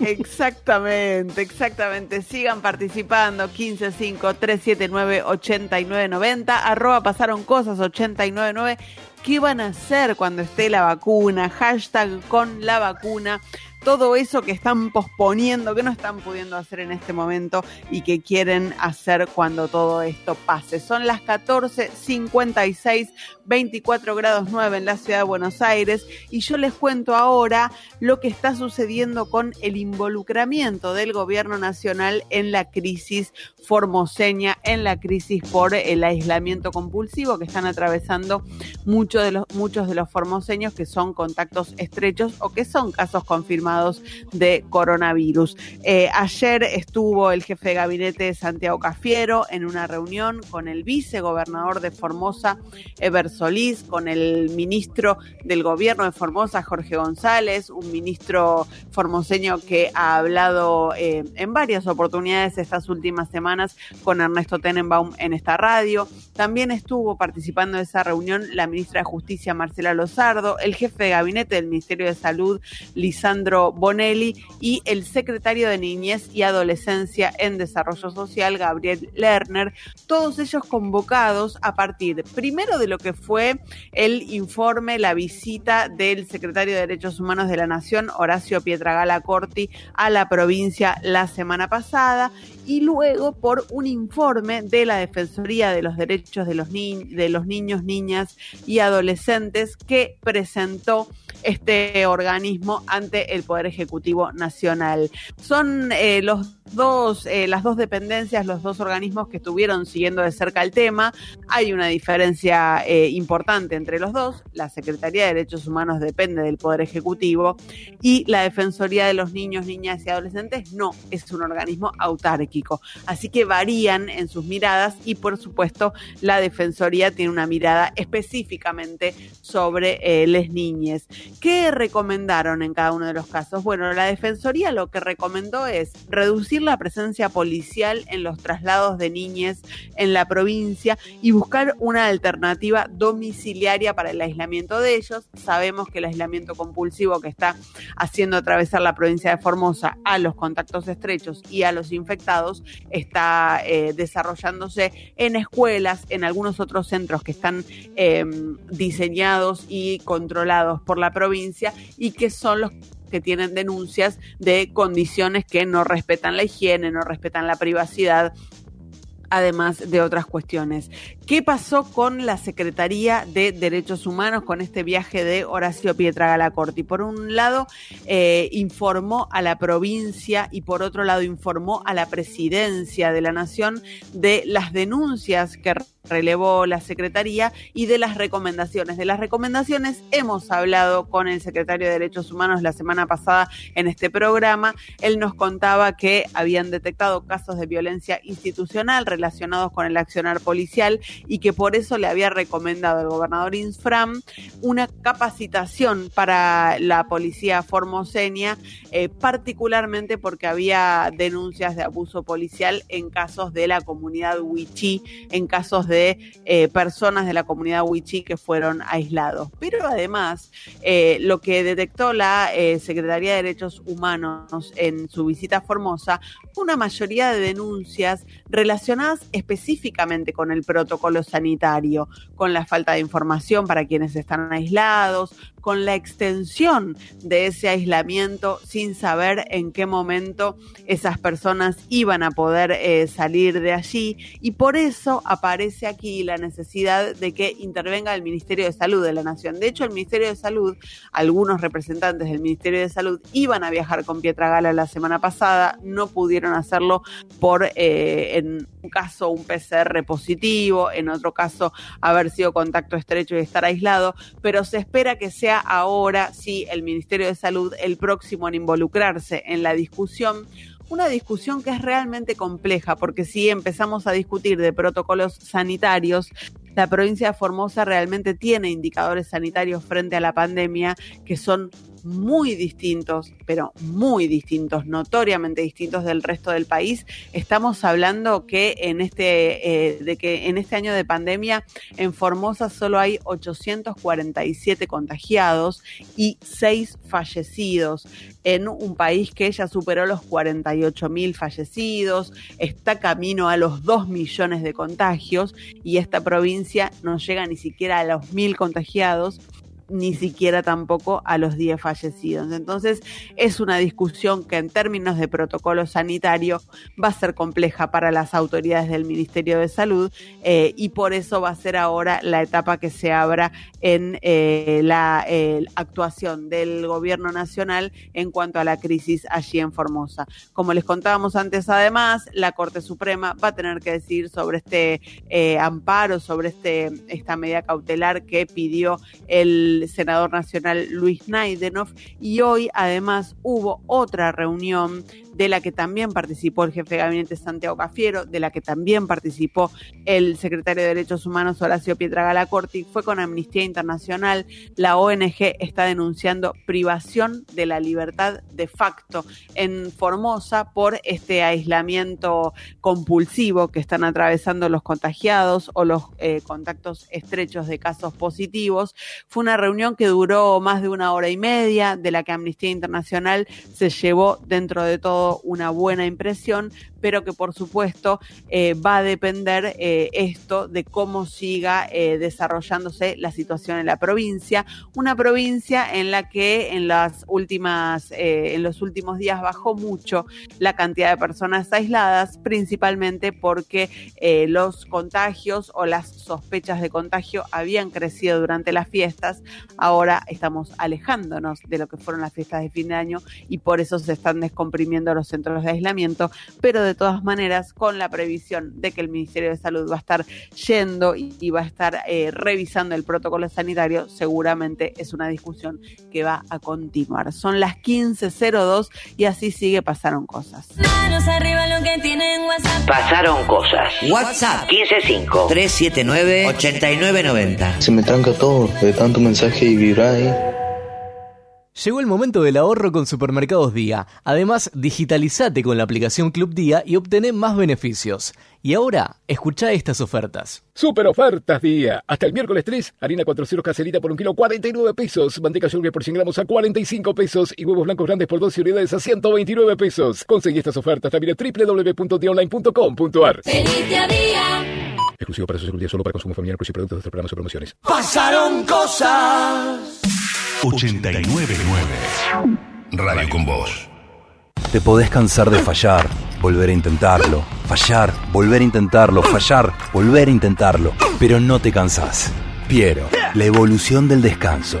Exactamente, exactamente. Sigan participando. 155-379-8990. Arroba pasaron cosas 899. ¿Qué van a hacer cuando esté la vacuna? Hashtag con la vacuna. Todo eso que están posponiendo, que no están pudiendo hacer en este momento y que quieren hacer cuando todo esto pase. Son las 14.56, 24 grados 9 en la ciudad de Buenos Aires y yo les cuento ahora lo que está sucediendo con el involucramiento del gobierno nacional en la crisis formoseña, en la crisis por el aislamiento compulsivo que están atravesando muchos de los, muchos de los formoseños que son contactos estrechos o que son casos confirmados de coronavirus. Eh, ayer estuvo el jefe de gabinete Santiago Cafiero en una reunión con el vicegobernador de Formosa, Eber Solís, con el ministro del gobierno de Formosa, Jorge González, un ministro formoseño que ha hablado eh, en varias oportunidades estas últimas semanas con Ernesto Tenenbaum en esta radio. También estuvo participando de esa reunión la ministra de Justicia, Marcela Lozardo, el jefe de gabinete del Ministerio de Salud, Lisandro Bonelli, y el secretario de Niñez y Adolescencia en Desarrollo Social, Gabriel Lerner, todos ellos convocados a partir primero de lo que fue el informe, la visita del secretario de Derechos Humanos de la Nación, Horacio Pietragala Corti, a la provincia la semana pasada y luego por un informe de la Defensoría de los Derechos de los, de los Niños, Niñas y Adolescentes que presentó este organismo ante el Poder Ejecutivo Nacional. Son eh, los dos, eh, las dos dependencias, los dos organismos que estuvieron siguiendo de cerca el tema. Hay una diferencia eh, importante entre los dos. La Secretaría de Derechos Humanos depende del Poder Ejecutivo y la Defensoría de los Niños, Niñas y Adolescentes no, es un organismo autárquico. Así que varían en sus miradas y por supuesto la Defensoría tiene una mirada específicamente sobre eh, les niñes. ¿Qué recomendaron en cada uno de los casos? Bueno, la Defensoría lo que recomendó es reducir la presencia policial en los traslados de niñes en la provincia y buscar una alternativa domiciliaria para el aislamiento de ellos. Sabemos que el aislamiento compulsivo que está haciendo atravesar la provincia de Formosa a los contactos estrechos y a los infectados está eh, desarrollándose en escuelas, en algunos otros centros que están eh, diseñados y controlados por la provincia y que son los que tienen denuncias de condiciones que no respetan la higiene, no respetan la privacidad además de otras cuestiones. ¿Qué pasó con la Secretaría de Derechos Humanos con este viaje de Horacio Pietragalacorti? Por un lado, eh, informó a la provincia y por otro lado informó a la presidencia de la Nación de las denuncias que relevó la Secretaría y de las recomendaciones. De las recomendaciones hemos hablado con el secretario de Derechos Humanos la semana pasada en este programa. Él nos contaba que habían detectado casos de violencia institucional relacionados con el accionar policial y que por eso le había recomendado el gobernador Insfram una capacitación para la policía formoseña, eh, particularmente porque había denuncias de abuso policial en casos de la comunidad Wichí, en casos de eh, personas de la comunidad Wichí que fueron aislados. Pero además, eh, lo que detectó la Secretaría de Derechos Humanos en su visita a Formosa, una mayoría de denuncias relacionadas específicamente con el protocolo sanitario, con la falta de información para quienes están aislados, con la extensión de ese aislamiento sin saber en qué momento esas personas iban a poder eh, salir de allí y por eso aparece aquí la necesidad de que intervenga el Ministerio de Salud de la Nación. De hecho, el Ministerio de Salud, algunos representantes del Ministerio de Salud iban a viajar con Pietra Gala la semana pasada, no pudieron hacerlo por, eh, en un caso, un PCR positivo, en otro caso, haber sido contacto estrecho y estar aislado, pero se espera que sea ahora sí el Ministerio de Salud el próximo en involucrarse en la discusión. Una discusión que es realmente compleja, porque si empezamos a discutir de protocolos sanitarios, la provincia de Formosa realmente tiene indicadores sanitarios frente a la pandemia que son muy distintos, pero muy distintos, notoriamente distintos del resto del país. Estamos hablando que en este, eh, de que en este año de pandemia en Formosa solo hay 847 contagiados y 6 fallecidos en un país que ya superó los 48 mil fallecidos, está camino a los 2 millones de contagios y esta provincia no llega ni siquiera a los mil contagiados ni siquiera tampoco a los 10 fallecidos. Entonces es una discusión que en términos de protocolo sanitario va a ser compleja para las autoridades del Ministerio de Salud eh, y por eso va a ser ahora la etapa que se abra en eh, la eh, actuación del gobierno nacional en cuanto a la crisis allí en Formosa. Como les contábamos antes, además, la Corte Suprema va a tener que decidir sobre este amparo, sobre este, esta medida cautelar que pidió el senador nacional Luis Naidenov y hoy además hubo otra reunión de la que también participó el jefe de gabinete Santiago Cafiero, de la que también participó el secretario de Derechos Humanos Horacio Pietragala Corti, fue con Amnistía Internacional. La ONG está denunciando privación de la libertad de facto en Formosa por este aislamiento compulsivo que están atravesando los contagiados o los eh, contactos estrechos de casos positivos. Fue una reunión que duró más de una hora y media, de la que Amnistía Internacional se llevó dentro de todo una buena impresión, pero que por supuesto eh, va a depender eh, esto de cómo siga eh, desarrollándose la situación en la provincia, una provincia en la que en las últimas, en los últimos días bajó mucho la cantidad de personas aisladas, principalmente porque los contagios o las sospechas de contagio habían crecido durante las fiestas. Ahora estamos alejándonos de lo que fueron las fiestas de fin de año y por eso se están descomprimiendo los centros de aislamiento, pero de todas maneras con la previsión de que el Ministerio de Salud va a estar yendo y, y va a estar eh, revisando el protocolo sanitario, seguramente es una discusión que va a continuar. Son las 15.02 y así sigue Pasaron Cosas. Manos arriba lo que tienen WhatsApp. Pasaron cosas. WhatsApp 155-379-8990. Se me tranca todo de tanto mensaje y vibrar ahí. Llegó el momento del ahorro con Supermercados Día. Además, digitalizate con la aplicación Club Día y obtené más beneficios. Y ahora, escucha estas ofertas. Super ofertas día. Hasta el miércoles 3, harina 400 caserita por un kilo 49 pesos. Manteca yogurt por 100 gramos a 45 pesos. Y huevos blancos grandes por 12 unidades a 129 pesos. Conseguí estas ofertas también en www.dionline.com.ar. Feliz día día. Exclusivo para su seguridad solo para consumo familiar, y productos de estos programas o promociones. Pasaron cosas. 899 Radio con Voz. Te podés cansar de fallar, volver a intentarlo, fallar, volver a intentarlo, fallar, volver a intentarlo, pero no te cansás. Piero, la evolución del descanso.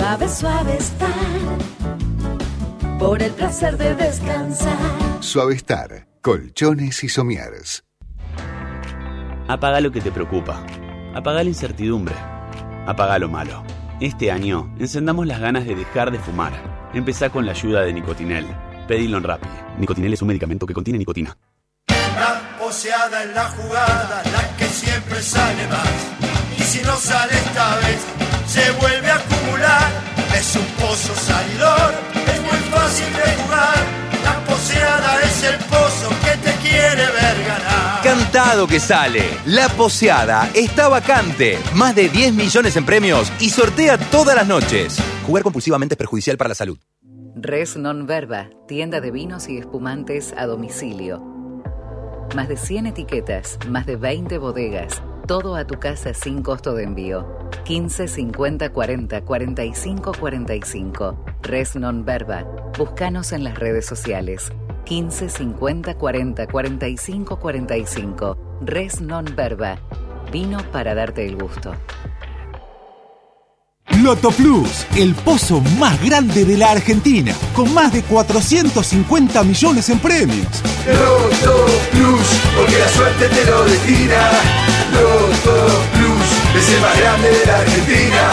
Suave, suave estar. Por el placer de descansar. Suavestar, colchones y somieres. Apaga lo que te preocupa. Apaga la incertidumbre. Apaga lo malo. Este año, encendamos las ganas de dejar de fumar. Empezá con la ayuda de Nicotinel. Pedilo en Rappi. Nicotinel es un medicamento que contiene nicotina. La poseada en la jugada, la que siempre sale más. Y si no sale esta vez, se vuelve a acumular. Es un pozo salidor, es muy fácil de jugar. La poseada es el pozo que te quiere ver ganar. Cantado que sale. La poseada está vacante. Más de 10 millones en premios y sortea todas las noches. Jugar compulsivamente es perjudicial para la salud. Res Non Verba, tienda de vinos y espumantes a domicilio. Más de 100 etiquetas, más de 20 bodegas, todo a tu casa sin costo de envío. 15 50 40 45 45. Res Non Verba. Búscanos en las redes sociales. 15 50 40 45 45. Res Non Verba. Vino para darte el gusto. Loto Plus, el pozo más grande de la Argentina, con más de 450 millones en premios. Loto Plus, porque la suerte te lo destina. Loto Plus, es el más grande de la Argentina.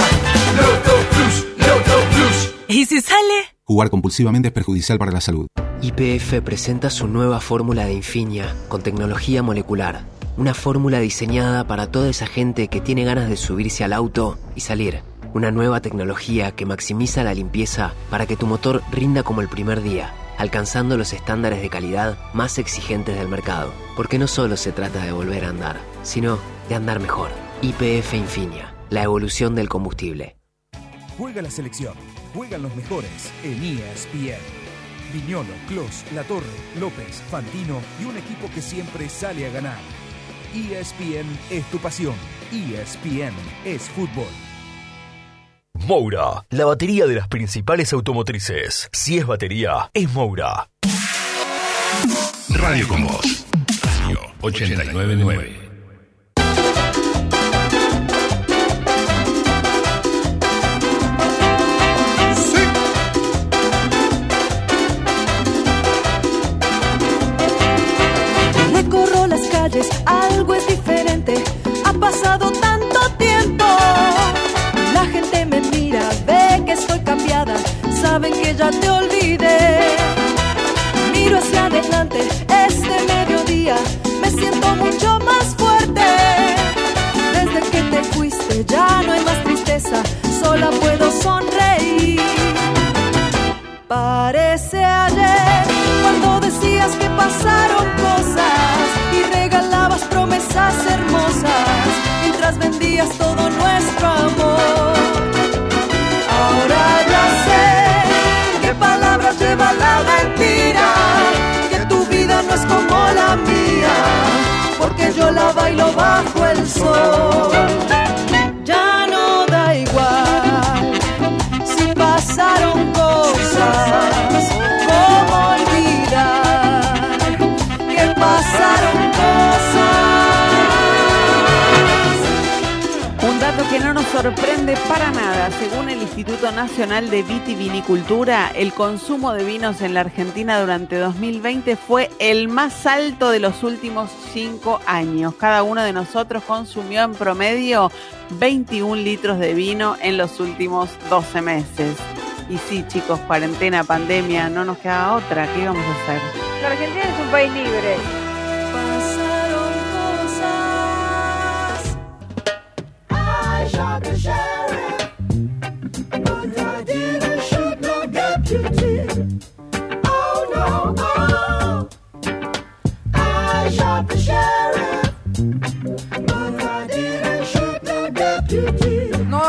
Loto Plus, Loto Plus. ¿Y si sale? Jugar compulsivamente es perjudicial para la salud. YPF presenta su nueva fórmula de Infinia con tecnología molecular. Una fórmula diseñada para toda esa gente que tiene ganas de subirse al auto y salir. Una nueva tecnología que maximiza la limpieza para que tu motor rinda como el primer día, alcanzando los estándares de calidad más exigentes del mercado. Porque no solo se trata de volver a andar, sino de andar mejor. YPF Infinia, la evolución del combustible. Juega la selección, juegan los mejores en ESPN. Viñolo, Clos, La Torre, López, Fantino y un equipo que siempre sale a ganar. ESPN es tu pasión. ESPN es fútbol. Moura, la batería de las principales automotrices. Si es batería, es Moura. Radio con vos. Radio 899. saben que ya te olvidé. Miro hacia adelante este mediodía, me siento mucho más fuerte. Desde que te fuiste ya no hay más tristeza, sola puedo sonreír. Parece ayer cuando decías que pasaron cosas y regalabas promesas hermosas mientras vendías todo sorprende para nada. Según el Instituto Nacional de Vitivinicultura, el consumo de vinos en la Argentina durante 2020 fue el más alto de los últimos cinco años. Cada uno de nosotros consumió en promedio 21 litros de vino en los últimos 12 meses. Y sí, chicos, cuarentena, pandemia, no nos queda otra. ¿Qué íbamos a hacer? La Argentina es un país libre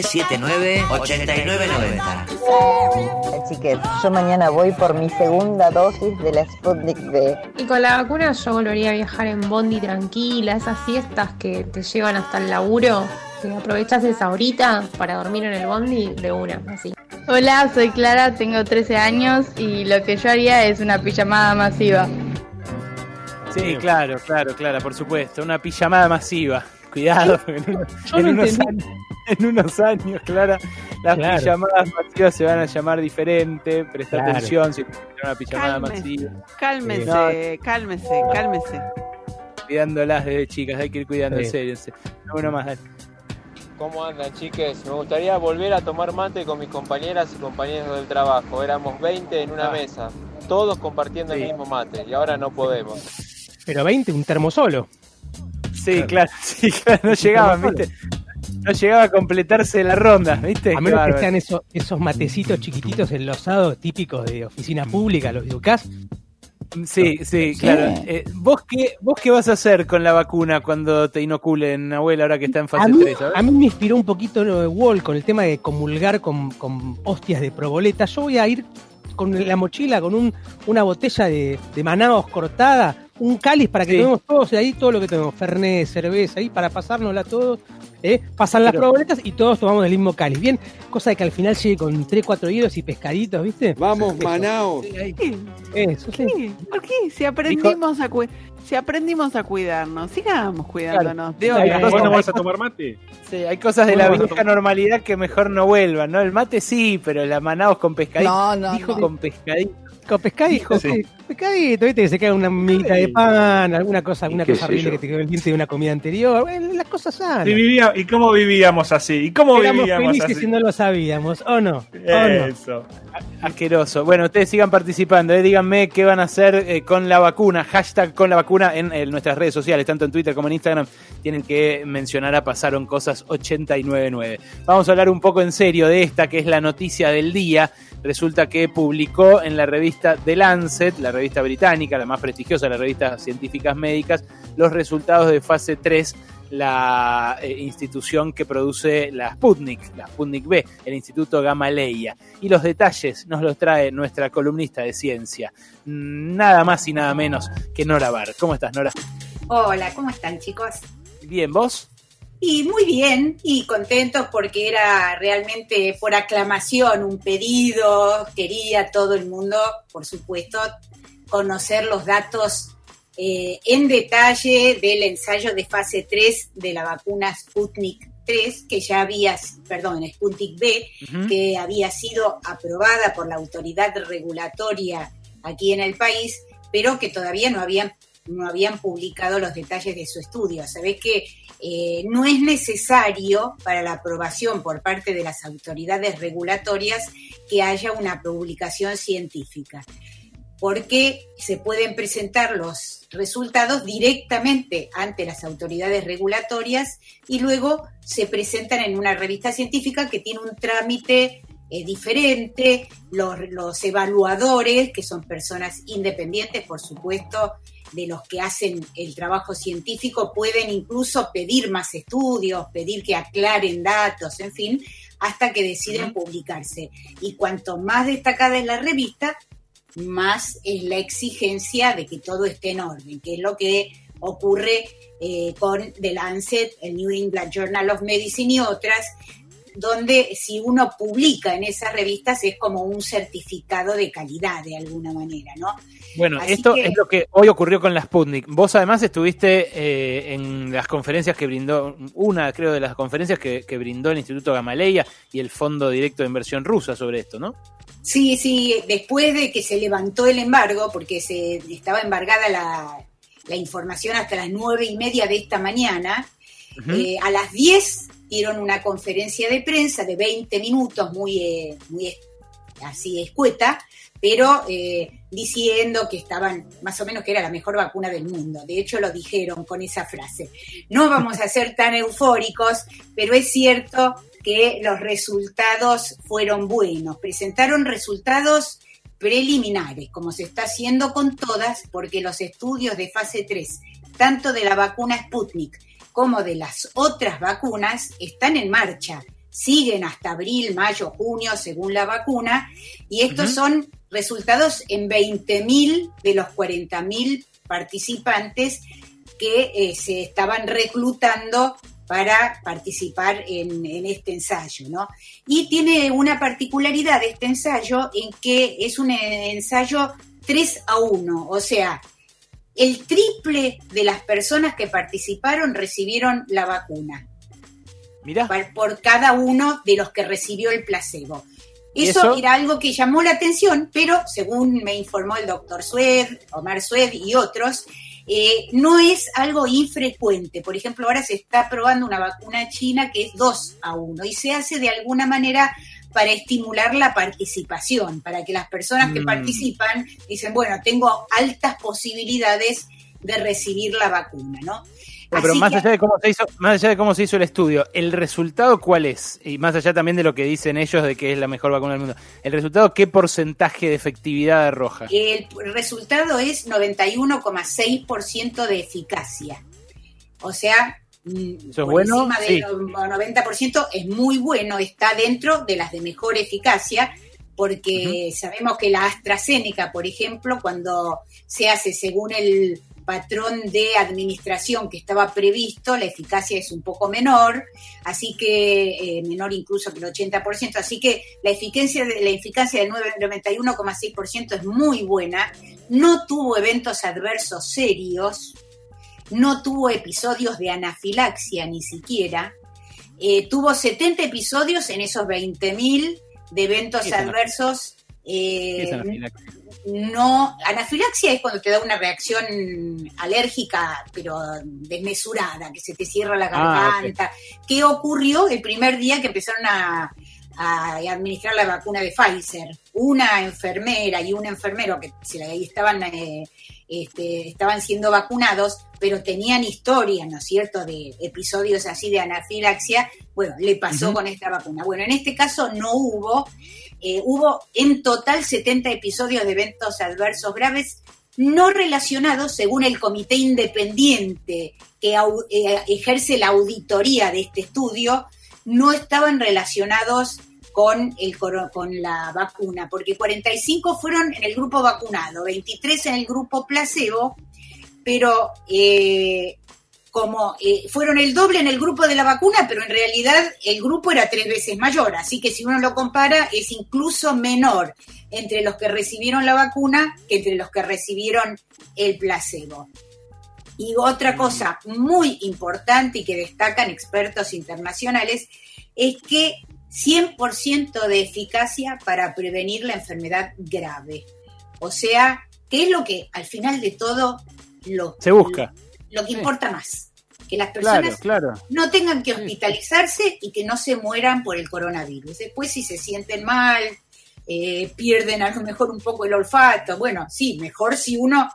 155-379-8990. Chiques, yo mañana voy por mi segunda dosis de la Sputnik B. Y con la vacuna yo volvería a viajar en bondi tranquila, esas fiestas que te llevan hasta el laburo, que aprovechas esa horita para dormir en el bondi de una, así. Hola, soy Clara, tengo 13 años y lo que yo haría es una pijamada masiva. Sí, claro, claro, claro, por supuesto. Una pijamada masiva. Cuidado, en, uno- en unos, años, en unos años, Clara, las Claro. pijamadas masivas se van a llamar diferente. Presta Claro. atención si una pijamada Cálmese, masiva. Cálmese, No, cálmese, cálmese. cuidándolas desde chicas, hay que ir cuidando, Sí. No, uno más, dale. ¿Cómo andan, chiques? Me gustaría volver a tomar mate con mis compañeras y compañeros del trabajo. Éramos 20 en una Ah. mesa, todos compartiendo el mismo mate, y ahora no podemos. Pero 20, un termo solo. Sí, claro, sí, claro, no llegaban, ¿viste? No llegaba a completarse la ronda, ¿viste? A menos que sean esos, esos matecitos chiquititos enlosados típicos de oficina pública, los educás. Sí, sí, claro. Eh, ¿vos, qué, ¿Vos qué vas a hacer con la vacuna cuando te inoculen, abuela, ahora que está en A fase mí, 3? ¿sabes? a mí me inspiró un poquito ¿no? Wall con el tema de comulgar con, con hostias de proboleta. Yo voy a ir con la mochila, con un, una botella de, de Manaos cortada, un cáliz para que Sí. tomemos todos ahí todo lo que tenemos, fernet, cerveza, ahí para pasárnosla todos. ¿eh? Pasan las Pero- proboletas y todos tomamos del mismo cáliz. Bien, cosa de que al final llegue con 3, 4 hielos y pescaditos, ¿viste? Vamos, Eso. Manaos. Eso, sí. Sí, ¿Por qué? Si aprendimos a si aprendimos a cuidarnos, sigamos cuidándonos. De cosas- ¿Vos no vas a tomar mate? Sí, hay cosas de la vieja normalidad que mejor no vuelvan, ¿no? El mate sí, pero la manaos con pescadito. No, no, Dijo no. con pescadito. Con pescadito, Sí. Pescadito, viste que se cae una miguita de pan, alguna cosa, alguna cosa horrible que te quedó el diente de una comida anterior. Bueno, las cosas sanas. Y, vivía, ¿Y cómo vivíamos así? ¿Y cómo Éramos vivíamos felices así? si no lo sabíamos, ¿o no? ¿O no? Eso. Asqueroso. Bueno, ustedes sigan participando, ¿eh? díganme qué van a hacer eh, con la vacuna. Hashtag con la vacuna en, eh, nuestras redes sociales, tanto en Twitter como en Instagram. Tienen que mencionar a Pasaron Cosas 899. Vamos a hablar un poco en serio de esta, que es la noticia del día. Resulta que publicó en la revista The Lancet, la revista británica, la más prestigiosa, la revista Científicas Médicas, los resultados de fase 3 la eh, institución que produce la Sputnik, la Sputnik B, el Instituto Gamaleya. Y los detalles nos los trae nuestra columnista de ciencia, nada más y nada menos que Nora Bar. ¿Cómo estás, Nora? Hola, ¿cómo están chicos? Bien, ¿vos? Y muy bien, y contentos porque era realmente por aclamación un pedido, quería todo el mundo, por supuesto, conocer los datos eh, en detalle del ensayo de fase 3 de la vacuna Sputnik 3, que ya había, perdón, Sputnik B, que había sido aprobada por la autoridad regulatoria aquí en el país, pero que todavía no habían, no habían publicado los detalles de su estudio. Sabés que eh, no es necesario para la aprobación por parte de las autoridades regulatorias que haya una publicación científica, porque se pueden presentar los resultados directamente ante las autoridades regulatorias y luego se presentan en una revista científica que tiene un trámite eh, diferente, los, los evaluadores, que son personas independientes, por supuesto, de los que hacen el trabajo científico, pueden incluso pedir más estudios, pedir que aclaren datos, en fin, hasta que deciden publicarse. Y cuanto más destacada es la revista, más es la exigencia de que todo esté en orden, que es lo que ocurre eh, con The Lancet, el New England Journal of Medicine y otras, donde si uno publica en esas revistas es como un certificado de calidad de alguna manera, ¿no? Bueno, Así esto que- es lo que hoy ocurrió con la Sputnik. Vos además estuviste eh, en las conferencias que brindó, una creo de las conferencias que, que brindó el Instituto Gamaleya y el Fondo Directo de Inversión Rusa sobre esto, ¿no? Sí, sí, después de que se levantó el embargo, porque se estaba embargada la, la información hasta las nueve y media de esta mañana, eh, a las 10 dieron una conferencia de prensa de 20 minutos, muy, eh, muy así escueta, pero eh, diciendo que estaban, más o menos que era la mejor vacuna del mundo. De hecho, lo dijeron con esa frase. No vamos a ser tan eufóricos, pero es cierto que los resultados fueron buenos. Presentaron resultados preliminares, como se está haciendo con todas, porque los estudios de fase 3, tanto de la vacuna Sputnik como de las otras vacunas están en marcha. Siguen hasta abril, mayo, junio, según la vacuna, y estos son resultados en 20.000 de los 40.000 participantes que eh, se estaban reclutando para participar en, en este ensayo, ¿no? Y tiene una particularidad este ensayo en que es un eh, ensayo 3 a 1, o sea, el triple de las personas que participaron recibieron la vacuna. Mirá. Por, cada uno de los que recibió el placebo. ¿Y Eso, eso? era algo que llamó la atención, pero según me informó el doctor Sued, Omar Sued y otros, eh, no es algo infrecuente. Por ejemplo, ahora se está probando una vacuna china que es 2 a 1 y se hace de alguna manera para estimular la participación, para que las personas que Mm. participan dicen, bueno, tengo altas posibilidades de recibir la vacuna, ¿no? Pero más que- allá de cómo se hizo, más allá de cómo se hizo el estudio, el resultado cuál es, y más allá también de lo que dicen ellos de que es la mejor vacuna del mundo, el resultado qué porcentaje de efectividad arroja. El resultado es 91,6% de eficacia. O sea, ¿Eso es bueno? encima Sí. del 90% es muy bueno, está dentro de las de mejor eficacia, porque sabemos que la AstraZeneca, por ejemplo, cuando se hace según el patrón de administración que estaba previsto, la eficacia es un poco menor, así que eh, menor incluso que el 80%, así que la eficacia, la eficacia del 9 91,6% es muy buena, no tuvo eventos adversos serios, no tuvo episodios de anafilaxia ni siquiera, eh, tuvo 70 episodios en esos 20.000 de eventos adversos. eh, ¿Qué es anafilaxia? no, anafilaxia es cuando te da una reacción alérgica, pero desmesurada, que se te cierra la Ah, garganta. ¿Qué ocurrió el primer día que empezaron a, a administrar la vacuna de Pfizer? Una enfermera y un enfermero que se la- ahí estaban, eh, este, estaban siendo vacunados, pero tenían historia, ¿no es cierto?, de episodios así de anafilaxia. Bueno, le pasó con esta vacuna. Bueno, en este caso no hubo. Eh, hubo en total 70 episodios de eventos adversos graves no relacionados, según el comité independiente que eh, ejerce la auditoría de este estudio, no estaban relacionados con, el, con la vacuna, porque 45 fueron en el grupo vacunado, 23 en el grupo placebo, pero eh, como eh, fueron el doble en el grupo de la vacuna, pero en realidad el grupo era tres veces mayor, así que si uno lo compara es incluso menor entre los que recibieron la vacuna que entre los que recibieron el placebo. Y otra cosa muy importante y que destacan expertos internacionales es que 100% de eficacia para prevenir la enfermedad grave. O sea, ¿qué es lo que al final de todo lo, Se busca. lo que importa más? Que las personas claro. no tengan que hospitalizarse y que no se mueran por el coronavirus. Después, si se sienten mal, eh, pierden a lo mejor un poco el olfato. Bueno, sí, mejor si uno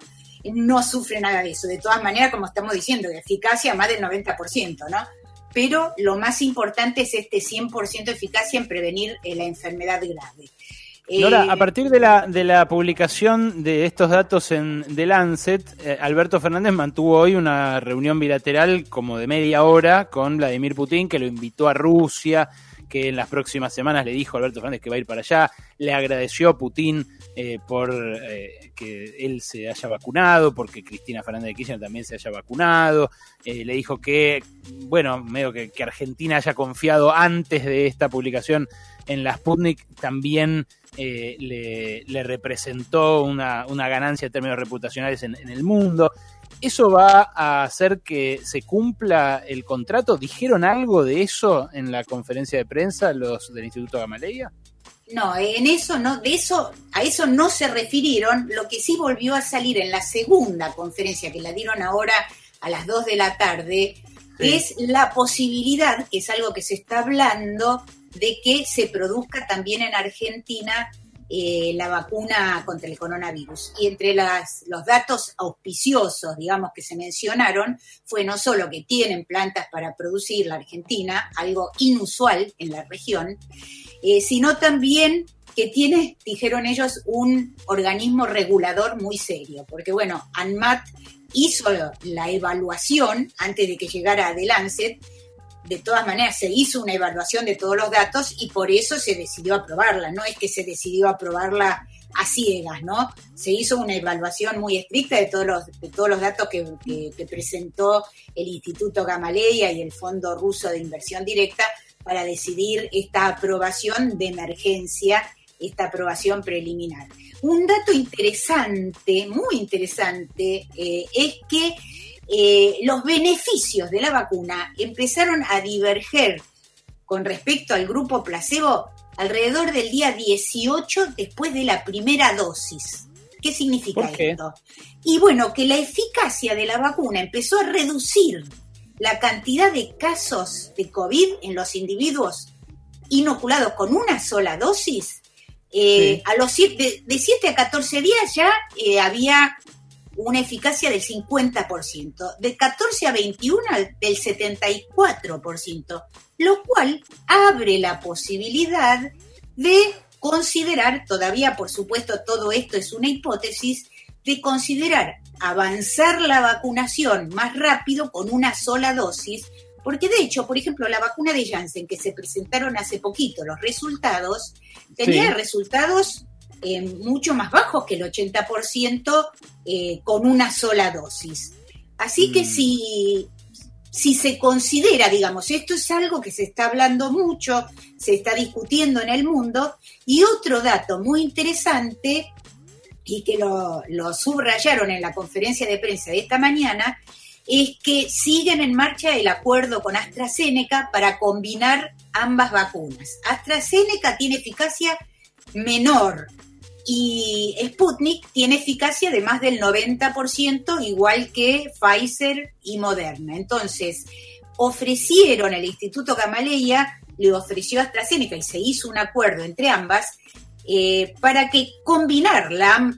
no sufre nada de eso. De todas maneras, como estamos diciendo, de eficacia más del 90%, ¿no? Pero lo más importante es este 100% de eficacia en prevenir eh, la enfermedad grave. Eh, Nora, a partir de la, de la publicación de estos datos en The Lancet, eh, Alberto Fernández mantuvo hoy una reunión bilateral como de media hora con Vladimir Putin, que lo invitó a Rusia, que en las próximas semanas le dijo Alberto Fernández que va a ir para allá, le agradeció a Putin eh, por eh, que él se haya vacunado, porque Cristina Fernández de Kirchner también se haya vacunado, eh, le dijo que, bueno, medio que, Argentina haya confiado antes de esta publicación en la Sputnik también eh, le, le representó una, una ganancia en términos reputacionales en, en el mundo. ¿Eso va a hacer que se cumpla el contrato? ¿Dijeron algo de eso en la conferencia de prensa los del Instituto Gamaleya? No, en eso no, de eso, a eso no se refirieron. Lo que sí volvió a salir en la segunda conferencia que la dieron ahora a las 2 de la tarde Sí. es la posibilidad, que es algo que se está hablando, de que se produzca también en Argentina eh, la vacuna contra el coronavirus. Y entre los datos auspiciosos, digamos, que se mencionaron, fue no solo que tienen plantas para producir la Argentina, algo inusual en la región, eh, sino también que tiene, dijeron ellos, un organismo regulador muy serio, porque bueno, ANMAT hizo la evaluación antes de que llegara a The Lancet. De todas maneras, se hizo una evaluación de todos los datos y por eso se decidió aprobarla. No es que se decidió aprobarla a ciegas, ¿no? Se hizo una evaluación muy estricta de todos los, de todos los datos que, que- presentó el Instituto Gamaleya y el Fondo Ruso de Inversión Directa para decidir esta aprobación de emergencia, esta aprobación preliminar. Un dato interesante, muy interesante, eh, es que eh, los beneficios de la vacuna empezaron a diverger con respecto al grupo placebo alrededor del día 18 después de la primera dosis. ¿Qué significa esto? Y bueno, que la eficacia de la vacuna empezó a reducir la cantidad de casos de COVID en los individuos inoculados con una sola dosis. Eh, Sí. A los siete- de, 7 a 14 días ya eh, había una eficacia del 50%, de 14 a 21 al- del 74%, lo cual abre la posibilidad de considerar, todavía por supuesto todo esto es una hipótesis, de considerar avanzar la vacunación más rápido con una sola dosis, porque de hecho, por ejemplo, la vacuna de Janssen que se presentaron hace poquito, los resultados, tenía Sí. resultados eh, mucho más bajos que el 80% eh, con una sola dosis. Así que si, si se considera, digamos, esto es algo que se está hablando mucho, se está discutiendo en el mundo, y otro dato muy interesante, y que lo, lo subrayaron en la conferencia de prensa de esta mañana, es que siguen en marcha el acuerdo con AstraZeneca para combinar ambas vacunas. AstraZeneca tiene eficacia menor y Sputnik tiene eficacia de más del 90%, igual que Pfizer y Moderna. Entonces, ofrecieron, el Instituto Gamaleya le ofreció AstraZeneca y se hizo un acuerdo entre ambas eh, para que combinar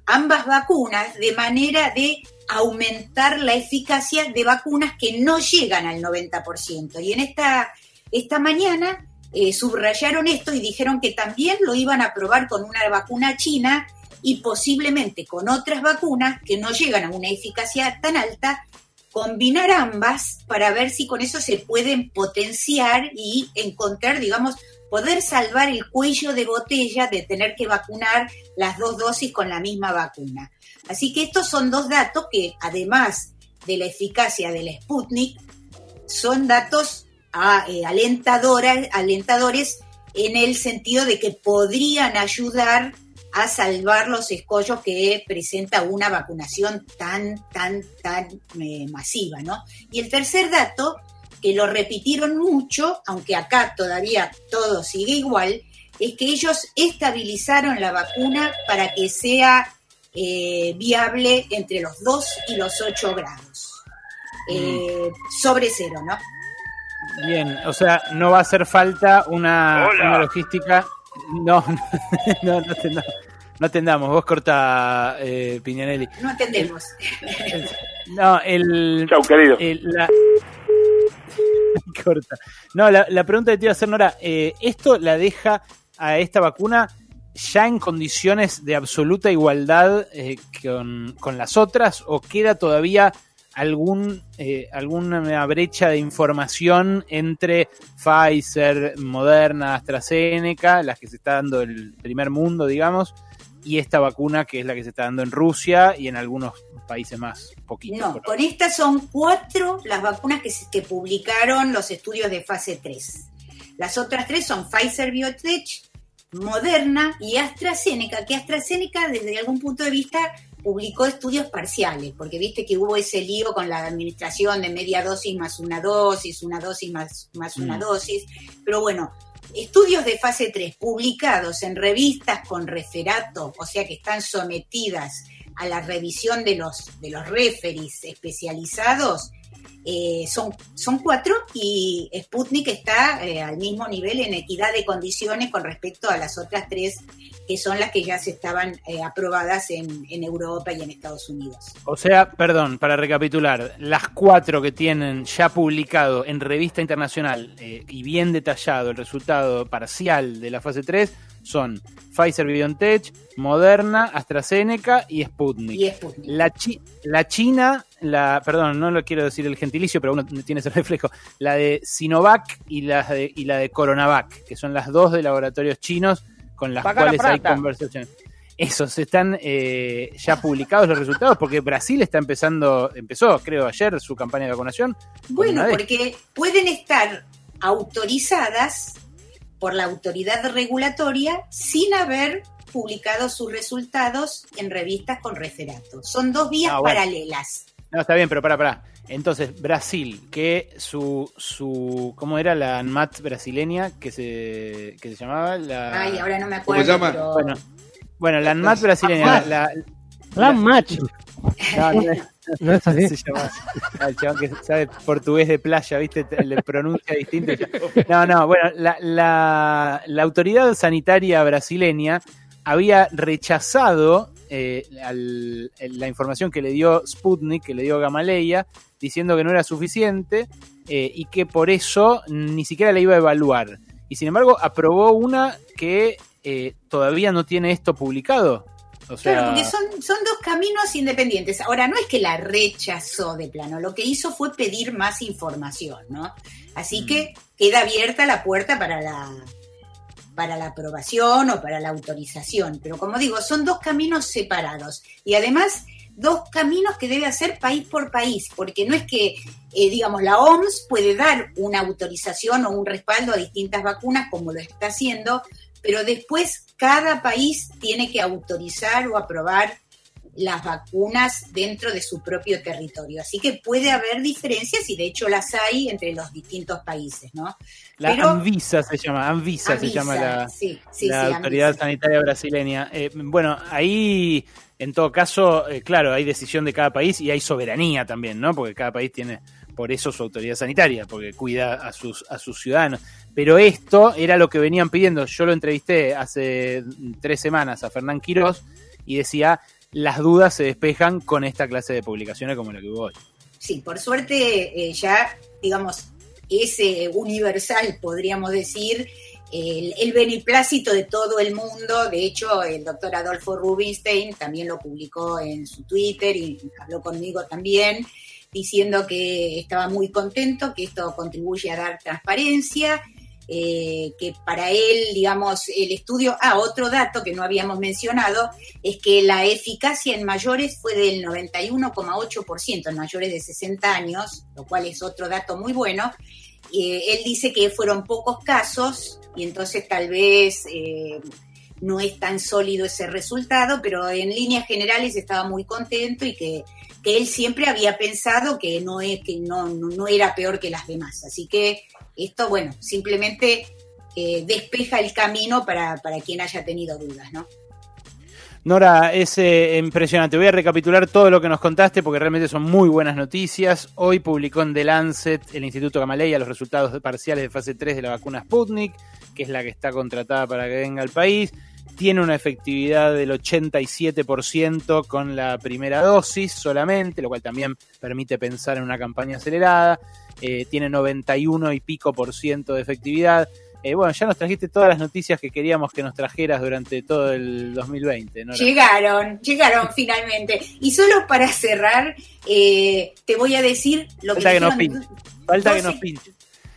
ambas vacunas de manera de aumentar la eficacia de vacunas que no llegan al 90%. Y en esta, esta mañana eh, subrayaron esto y dijeron que también lo iban a probar con una vacuna china y posiblemente con otras vacunas que no llegan a una eficacia tan alta, combinar ambas para ver si con eso se pueden potenciar y encontrar, digamos, poder salvar el cuello de botella de tener que vacunar las dos dosis con la misma vacuna. Así que estos son dos datos que, además de la eficacia del Sputnik, son datos ah, eh, alentadora- alentadores en el sentido de que podrían ayudar a salvar los escollos que presenta una vacunación tan, tan, tan eh, masiva, ¿no? Y el tercer dato, que lo repitieron mucho, aunque acá todavía todo sigue igual, es que ellos estabilizaron la vacuna para que sea eh, viable entre los 2 y los 8 grados. Eh, sobre cero, ¿no? Bien, o sea, no va a hacer falta una, logística. No, no, no, no, no atendamos. Vos corta, eh, Piñanelli. No entendemos. No, el. Chau, querido. el- la- corta. No, la, la pregunta que te iba a hacer, Nora, eh, ¿esto la deja a esta vacuna ya en condiciones de absoluta igualdad eh, con, con las otras o queda todavía algún eh, alguna brecha de información entre Pfizer, Moderna, AstraZeneca, las que se está dando el primer mundo, digamos, y esta vacuna que es la que se está dando en Rusia y en algunos países más, poquitos. No, con estas son cuatro las vacunas que, que publicaron los estudios de fase 3. Las otras tres son Pfizer Biotech, Moderna y AstraZeneca, que AstraZeneca desde algún punto de vista publicó estudios parciales, porque viste que hubo ese lío con la administración de media dosis más una dosis, una dosis más, más una Mm. dosis, pero bueno, estudios de fase 3 publicados en revistas con referato, o sea que están sometidas a la revisión de los, de los referees especializados, eh, son, son cuatro y Sputnik está eh, al mismo nivel en equidad de condiciones con respecto a las otras tres que son las que ya se estaban eh, aprobadas en, en Europa y en Estados Unidos. O sea, perdón, para recapitular, las cuatro que tienen ya publicado en revista internacional eh, y bien detallado el resultado parcial de la fase 3 son Pfizer BioNTech, Moderna, AstraZeneca y Sputnik. Y Sputnik. La, chi- la China, la, perdón, no lo quiero decir el gentilicio, pero uno tiene ese reflejo. La de Sinovac y la de, y la de Coronavac, que son las dos de laboratorios chinos con las la cuales hay conversaciones. Esos están eh, ya publicados los resultados porque Brasil está empezando, empezó creo ayer su campaña de vacunación. Bueno, porque pueden estar autorizadas por la autoridad regulatoria sin haber publicado sus resultados en revistas con referato. Son dos vías Ah, bueno. paralelas. No, está bien, pero para, para. Entonces, Brasil, que su, su ¿cómo era la ANMAT brasileña que se, que se llamaba? La... Ay, ahora no me acuerdo. pero- Bueno, bueno, la ANMAT brasileña, la, Plan match. No, no es, No es así. se llama- el chabón que sabe portugués de playa, ¿viste? Te- Le pronuncia distinto. No, no, bueno, la, la, la autoridad sanitaria brasileña había rechazado eh, al- la información que le dio Sputnik, que le dio Gamaleya, diciendo que no era suficiente eh, y que por eso ni siquiera la iba a evaluar. Y sin embargo, aprobó una que eh, todavía no tiene esto publicado. O sea, Claro, porque son, son dos caminos independientes. Ahora, no es que la rechazó de plano, lo que hizo fue pedir más información, ¿no? Así que queda abierta la puerta para la, para la aprobación o para la autorización. Pero como digo, son dos caminos separados. Y además, dos caminos que debe hacer país por país, porque no es que, eh, digamos, la OMS puede dar una autorización o un respaldo a distintas vacunas como lo está haciendo, pero después cada país tiene que autorizar o aprobar las vacunas dentro de su propio territorio. Así que puede haber diferencias y de hecho las hay entre los distintos países, ¿no? La Pero- Anvisa se llama, Anvisa, se llama la, sí, sí, la sí, autoridad Anvisa. sanitaria brasileña. Eh, bueno, ahí, en todo caso, eh, claro, hay decisión de cada país y hay soberanía también, ¿no? Porque cada país tiene por eso su autoridad sanitaria, porque cuida a sus, a sus ciudadanos. Pero esto era lo que venían pidiendo. Yo lo entrevisté hace tres semanas a Fernán Quirós y decía, las dudas se despejan con esta clase de publicaciones como la que hubo hoy. Sí, por suerte eh, ya, digamos, es eh, universal, podríamos decir, el, el beneplácito de todo el mundo. De hecho, el doctor Adolfo Rubinstein también lo publicó en su Twitter y habló conmigo también, diciendo que estaba muy contento, que esto contribuye a dar transparencia. eh, que para él, digamos, el estudio, ah, otro dato que no habíamos mencionado, es que la eficacia en mayores fue del 91,8% en mayores de 60 años, lo cual es otro dato muy bueno. Eh, él dice que fueron pocos casos y entonces tal vez eh, no es tan sólido ese resultado, pero en líneas generales estaba muy contento y que, que él siempre había pensado que no, es, que no, no, era peor que las demás. Así que esto, bueno, simplemente eh, despeja el camino para, para quien haya tenido dudas, ¿no? Nora, es eh, impresionante. Voy a recapitular todo lo que nos contaste porque realmente son muy buenas noticias. Hoy publicó en The Lancet el Instituto Gamaleya los resultados parciales de fase 3 de la vacuna Sputnik, que es la que está contratada para que venga al país. Tiene una efectividad del 87% con la primera dosis solamente, lo cual también permite pensar en una campaña acelerada. Eh, tiene 91 y pico por ciento de efectividad. Eh, bueno, ya nos trajiste todas las noticias que queríamos que nos trajeras durante todo el 2020, ¿no? Llegaron, llegaron finalmente. Y solo para cerrar, eh, te voy a decir lo Falta que nos pinchen. Falta que nos pinchen.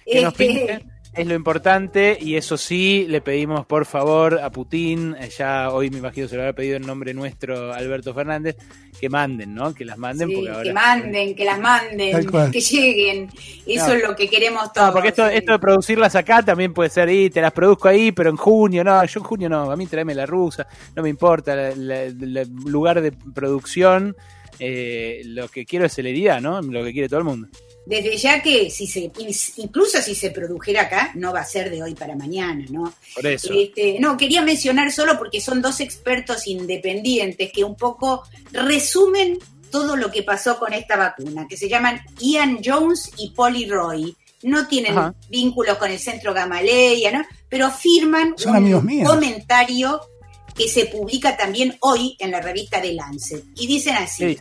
Que nos Este- pinchen es lo importante y eso sí, le pedimos por favor a Putin, eh, ya hoy me imagino se lo habrá pedido en nombre nuestro Alberto Fernández, que manden, ¿no? Que las manden Sí, porque ahora... que manden, que las manden, que lleguen. Eso No. es lo que queremos todos. No, porque esto, esto de producirlas acá también puede ser, y te las produzco ahí, pero en junio, no, yo en junio no, a mí tráeme la rusa, no me importa la- la- la- el lugar de producción, eh, lo que quiero es celeridad, ¿no? Lo que quiere todo el mundo. Desde ya que si se, incluso si se produjera acá, no va a ser de hoy para mañana, ¿no? Por eso. Este, no, quería mencionar solo porque son dos expertos independientes que un poco resumen todo lo que pasó con esta vacuna, que se llaman Ian Jones y Polly Roy. No tienen Ajá. vínculos con el centro Gamaleya, ¿no? Pero firman Son míos. comentario que se publica también hoy en la revista The Lancet. Y dicen así,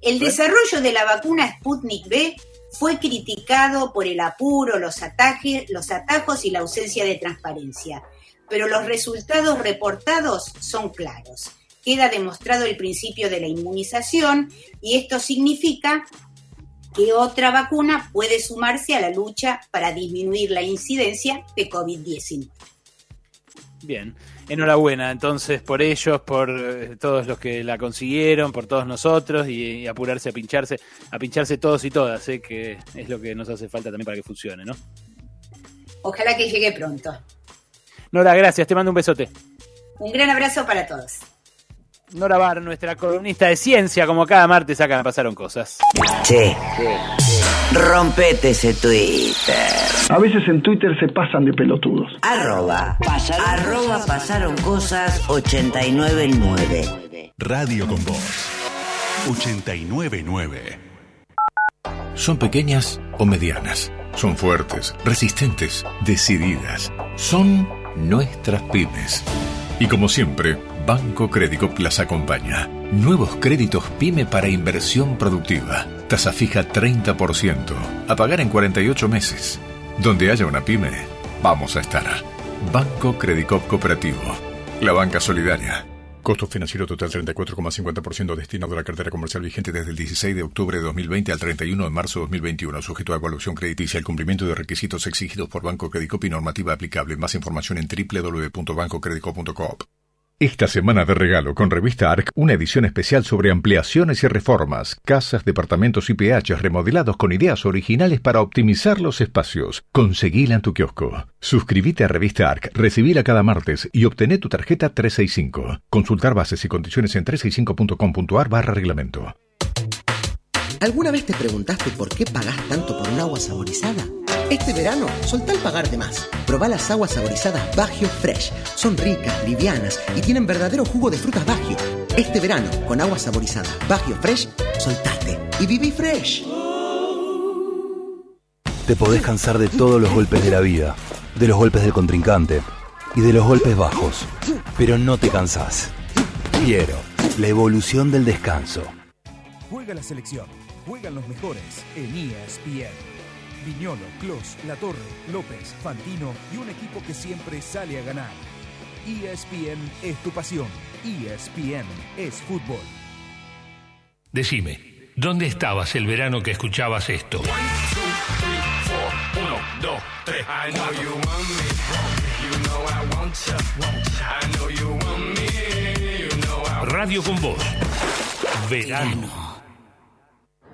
el desarrollo de la vacuna Sputnik B fue criticado por el apuro, los, atajes, los atajos y la ausencia de transparencia. pero los resultados reportados son claros. Queda demostrado el principio de la inmunización y esto significa que otra vacuna puede sumarse a la lucha para disminuir la incidencia de COVID-19. Bien, enhorabuena entonces por ellos, por eh, todos los que la consiguieron, por todos nosotros y, y apurarse a pincharse, a pincharse todos y todas, eh, que es lo que nos hace falta también para que funcione, ¿no? Ojalá que llegue pronto. Nora, gracias, te mando un besote. Un gran abrazo para todos. Nora Bar, nuestra columnista de ciencia, como cada martes acá me pasaron cosas. Che, rompete ese Twitter. A veces en Twitter se pasan de pelotudos. Arroba, arroba pasaron cosas 899. Radio con Voz 899. Son pequeñas o medianas. Son fuertes, resistentes, decididas. Son nuestras pymes. Y como siempre, Banco Crédito las acompaña. Nuevos créditos PYME para inversión productiva. Tasa fija 30%. A pagar en 48 meses. Donde haya una pyme, vamos a estar. Banco Credicop Cooperativo. La banca solidaria. Costo financiero total 34,50% destinado a la cartera comercial vigente desde el 16 de octubre de 2020 al 31 de marzo de 2021, sujeto a evaluación crediticia, el cumplimiento de requisitos exigidos por Banco Credicop y normativa aplicable. Más información en www.bancocredicop.coop. Esta semana de regalo con Revista ARC, una edición especial sobre ampliaciones y reformas, casas, departamentos y PHs remodelados con ideas originales para optimizar los espacios. Conseguila en tu kiosco. Suscríbete a Revista ARC, recibila cada martes y obtené tu tarjeta 365. Consultar bases y condiciones en 365.com.ar barra reglamento. ¿Alguna vez te preguntaste por qué pagás tanto por un agua saborizada? Este verano, soltá el pagar de más. Probá las aguas saborizadas Bagio Fresh. Son ricas, livianas y tienen verdadero jugo de frutas Bagio. Este verano, con agua saborizada Bagio Fresh, soltate y viví fresh. Te podés cansar de todos los golpes de la vida, de los golpes del contrincante y de los golpes bajos, pero no te cansás. Quiero la evolución del descanso. Juega la selección, juegan los mejores en ESPN. Viñolo, Clos, Latorre, López, Fantino y un equipo que siempre sale a ganar. ESPN es tu pasión. ESPN es fútbol. Decime, ¿dónde estabas el verano que escuchabas esto? Radio con Voz. Verano.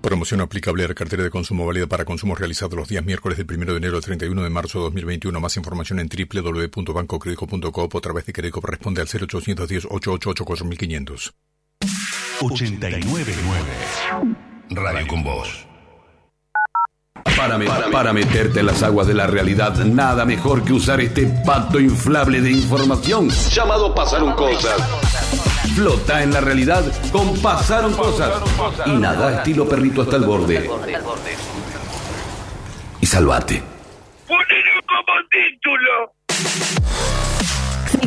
Promoción aplicable a la cartera de consumo válida para consumos realizados los días miércoles del 1 de enero al 31 de marzo de 2021. Más información en www.bancocredico.coop o a través de Credicop responde al 0810 888 4500. 899 Radio con Voz. Para, me- para meterte en las aguas de la realidad, nada mejor que usar este pato inflable de información llamado Pasaron Cosas. Flota en la realidad con Pasaron Cosas. Y nada estilo perrito hasta el borde. Y salvate. Ponelo como título.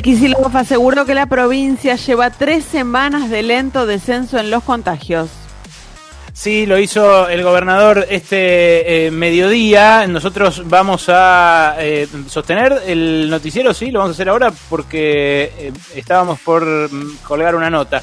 Kicillof aseguró que la provincia lleva tres semanas de lento descenso en los contagios. Sí, lo hizo el gobernador este eh, mediodía. Nosotros vamos a eh, sostener el noticiero, sí, lo vamos a hacer ahora porque eh, estábamos por mm, colgar una nota.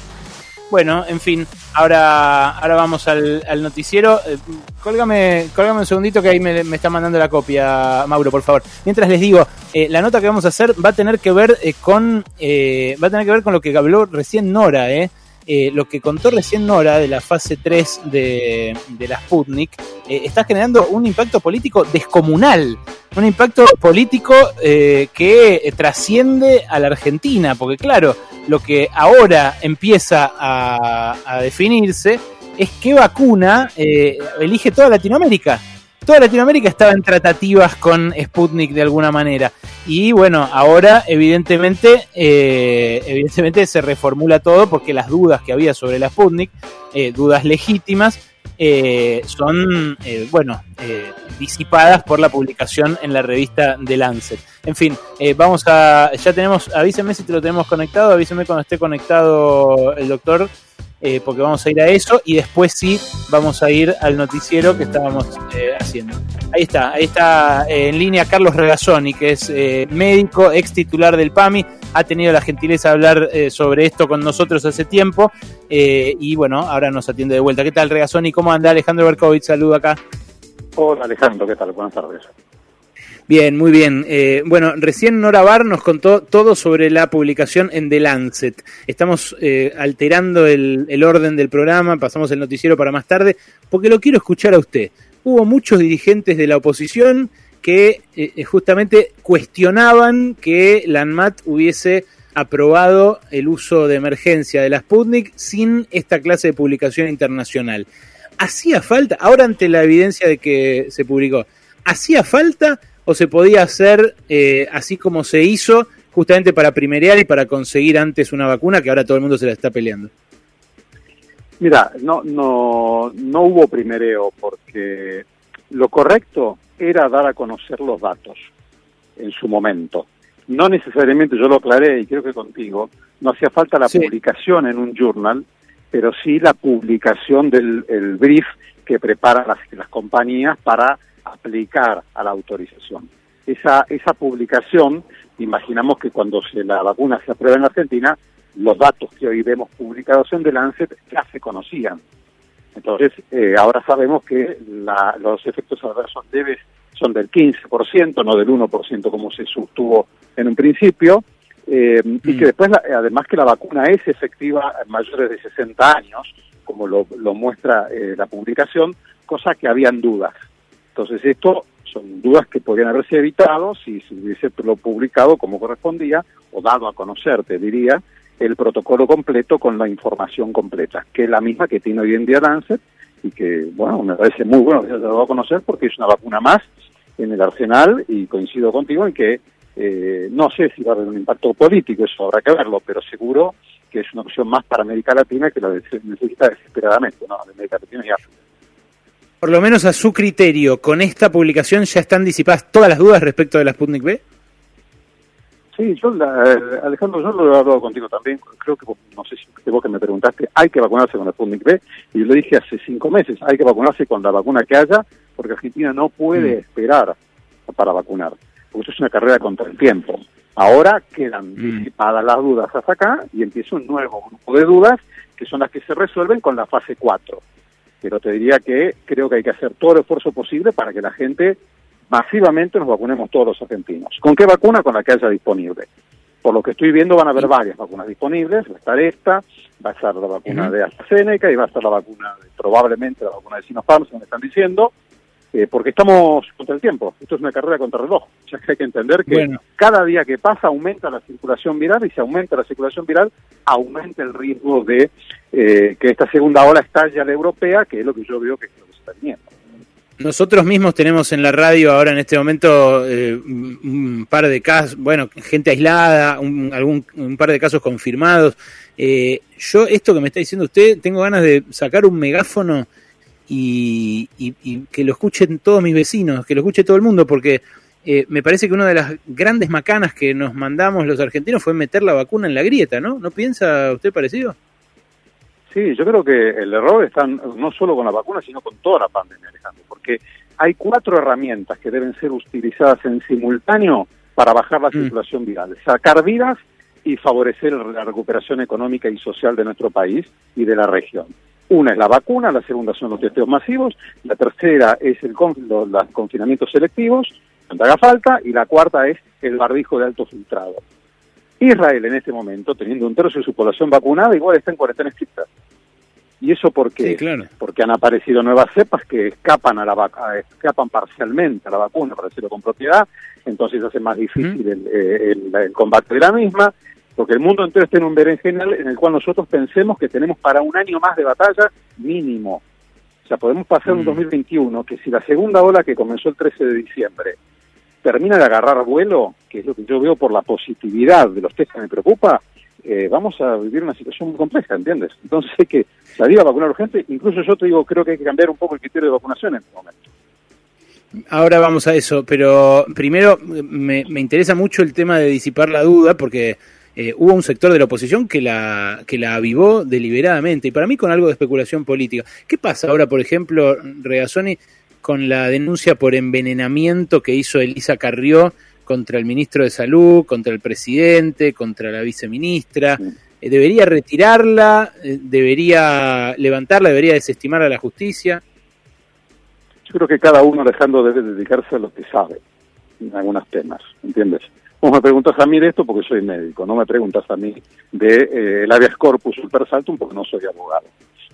Bueno, en fin, ahora, ahora vamos al, al noticiero. Eh, Cólgame, cólgame un segundito que ahí me, me está mandando la copia, Mauro, por favor. Mientras les digo, la nota que vamos a hacer va a tener que ver con va a tener que ver con lo que habló recién Nora, eh. Eh, lo que contó recién Nora de la fase 3 de, de la Sputnik eh, está generando un impacto político descomunal, un impacto político eh, que eh, trasciende a la Argentina, porque claro, lo que ahora empieza a, a definirse es qué vacuna eh, elige toda Latinoamérica. Toda Latinoamérica estaba en tratativas con Sputnik de alguna manera. Y bueno, ahora evidentemente, eh, evidentemente se reformula todo porque las dudas que había sobre la Sputnik, eh, dudas legítimas, eh, son, eh, bueno, eh, disipadas por la publicación en la revista The Lancet. En fin, eh, vamos a, ya tenemos, avíseme si te lo tenemos conectado, avíseme cuando esté conectado el doctor, eh, porque vamos a ir a eso y después sí vamos a ir al noticiero que estábamos eh, haciendo. Ahí está, ahí está eh, en línea Carlos Regazzoni, que es médico, ex titular del PAMI, ha tenido la gentileza de hablar sobre esto con nosotros hace tiempo y bueno, ahora nos atiende de vuelta. ¿Qué tal Regazzoni? ¿Cómo anda Alejandro Berkovich? Saludo acá. Hola Alejandro, ¿qué tal? Buenas tardes. Bien, muy bien. Eh, bueno, recién Nora Bar nos contó todo sobre la publicación en The Lancet. Estamos eh, alterando el, orden del programa, pasamos el noticiero para más tarde, porque lo quiero escuchar a usted. Hubo muchos dirigentes de la oposición que eh, justamente cuestionaban que la ANMAT hubiese aprobado el uso de emergencia de la Sputnik sin esta clase de publicación internacional. ¿Hacía falta, ahora ante la evidencia de que se publicó, ¿hacía falta o se podía hacer eh, así como se hizo justamente para primerear y para conseguir antes una vacuna que ahora todo el mundo se la está peleando? Mira, no, no, no hubo primereo porque lo correcto era dar a conocer los datos en su momento. No necesariamente, yo lo aclaré y creo que contigo, no hacía falta la publicación en un journal, pero sí la publicación del el brief que preparan las, las compañías para aplicar a la autorización. Esa, esa publicación, imaginamos que cuando se, la vacuna se aprueba en Argentina, los datos que hoy vemos publicados en The Lancet ya se conocían. Entonces, eh, ahora sabemos que la- los efectos adversos leves son del 15%, no del 1% como se sostuvo en un principio, eh, y que después, la- además que la vacuna es efectiva en mayores de 60 años, como lo, lo muestra eh, la publicación, cosa que habían dudas. Entonces, esto son dudas que podrían haberse evitado si se hubiese publicado como correspondía, o dado a conocer, te diría, el protocolo completo con la información completa, que es la misma que tiene hoy en día Lancet y que, bueno, me parece muy bueno que se haya dado a conocer porque es una vacuna más en el arsenal y coincido contigo en que eh, no sé si va a haber un impacto político, eso habrá que verlo, pero seguro que es una opción más para América Latina que la necesita desesperadamente, ¿no? América Latina y África. Por lo menos a su criterio, con esta publicación ya están disipadas todas las dudas respecto de la Sputnik B. Sí, yo, la- eh, Alejandro, yo lo he hablado contigo también, creo que, no sé si vos que me preguntaste, hay que vacunarse con la Sputnik B, y yo lo dije hace cinco meses, hay que vacunarse con la vacuna que haya, porque Argentina no puede esperar para vacunar, porque eso es una carrera contra el tiempo. Ahora quedan disipadas las dudas hasta acá y empieza un nuevo grupo de dudas que son las que se resuelven con la fase 4. Pero te diría que creo que hay que hacer todo el esfuerzo posible para que la gente masivamente nos vacunemos todos los argentinos. ¿Con qué vacuna? Con la que haya disponible. Por lo que estoy viendo van a haber varias vacunas disponibles, va a estar esta, va a estar la vacuna de AstraZeneca y va a estar la vacuna, de- probablemente la vacuna de Sinopharm, según están diciendo, eh, porque estamos contra el tiempo. Esto es una carrera contra el reloj. Ya que hay que entender que Bueno. cada día que pasa aumenta la circulación viral y si aumenta la circulación viral, aumenta el riesgo de eh, que esta segunda ola estalle a la europea, que es lo que yo veo que es lo que se está viniendo. Nosotros mismos tenemos en la radio ahora en este momento eh, un un par de casos, bueno, gente aislada, un, algún, un par de casos confirmados. Eh, yo, esto que me está diciendo usted, tengo ganas de sacar un megáfono y, y- y que lo escuchen todos mis vecinos, que lo escuche todo el mundo, porque eh, me parece que una de las grandes macanas que nos mandamos los argentinos fue meter la vacuna en la grieta, ¿no? ¿No piensa usted parecido? Sí, yo creo que el error está no solo con la vacuna, sino con toda la pandemia, Alejandro, porque hay cuatro herramientas que deben ser utilizadas en simultáneo para bajar la circulación viral. Sacar vidas y favorecer la recuperación económica y social de nuestro país y de la región. Una es la vacuna, la segunda son los testeos masivos, la tercera es el con- los, los confinamientos selectivos, cuando haga falta, y la cuarta es el barbijo de alto filtrado. Israel en este momento, teniendo un tercio de su población vacunada, igual está en cuarentena estricta. ¿Y eso por qué? Sí, claro. Porque han aparecido nuevas cepas que escapan a la vac- a- escapan parcialmente a la vacuna, para decirlo con propiedad, entonces hace más difícil el, eh, el- el combate de la misma, porque el mundo entero está en un berenjenal en el cual nosotros pensemos que tenemos para un año más de batalla mínimo. O sea, podemos pasar un 2021 que si la segunda ola que comenzó el 13 de diciembre termina de agarrar vuelo, que es lo que yo veo por la positividad de los test que me preocupa, eh, vamos a vivir una situación muy compleja, ¿entiendes? Entonces hay que salir a vacunar urgente. Incluso yo te digo, creo que hay que cambiar un poco el criterio de vacunación en este momento. Ahora vamos a eso, pero primero me, me interesa mucho el tema de disipar la duda, porque eh, hubo un sector de la oposición que la, que la avivó deliberadamente, y para mí con algo de especulación política. ¿Qué pasa ahora, por ejemplo, Regazzoni, con la denuncia por envenenamiento que hizo Elisa Carrió contra el ministro de Salud, contra el presidente, contra la viceministra? Eh, ¿Debería retirarla? Eh, ¿Debería levantarla? ¿Debería desestimarla a la justicia? Yo creo que cada uno Alejandro debe dedicarse a lo que sabe en algunos temas, ¿entiendes? Vos me preguntas a mí de esto porque soy médico, no me preguntas a mí de eh, el habeas corpus super saltum porque no soy abogado.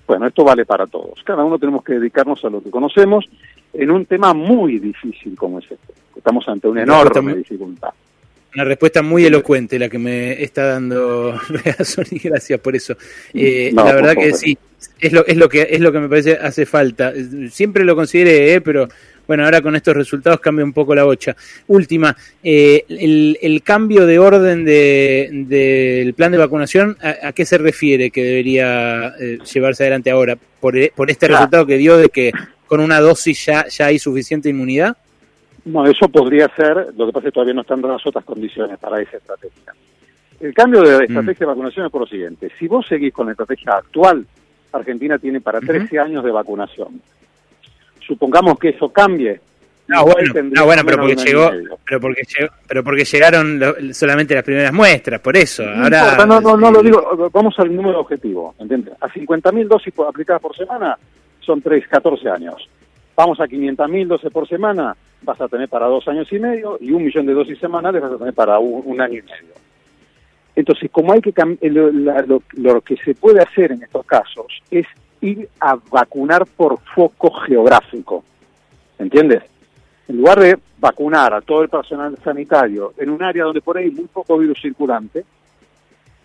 Bueno, esto vale para todos. Cada uno tenemos que dedicarnos a lo que conocemos en un tema muy difícil como es este. Estamos ante una enorme dificultad. Una respuesta muy elocuente la que me está dando Regazzoni, gracias por eso. Eh, No, la verdad que sí, es lo, es lo que es lo que me parece hace falta. Siempre lo consideré, eh, pero bueno, ahora con estos resultados cambia un poco la bocha. Última, eh, el, el cambio de orden de- del plan de vacunación, ¿a, a qué se refiere que debería eh, llevarse adelante ahora? ¿Por, e- por este Claro. resultado que dio de que con una dosis ya, ya hay suficiente inmunidad? No, eso podría ser, lo que pasa es que todavía no están dadas otras condiciones para esa estrategia. El cambio de estrategia de vacunación es por lo siguiente. Si vos seguís con la estrategia actual, Argentina tiene para 13 años de vacunación. Supongamos que eso cambie. No, bueno, tendría no, bueno, pero porque llegó, pero porque llegó, pero porque llegaron lo- solamente las primeras muestras, por eso. No Ahora importa, no, no, no lo digo, vamos al número objetivo, ¿entiendes? A 50.000 dosis aplicadas por semana son 3, 14 años. Vamos a 500.000 dosis por semana, vas a tener para dos años y medio, y un millón de dosis semanales vas a tener para un, año y medio. Entonces, como hay que eh, lo- lo que se puede hacer en estos casos es ir a vacunar por foco geográfico, ¿entiendes? En lugar de vacunar a todo el personal sanitario en un área donde por ahí hay muy poco virus circulante,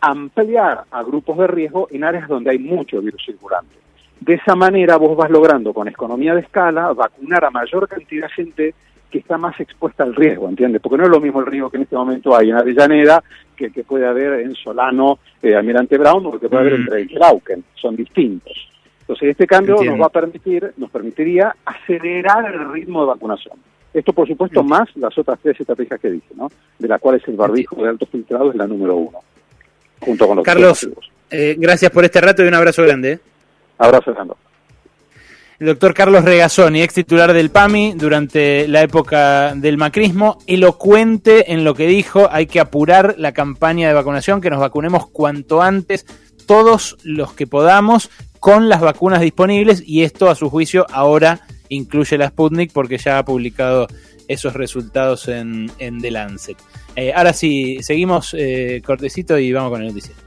ampliar a grupos de riesgo en áreas donde hay mucho virus circulante. De esa manera vos vas logrando con economía de escala vacunar a mayor cantidad de gente que está más expuesta al riesgo, ¿entiendes? Porque no es lo mismo el riesgo que en este momento hay en Avellaneda que el que puede haber en Solano, eh, Almirante Brown o el que puede haber Mm. entre Trauquen. Son distintos. Entonces este cambio Entiendo. nos va a permitir, nos permitiría acelerar el ritmo de vacunación. Esto, por supuesto, más las otras tres estrategias que dije, ¿no? De las cuales el barbijo de alto filtrado es la número uno, junto con los Carlos, eh, gracias por este rato y un abrazo grande. Abrazo, Fernando. El doctor Carlos Regazzoni, ex titular del PAMI durante la época del macrismo, elocuente en lo que dijo, hay que apurar la campaña de vacunación, que nos vacunemos cuanto antes, todos los que podamos, con las vacunas disponibles, y esto a su juicio ahora incluye la Sputnik porque ya ha publicado esos resultados en, en The Lancet. Eh, ahora sí, seguimos eh, cortecito y vamos con el noticiero.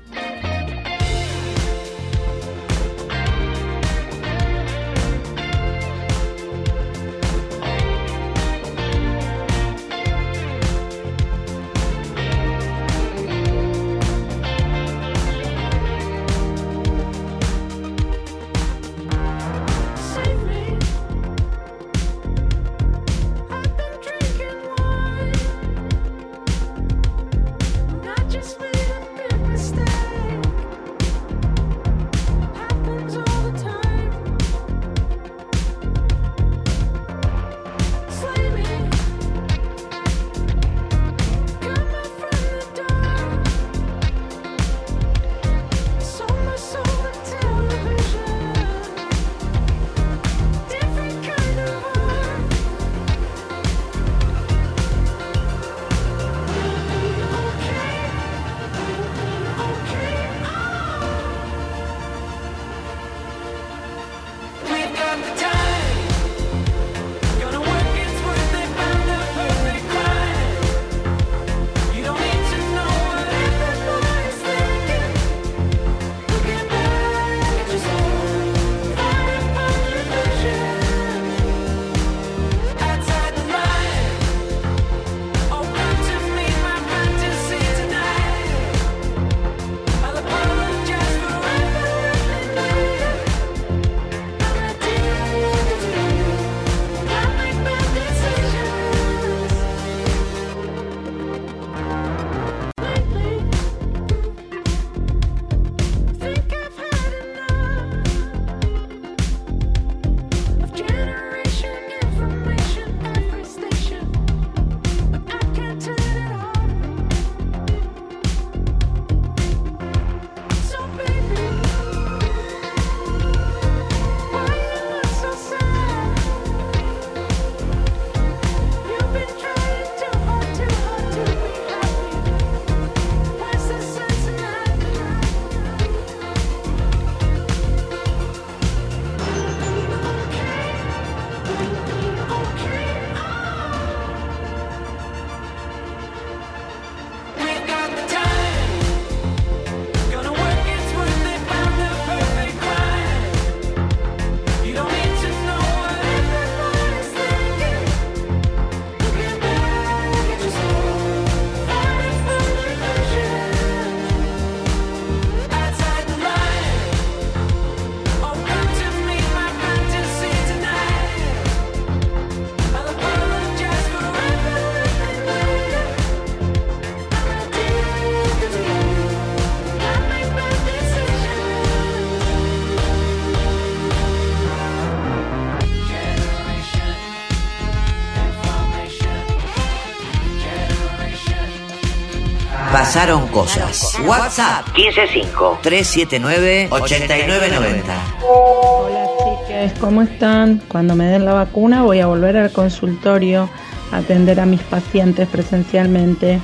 Pasaron cosas. WhatsApp 155 379 8990. Hola chicas, ¿cómo están? Cuando me den la vacuna voy a volver al consultorio a atender a mis pacientes presencialmente.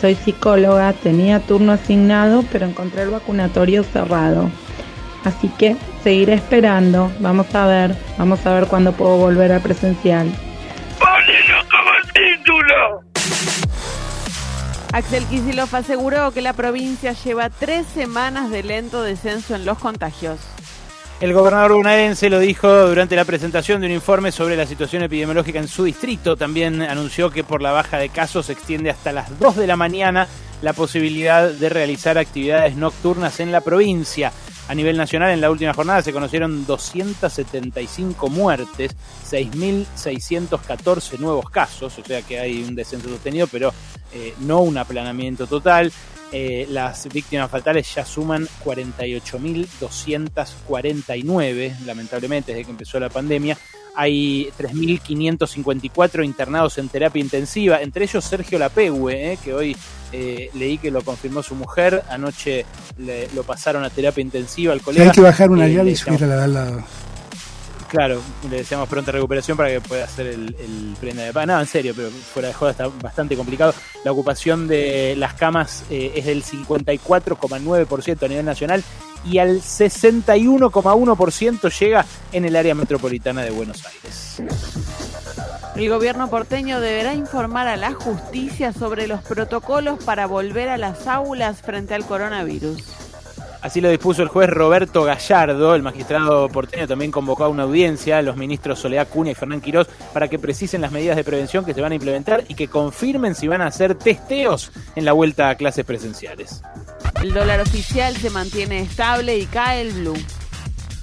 Soy psicóloga, tenía turno asignado, pero encontré el vacunatorio cerrado. Así que seguiré esperando. Vamos a ver, vamos a ver cuándo puedo volver al presencial. Axel Kicillof aseguró que la provincia lleva tres semanas de lento descenso en los contagios. El gobernador bonaerense lo dijo durante la presentación de un informe sobre la situación epidemiológica en su distrito. También anunció que por la baja de casos se extiende hasta las 2 de la mañana la posibilidad de realizar actividades nocturnas en la provincia. A nivel nacional, en la última jornada se conocieron 275 muertes, 6.614 nuevos casos, o sea que hay un descenso sostenido, pero eh, no un aplanamiento total. Eh, las víctimas fatales ya suman 48.249, lamentablemente, desde que empezó la pandemia. Hay 3.554 internados en terapia intensiva, entre ellos Sergio Lapegue, eh, que hoy eh, leí que lo confirmó su mujer. Anoche le- lo pasaron a terapia intensiva al colega. hay que bajar una Eh, llave y subir a la al lado. Claro, le deseamos pronta recuperación para que pueda hacer el, el prenda de pan. No, en serio, pero fuera de joda está bastante complicado. La ocupación de las camas eh, es del 54,9% a nivel nacional y al 61,1% llega en el área metropolitana de Buenos Aires. El gobierno porteño deberá informar a la justicia sobre los protocolos para volver a las aulas frente al coronavirus. Así lo dispuso el juez Roberto Gallardo. El magistrado porteño también convocó a una audiencia a los ministros Soledad Cunha y Fernán Quirós para que precisen las medidas de prevención que se van a implementar y que confirmen si van a hacer testeos en la vuelta a clases presenciales. El dólar oficial se mantiene estable y cae el blue.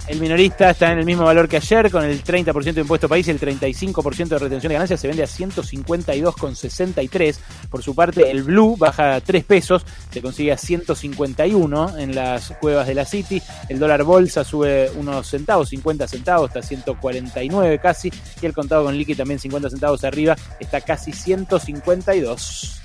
El minorista está en el mismo valor que ayer, con el 30% de impuesto país y el 35% de retención de ganancias se vende a 152,63. Por su parte, el Blue baja 3 pesos, se consigue a 151 en las cuevas de la City. El dólar bolsa sube unos centavos, 50 centavos, está a 149 casi. Y el contado con liqui también 50 centavos arriba, está casi 152.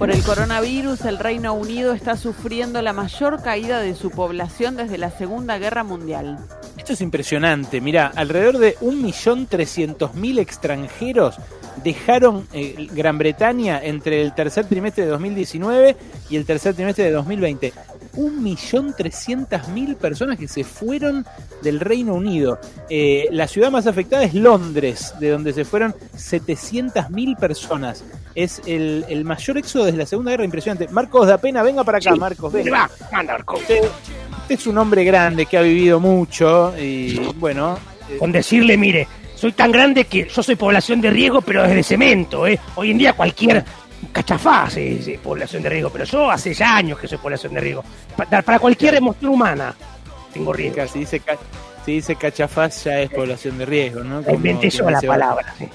Por el coronavirus, el Reino Unido está sufriendo la mayor caída de su población desde la Segunda Guerra Mundial. Esto es impresionante. Mira, alrededor de 1.300.000 extranjeros dejaron eh, Gran Bretaña entre el tercer trimestre de 2019 y el tercer trimestre de 2020. 1.300.000 personas que se fueron del Reino Unido. Eh, la ciudad más afectada es Londres, de donde se fueron 700.000 personas. Es el, el mayor éxodo desde la Segunda Guerra, impresionante. Marcos da pena, venga para acá, Sí. Marcos, venga. Va, Marcos. Usted, usted es un hombre grande que ha vivido mucho y bueno. eh, Con decirle, mire, soy tan grande que yo soy población de riesgo, pero desde cemento, ¿eh? Hoy en día cualquier cachafá es, es población de riesgo, pero yo hace ya años que soy población de riesgo. Pa- Para, cualquier emoción humana tengo riesgo. Si dice, si dice cachafaz ya es población de riesgo, ¿no? Como Inventé yo la palabra, sí.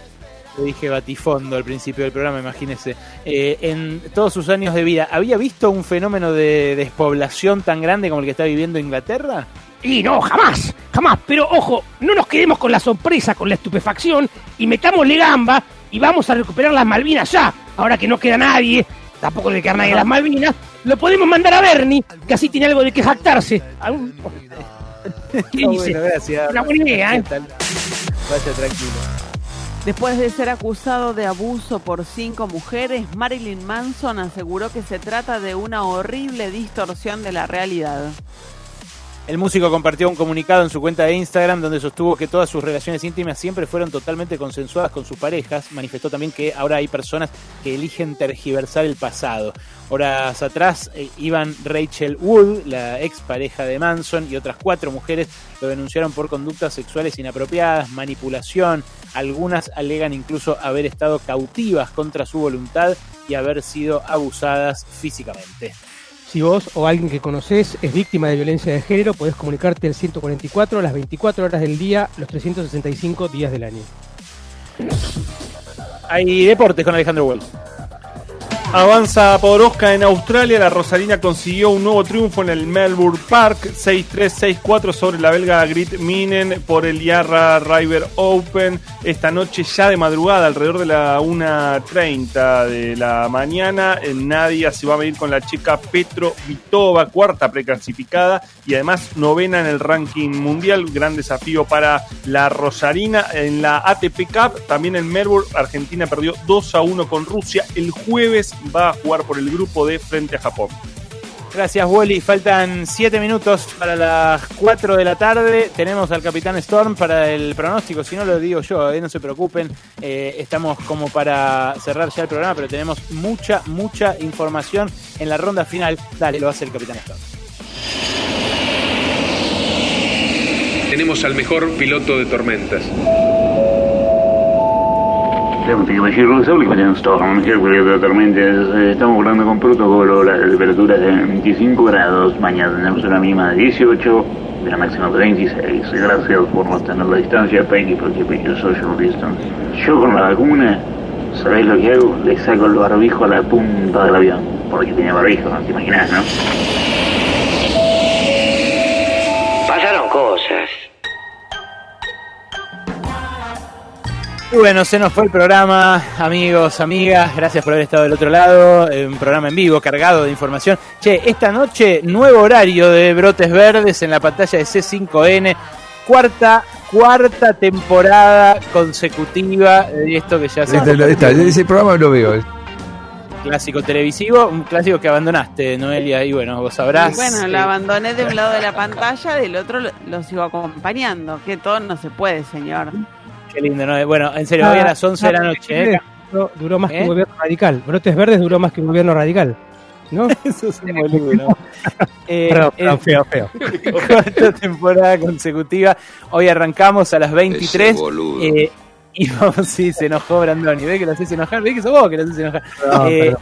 Dije batifondo al principio del programa, imagínese. Eh, en todos sus años de vida, ¿había visto un fenómeno de despoblación tan grande como el que está viviendo Inglaterra? Y no, jamás, jamás. Pero ojo, no nos quedemos con la sorpresa, con la estupefacción y metámosle gamba y vamos a recuperar las Malvinas ya. Ahora que no queda nadie, tampoco le queda nadie a las Malvinas, lo podemos mandar a Bernie, que así tiene algo de que jactarse. ¿Qué dice? bueno, gracias. Una buena idea, ¿eh? Vaya tranquilo. Después de ser acusado de abuso por cinco mujeres, Marilyn Manson aseguró que se trata de una horrible distorsión de la realidad. El músico compartió un comunicado en su cuenta de Instagram donde sostuvo que todas sus relaciones íntimas siempre fueron totalmente consensuadas con sus parejas. Manifestó también que ahora hay personas que eligen tergiversar el pasado. Horas atrás eh, iban Rachel Wood, la ex pareja de Manson, y otras cuatro mujeres lo denunciaron por conductas sexuales inapropiadas, manipulación. Algunas alegan incluso haber estado cautivas contra su voluntad y haber sido abusadas físicamente. Si vos o alguien que conoces es víctima de violencia de género, podés comunicarte al 144 las 24 horas del día, los 365 días del año. Hay deportes con Alejandro Wells. Avanza Podoroska en Australia. La Rosarina consiguió un nuevo triunfo en el Melbourne Park. 6-3, 6-4 sobre la belga Grit Minen por el Yarra River Open. Esta noche ya de madrugada, alrededor de la 1.30 de la mañana, en Nadia se va a medir con la checa Petro Vitova, cuarta preclasificada y además novena en el ranking mundial. Gran desafío para la Rosarina. En la ATP Cup, también en Melbourne, Argentina perdió 2 a 1 con Rusia. El jueves va a jugar por el grupo D frente a Japón. Gracias, Wally. Faltan 7 minutos para las 4 de la tarde. Tenemos al Capitán Storm para el pronóstico. Si no lo digo yo, eh, no se preocupen. Eh, estamos como para cerrar ya el programa, pero tenemos mucha, mucha información en la ronda final. Dale, lo hace el Capitán Storm. Tenemos al mejor piloto de tormentas. Eh, Estamos volando con protocolo, la temperatura de 25 grados, mañana tenemos una mínima de 18, de la máxima de 26. Gracias por mantener la distancia, for keeping your social distance. Yo con la vacuna, ¿sabéis lo que hago? Le saco el barbijo a la punta del avión, porque tenía barbijo, no te imaginas, ¿no? Y bueno, se nos fue el programa, amigos, amigas, gracias por haber estado del otro lado, eh, un programa en vivo, cargado de información. Che, esta noche, nuevo horario de Brotes Verdes en la pantalla de C5N, cuarta, cuarta temporada consecutiva de esto que ya se... Este, lo- esta- ese programa lo veo. Clásico televisivo, un clásico que abandonaste, Noelia, y bueno, vos sabrás. Y bueno, eh, lo abandoné de un lado de la pantalla, del otro lo, lo sigo acompañando. Que todo no se puede, señor. Qué lindo, ¿no? Bueno, en serio, hoy a las 11 de la noche, ¿eh? Duró, duró más que ¿Eh? un gobierno radical. Brotes Verdes duró más que un gobierno radical. ¿No? Eso es un boludo. Eh, Perdón, perdón, eh, feo, feo. Cuarta temporada consecutiva. Hoy arrancamos a las 23. Ese boludo. eh, y vamos, sí, se enojó Brandoni. ¿Ves que lo haces enojar? ¿Ves que sos vos que lo haces enojar? Perdón, Eh,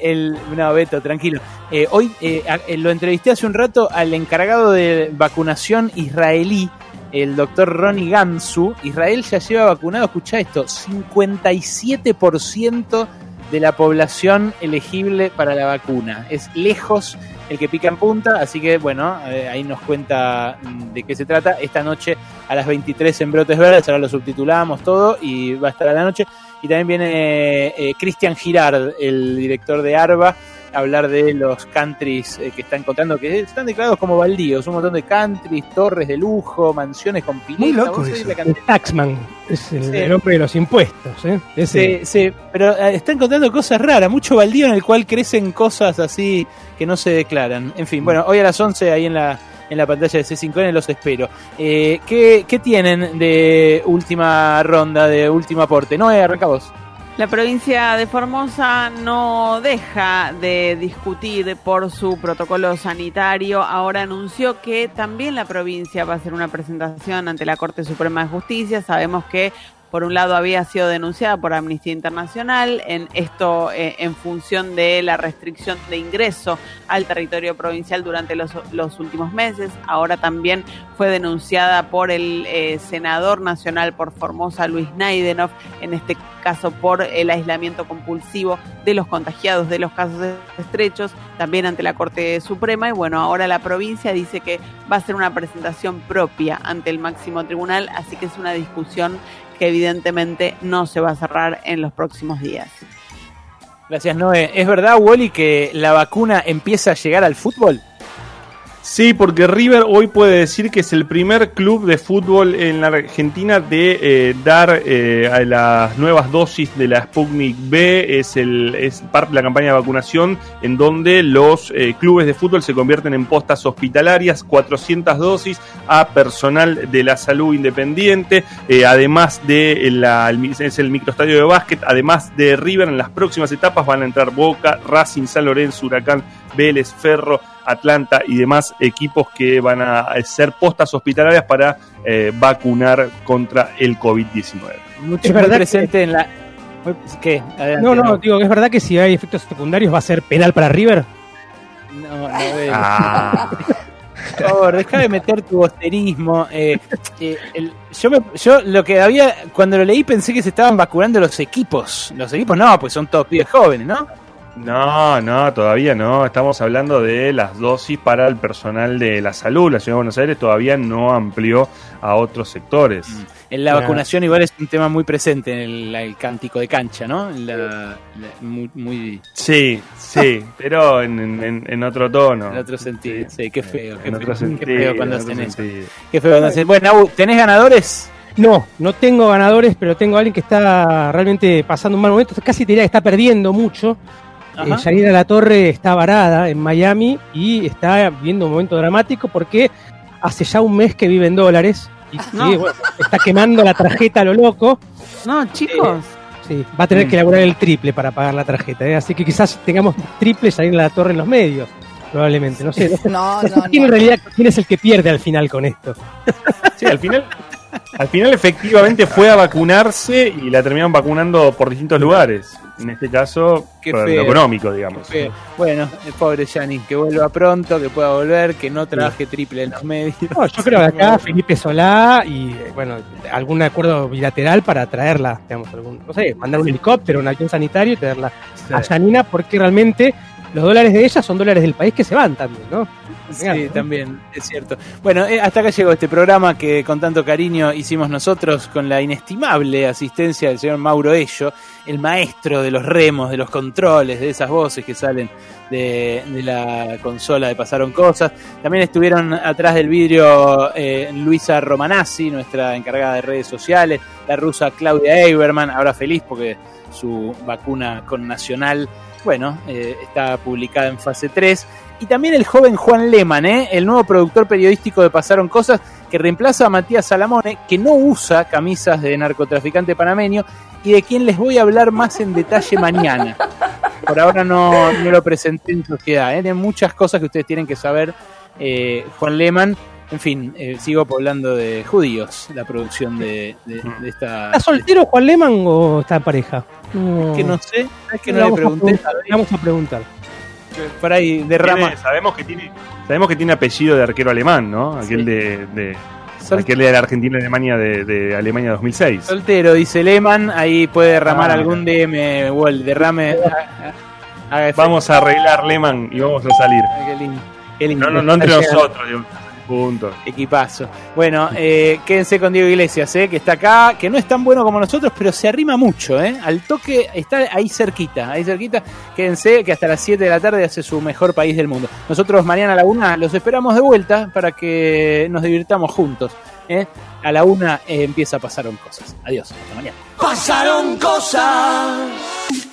el, no, Beto, tranquilo. Eh, hoy eh, a- eh, lo entrevisté hace un rato al encargado de vacunación israelí, el doctor Ronnie Gamsu. Israel ya lleva vacunado, escuchá esto, 57% de la población elegible para la vacuna. Es lejos el que pica en punta, así que bueno, eh, ahí nos cuenta mm, de qué se trata. Esta noche a las 23 en Brotes Verdes, ahora lo subtitulamos todo y va a estar a la noche. Y también viene eh, Cristian Girard, el director de ARBA, hablar de los countries eh, que están encontrando, que están declarados como baldíos. Un montón de countries, torres de lujo, mansiones con pileta. Muy loco vos sabés eso. la El taxman es el, Sí. el hombre de los impuestos. ¿eh? Ese- Sí, sí, pero eh, está encontrando cosas raras, mucho baldío en el cual crecen cosas así que no se declaran. En fin, bueno, hoy a las 11 ahí en la, en la pantalla de C5N los espero. Eh, ¿qué, qué tienen de última ronda, de último aporte? No, arranca vos. La provincia de Formosa no deja de discutir por su protocolo sanitario. Ahora anunció que también la provincia va a hacer una presentación ante la Corte Suprema de Justicia. Sabemos que por un lado había sido denunciada por Amnistía Internacional, en esto eh, en función de la restricción de ingreso al territorio provincial durante los, últimos meses. Ahora también fue denunciada por el eh, senador nacional por Formosa, Luis Naidenov, en este caso por el aislamiento compulsivo de los contagiados de los casos estrechos, también ante la Corte Suprema. Y bueno, ahora la provincia dice que va a ser una presentación propia ante el máximo tribunal, así que es una discusión que evidentemente no se va a cerrar en los próximos días. Gracias, Noé. ¿Es verdad, Wally, que la vacuna empieza a llegar al fútbol? Sí, porque River hoy puede decir que es el primer club de fútbol en la Argentina de eh, dar eh, a las nuevas dosis de la Sputnik B. Es, el, es parte de la campaña de vacunación en donde los eh, clubes de fútbol se convierten en postas hospitalarias, 400 dosis a personal de la salud independiente, eh, además de la, es el microestadio de básquet, además de River en las próximas etapas van a entrar Boca, Racing, San Lorenzo, Huracán, Vélez, Ferro, Atlanta y demás equipos que van a ser postas hospitalarias para eh, vacunar contra el COVID-19. Mucho Es verdad presente en la. ¿Qué? Adelante, No, no, digo, ¿es verdad que si hay efectos secundarios va a ser penal para River? No, no veo. Ah. Por favor, deja de meter tu bosterismo. Eh, eh, el- yo, me- yo lo que había, cuando lo leí pensé que se estaban vacunando los equipos. Los equipos no, pues son todos pibes jóvenes, ¿no? No, no, todavía no. Estamos hablando de las dosis para el personal de la salud. La Ciudad de Buenos Aires todavía no amplió a otros sectores. En la Claro. vacunación igual es un tema muy presente en el, el cántico de cancha, ¿no? La- la- muy, muy Sí, sí, pero en, en- en otro tono. en otro sentido. Sí, qué feo. Qué En feo, otro qué sentido, feo cuando hacen eso. sentido. Qué feo cuando hacen. Bueno, ¿tenés ganadores? No, no tengo ganadores, pero tengo a alguien que está realmente pasando un mal momento. Casi te diría que está perdiendo mucho. Eh, Yanira La Torre está varada en Miami y está viviendo un momento dramático porque hace ya un mes que vive en dólares y bueno, está quemando la tarjeta a lo loco. No, chicos. Sí, va a tener que elaborar el triple para pagar la tarjeta. ¿eh? Así que quizás tengamos triple Yanira La Torre en los medios. Probablemente, no sé. No. No, No sé no, quién no. en realidad quién es el que pierde al final con esto. Sí, al final, al final efectivamente fue a vacunarse y la terminaron vacunando por distintos lugares. En este caso, Qué por feo. lo económico, digamos. Feo. Bueno, el pobre Yanni, que vuelva pronto, que pueda volver, que no trabaje triple en los medios. No, yo creo que acá Felipe Solá y bueno, algún acuerdo bilateral para traerla, digamos, algún, no sé, mandar un helicóptero, un avión sanitario y traerla a Yanina, porque realmente los dólares de ella son dólares del país que se van también, ¿no? Sí, también, es cierto. Bueno, eh, hasta acá llegó este programa que con tanto cariño hicimos nosotros con la inestimable asistencia del señor Mauro Ello, el maestro de los remos, de los controles, de esas voces que salen de, de la consola de Pasaron Cosas. También estuvieron atrás del vidrio eh, Luisa Romanazzi, nuestra encargada de redes sociales, la rusa Claudia Eiberman, ahora feliz porque su vacuna con Nacional, bueno, eh, está publicada en fase 3. Y también el joven Juan Lehmann, ¿eh? el nuevo productor periodístico de Pasaron Cosas, que reemplaza a Matías Salamone, que no usa camisas de narcotraficante panameño y de quien les voy a hablar más en detalle mañana. Por ahora no, lo presenté en sociedad. ¿eh? Tiene muchas cosas que ustedes tienen que saber. eh, Juan Lehmann, en fin, eh, sigo hablando de judíos, la producción de, esta. ¿Está soltero Juan Lehmann o está pareja? No. que no sé, es que no le a pregunté. le vamos a preguntar. Por ahí derrama. Tiene- sabemos que tiene sabemos que tiene apellido de arquero alemán, ¿no? Aquel de, de Sol- aquel de la Argentina Alemania de, de Alemania 2006. Soltero, dice Lehmann, ahí puede derramar Ah, algún DM o el derrame. Vamos a arreglar Lehmann y vamos a salir. Ay, Qué lindo. qué lindo. No, no, no entre nosotros, digo, punto. Equipazo. Bueno, eh, quédense con Diego Iglesias, eh, que está acá, que no es tan bueno como nosotros, pero se arrima mucho, eh. Al toque está ahí cerquita, ahí cerquita. Quédense que hasta las 7 de la tarde hace su mejor país del mundo. Nosotros mañana a la una los esperamos de vuelta para que nos divirtamos juntos. eh. A la una eh, empieza a pasar cosas. Adiós, hasta mañana. Pasaron cosas.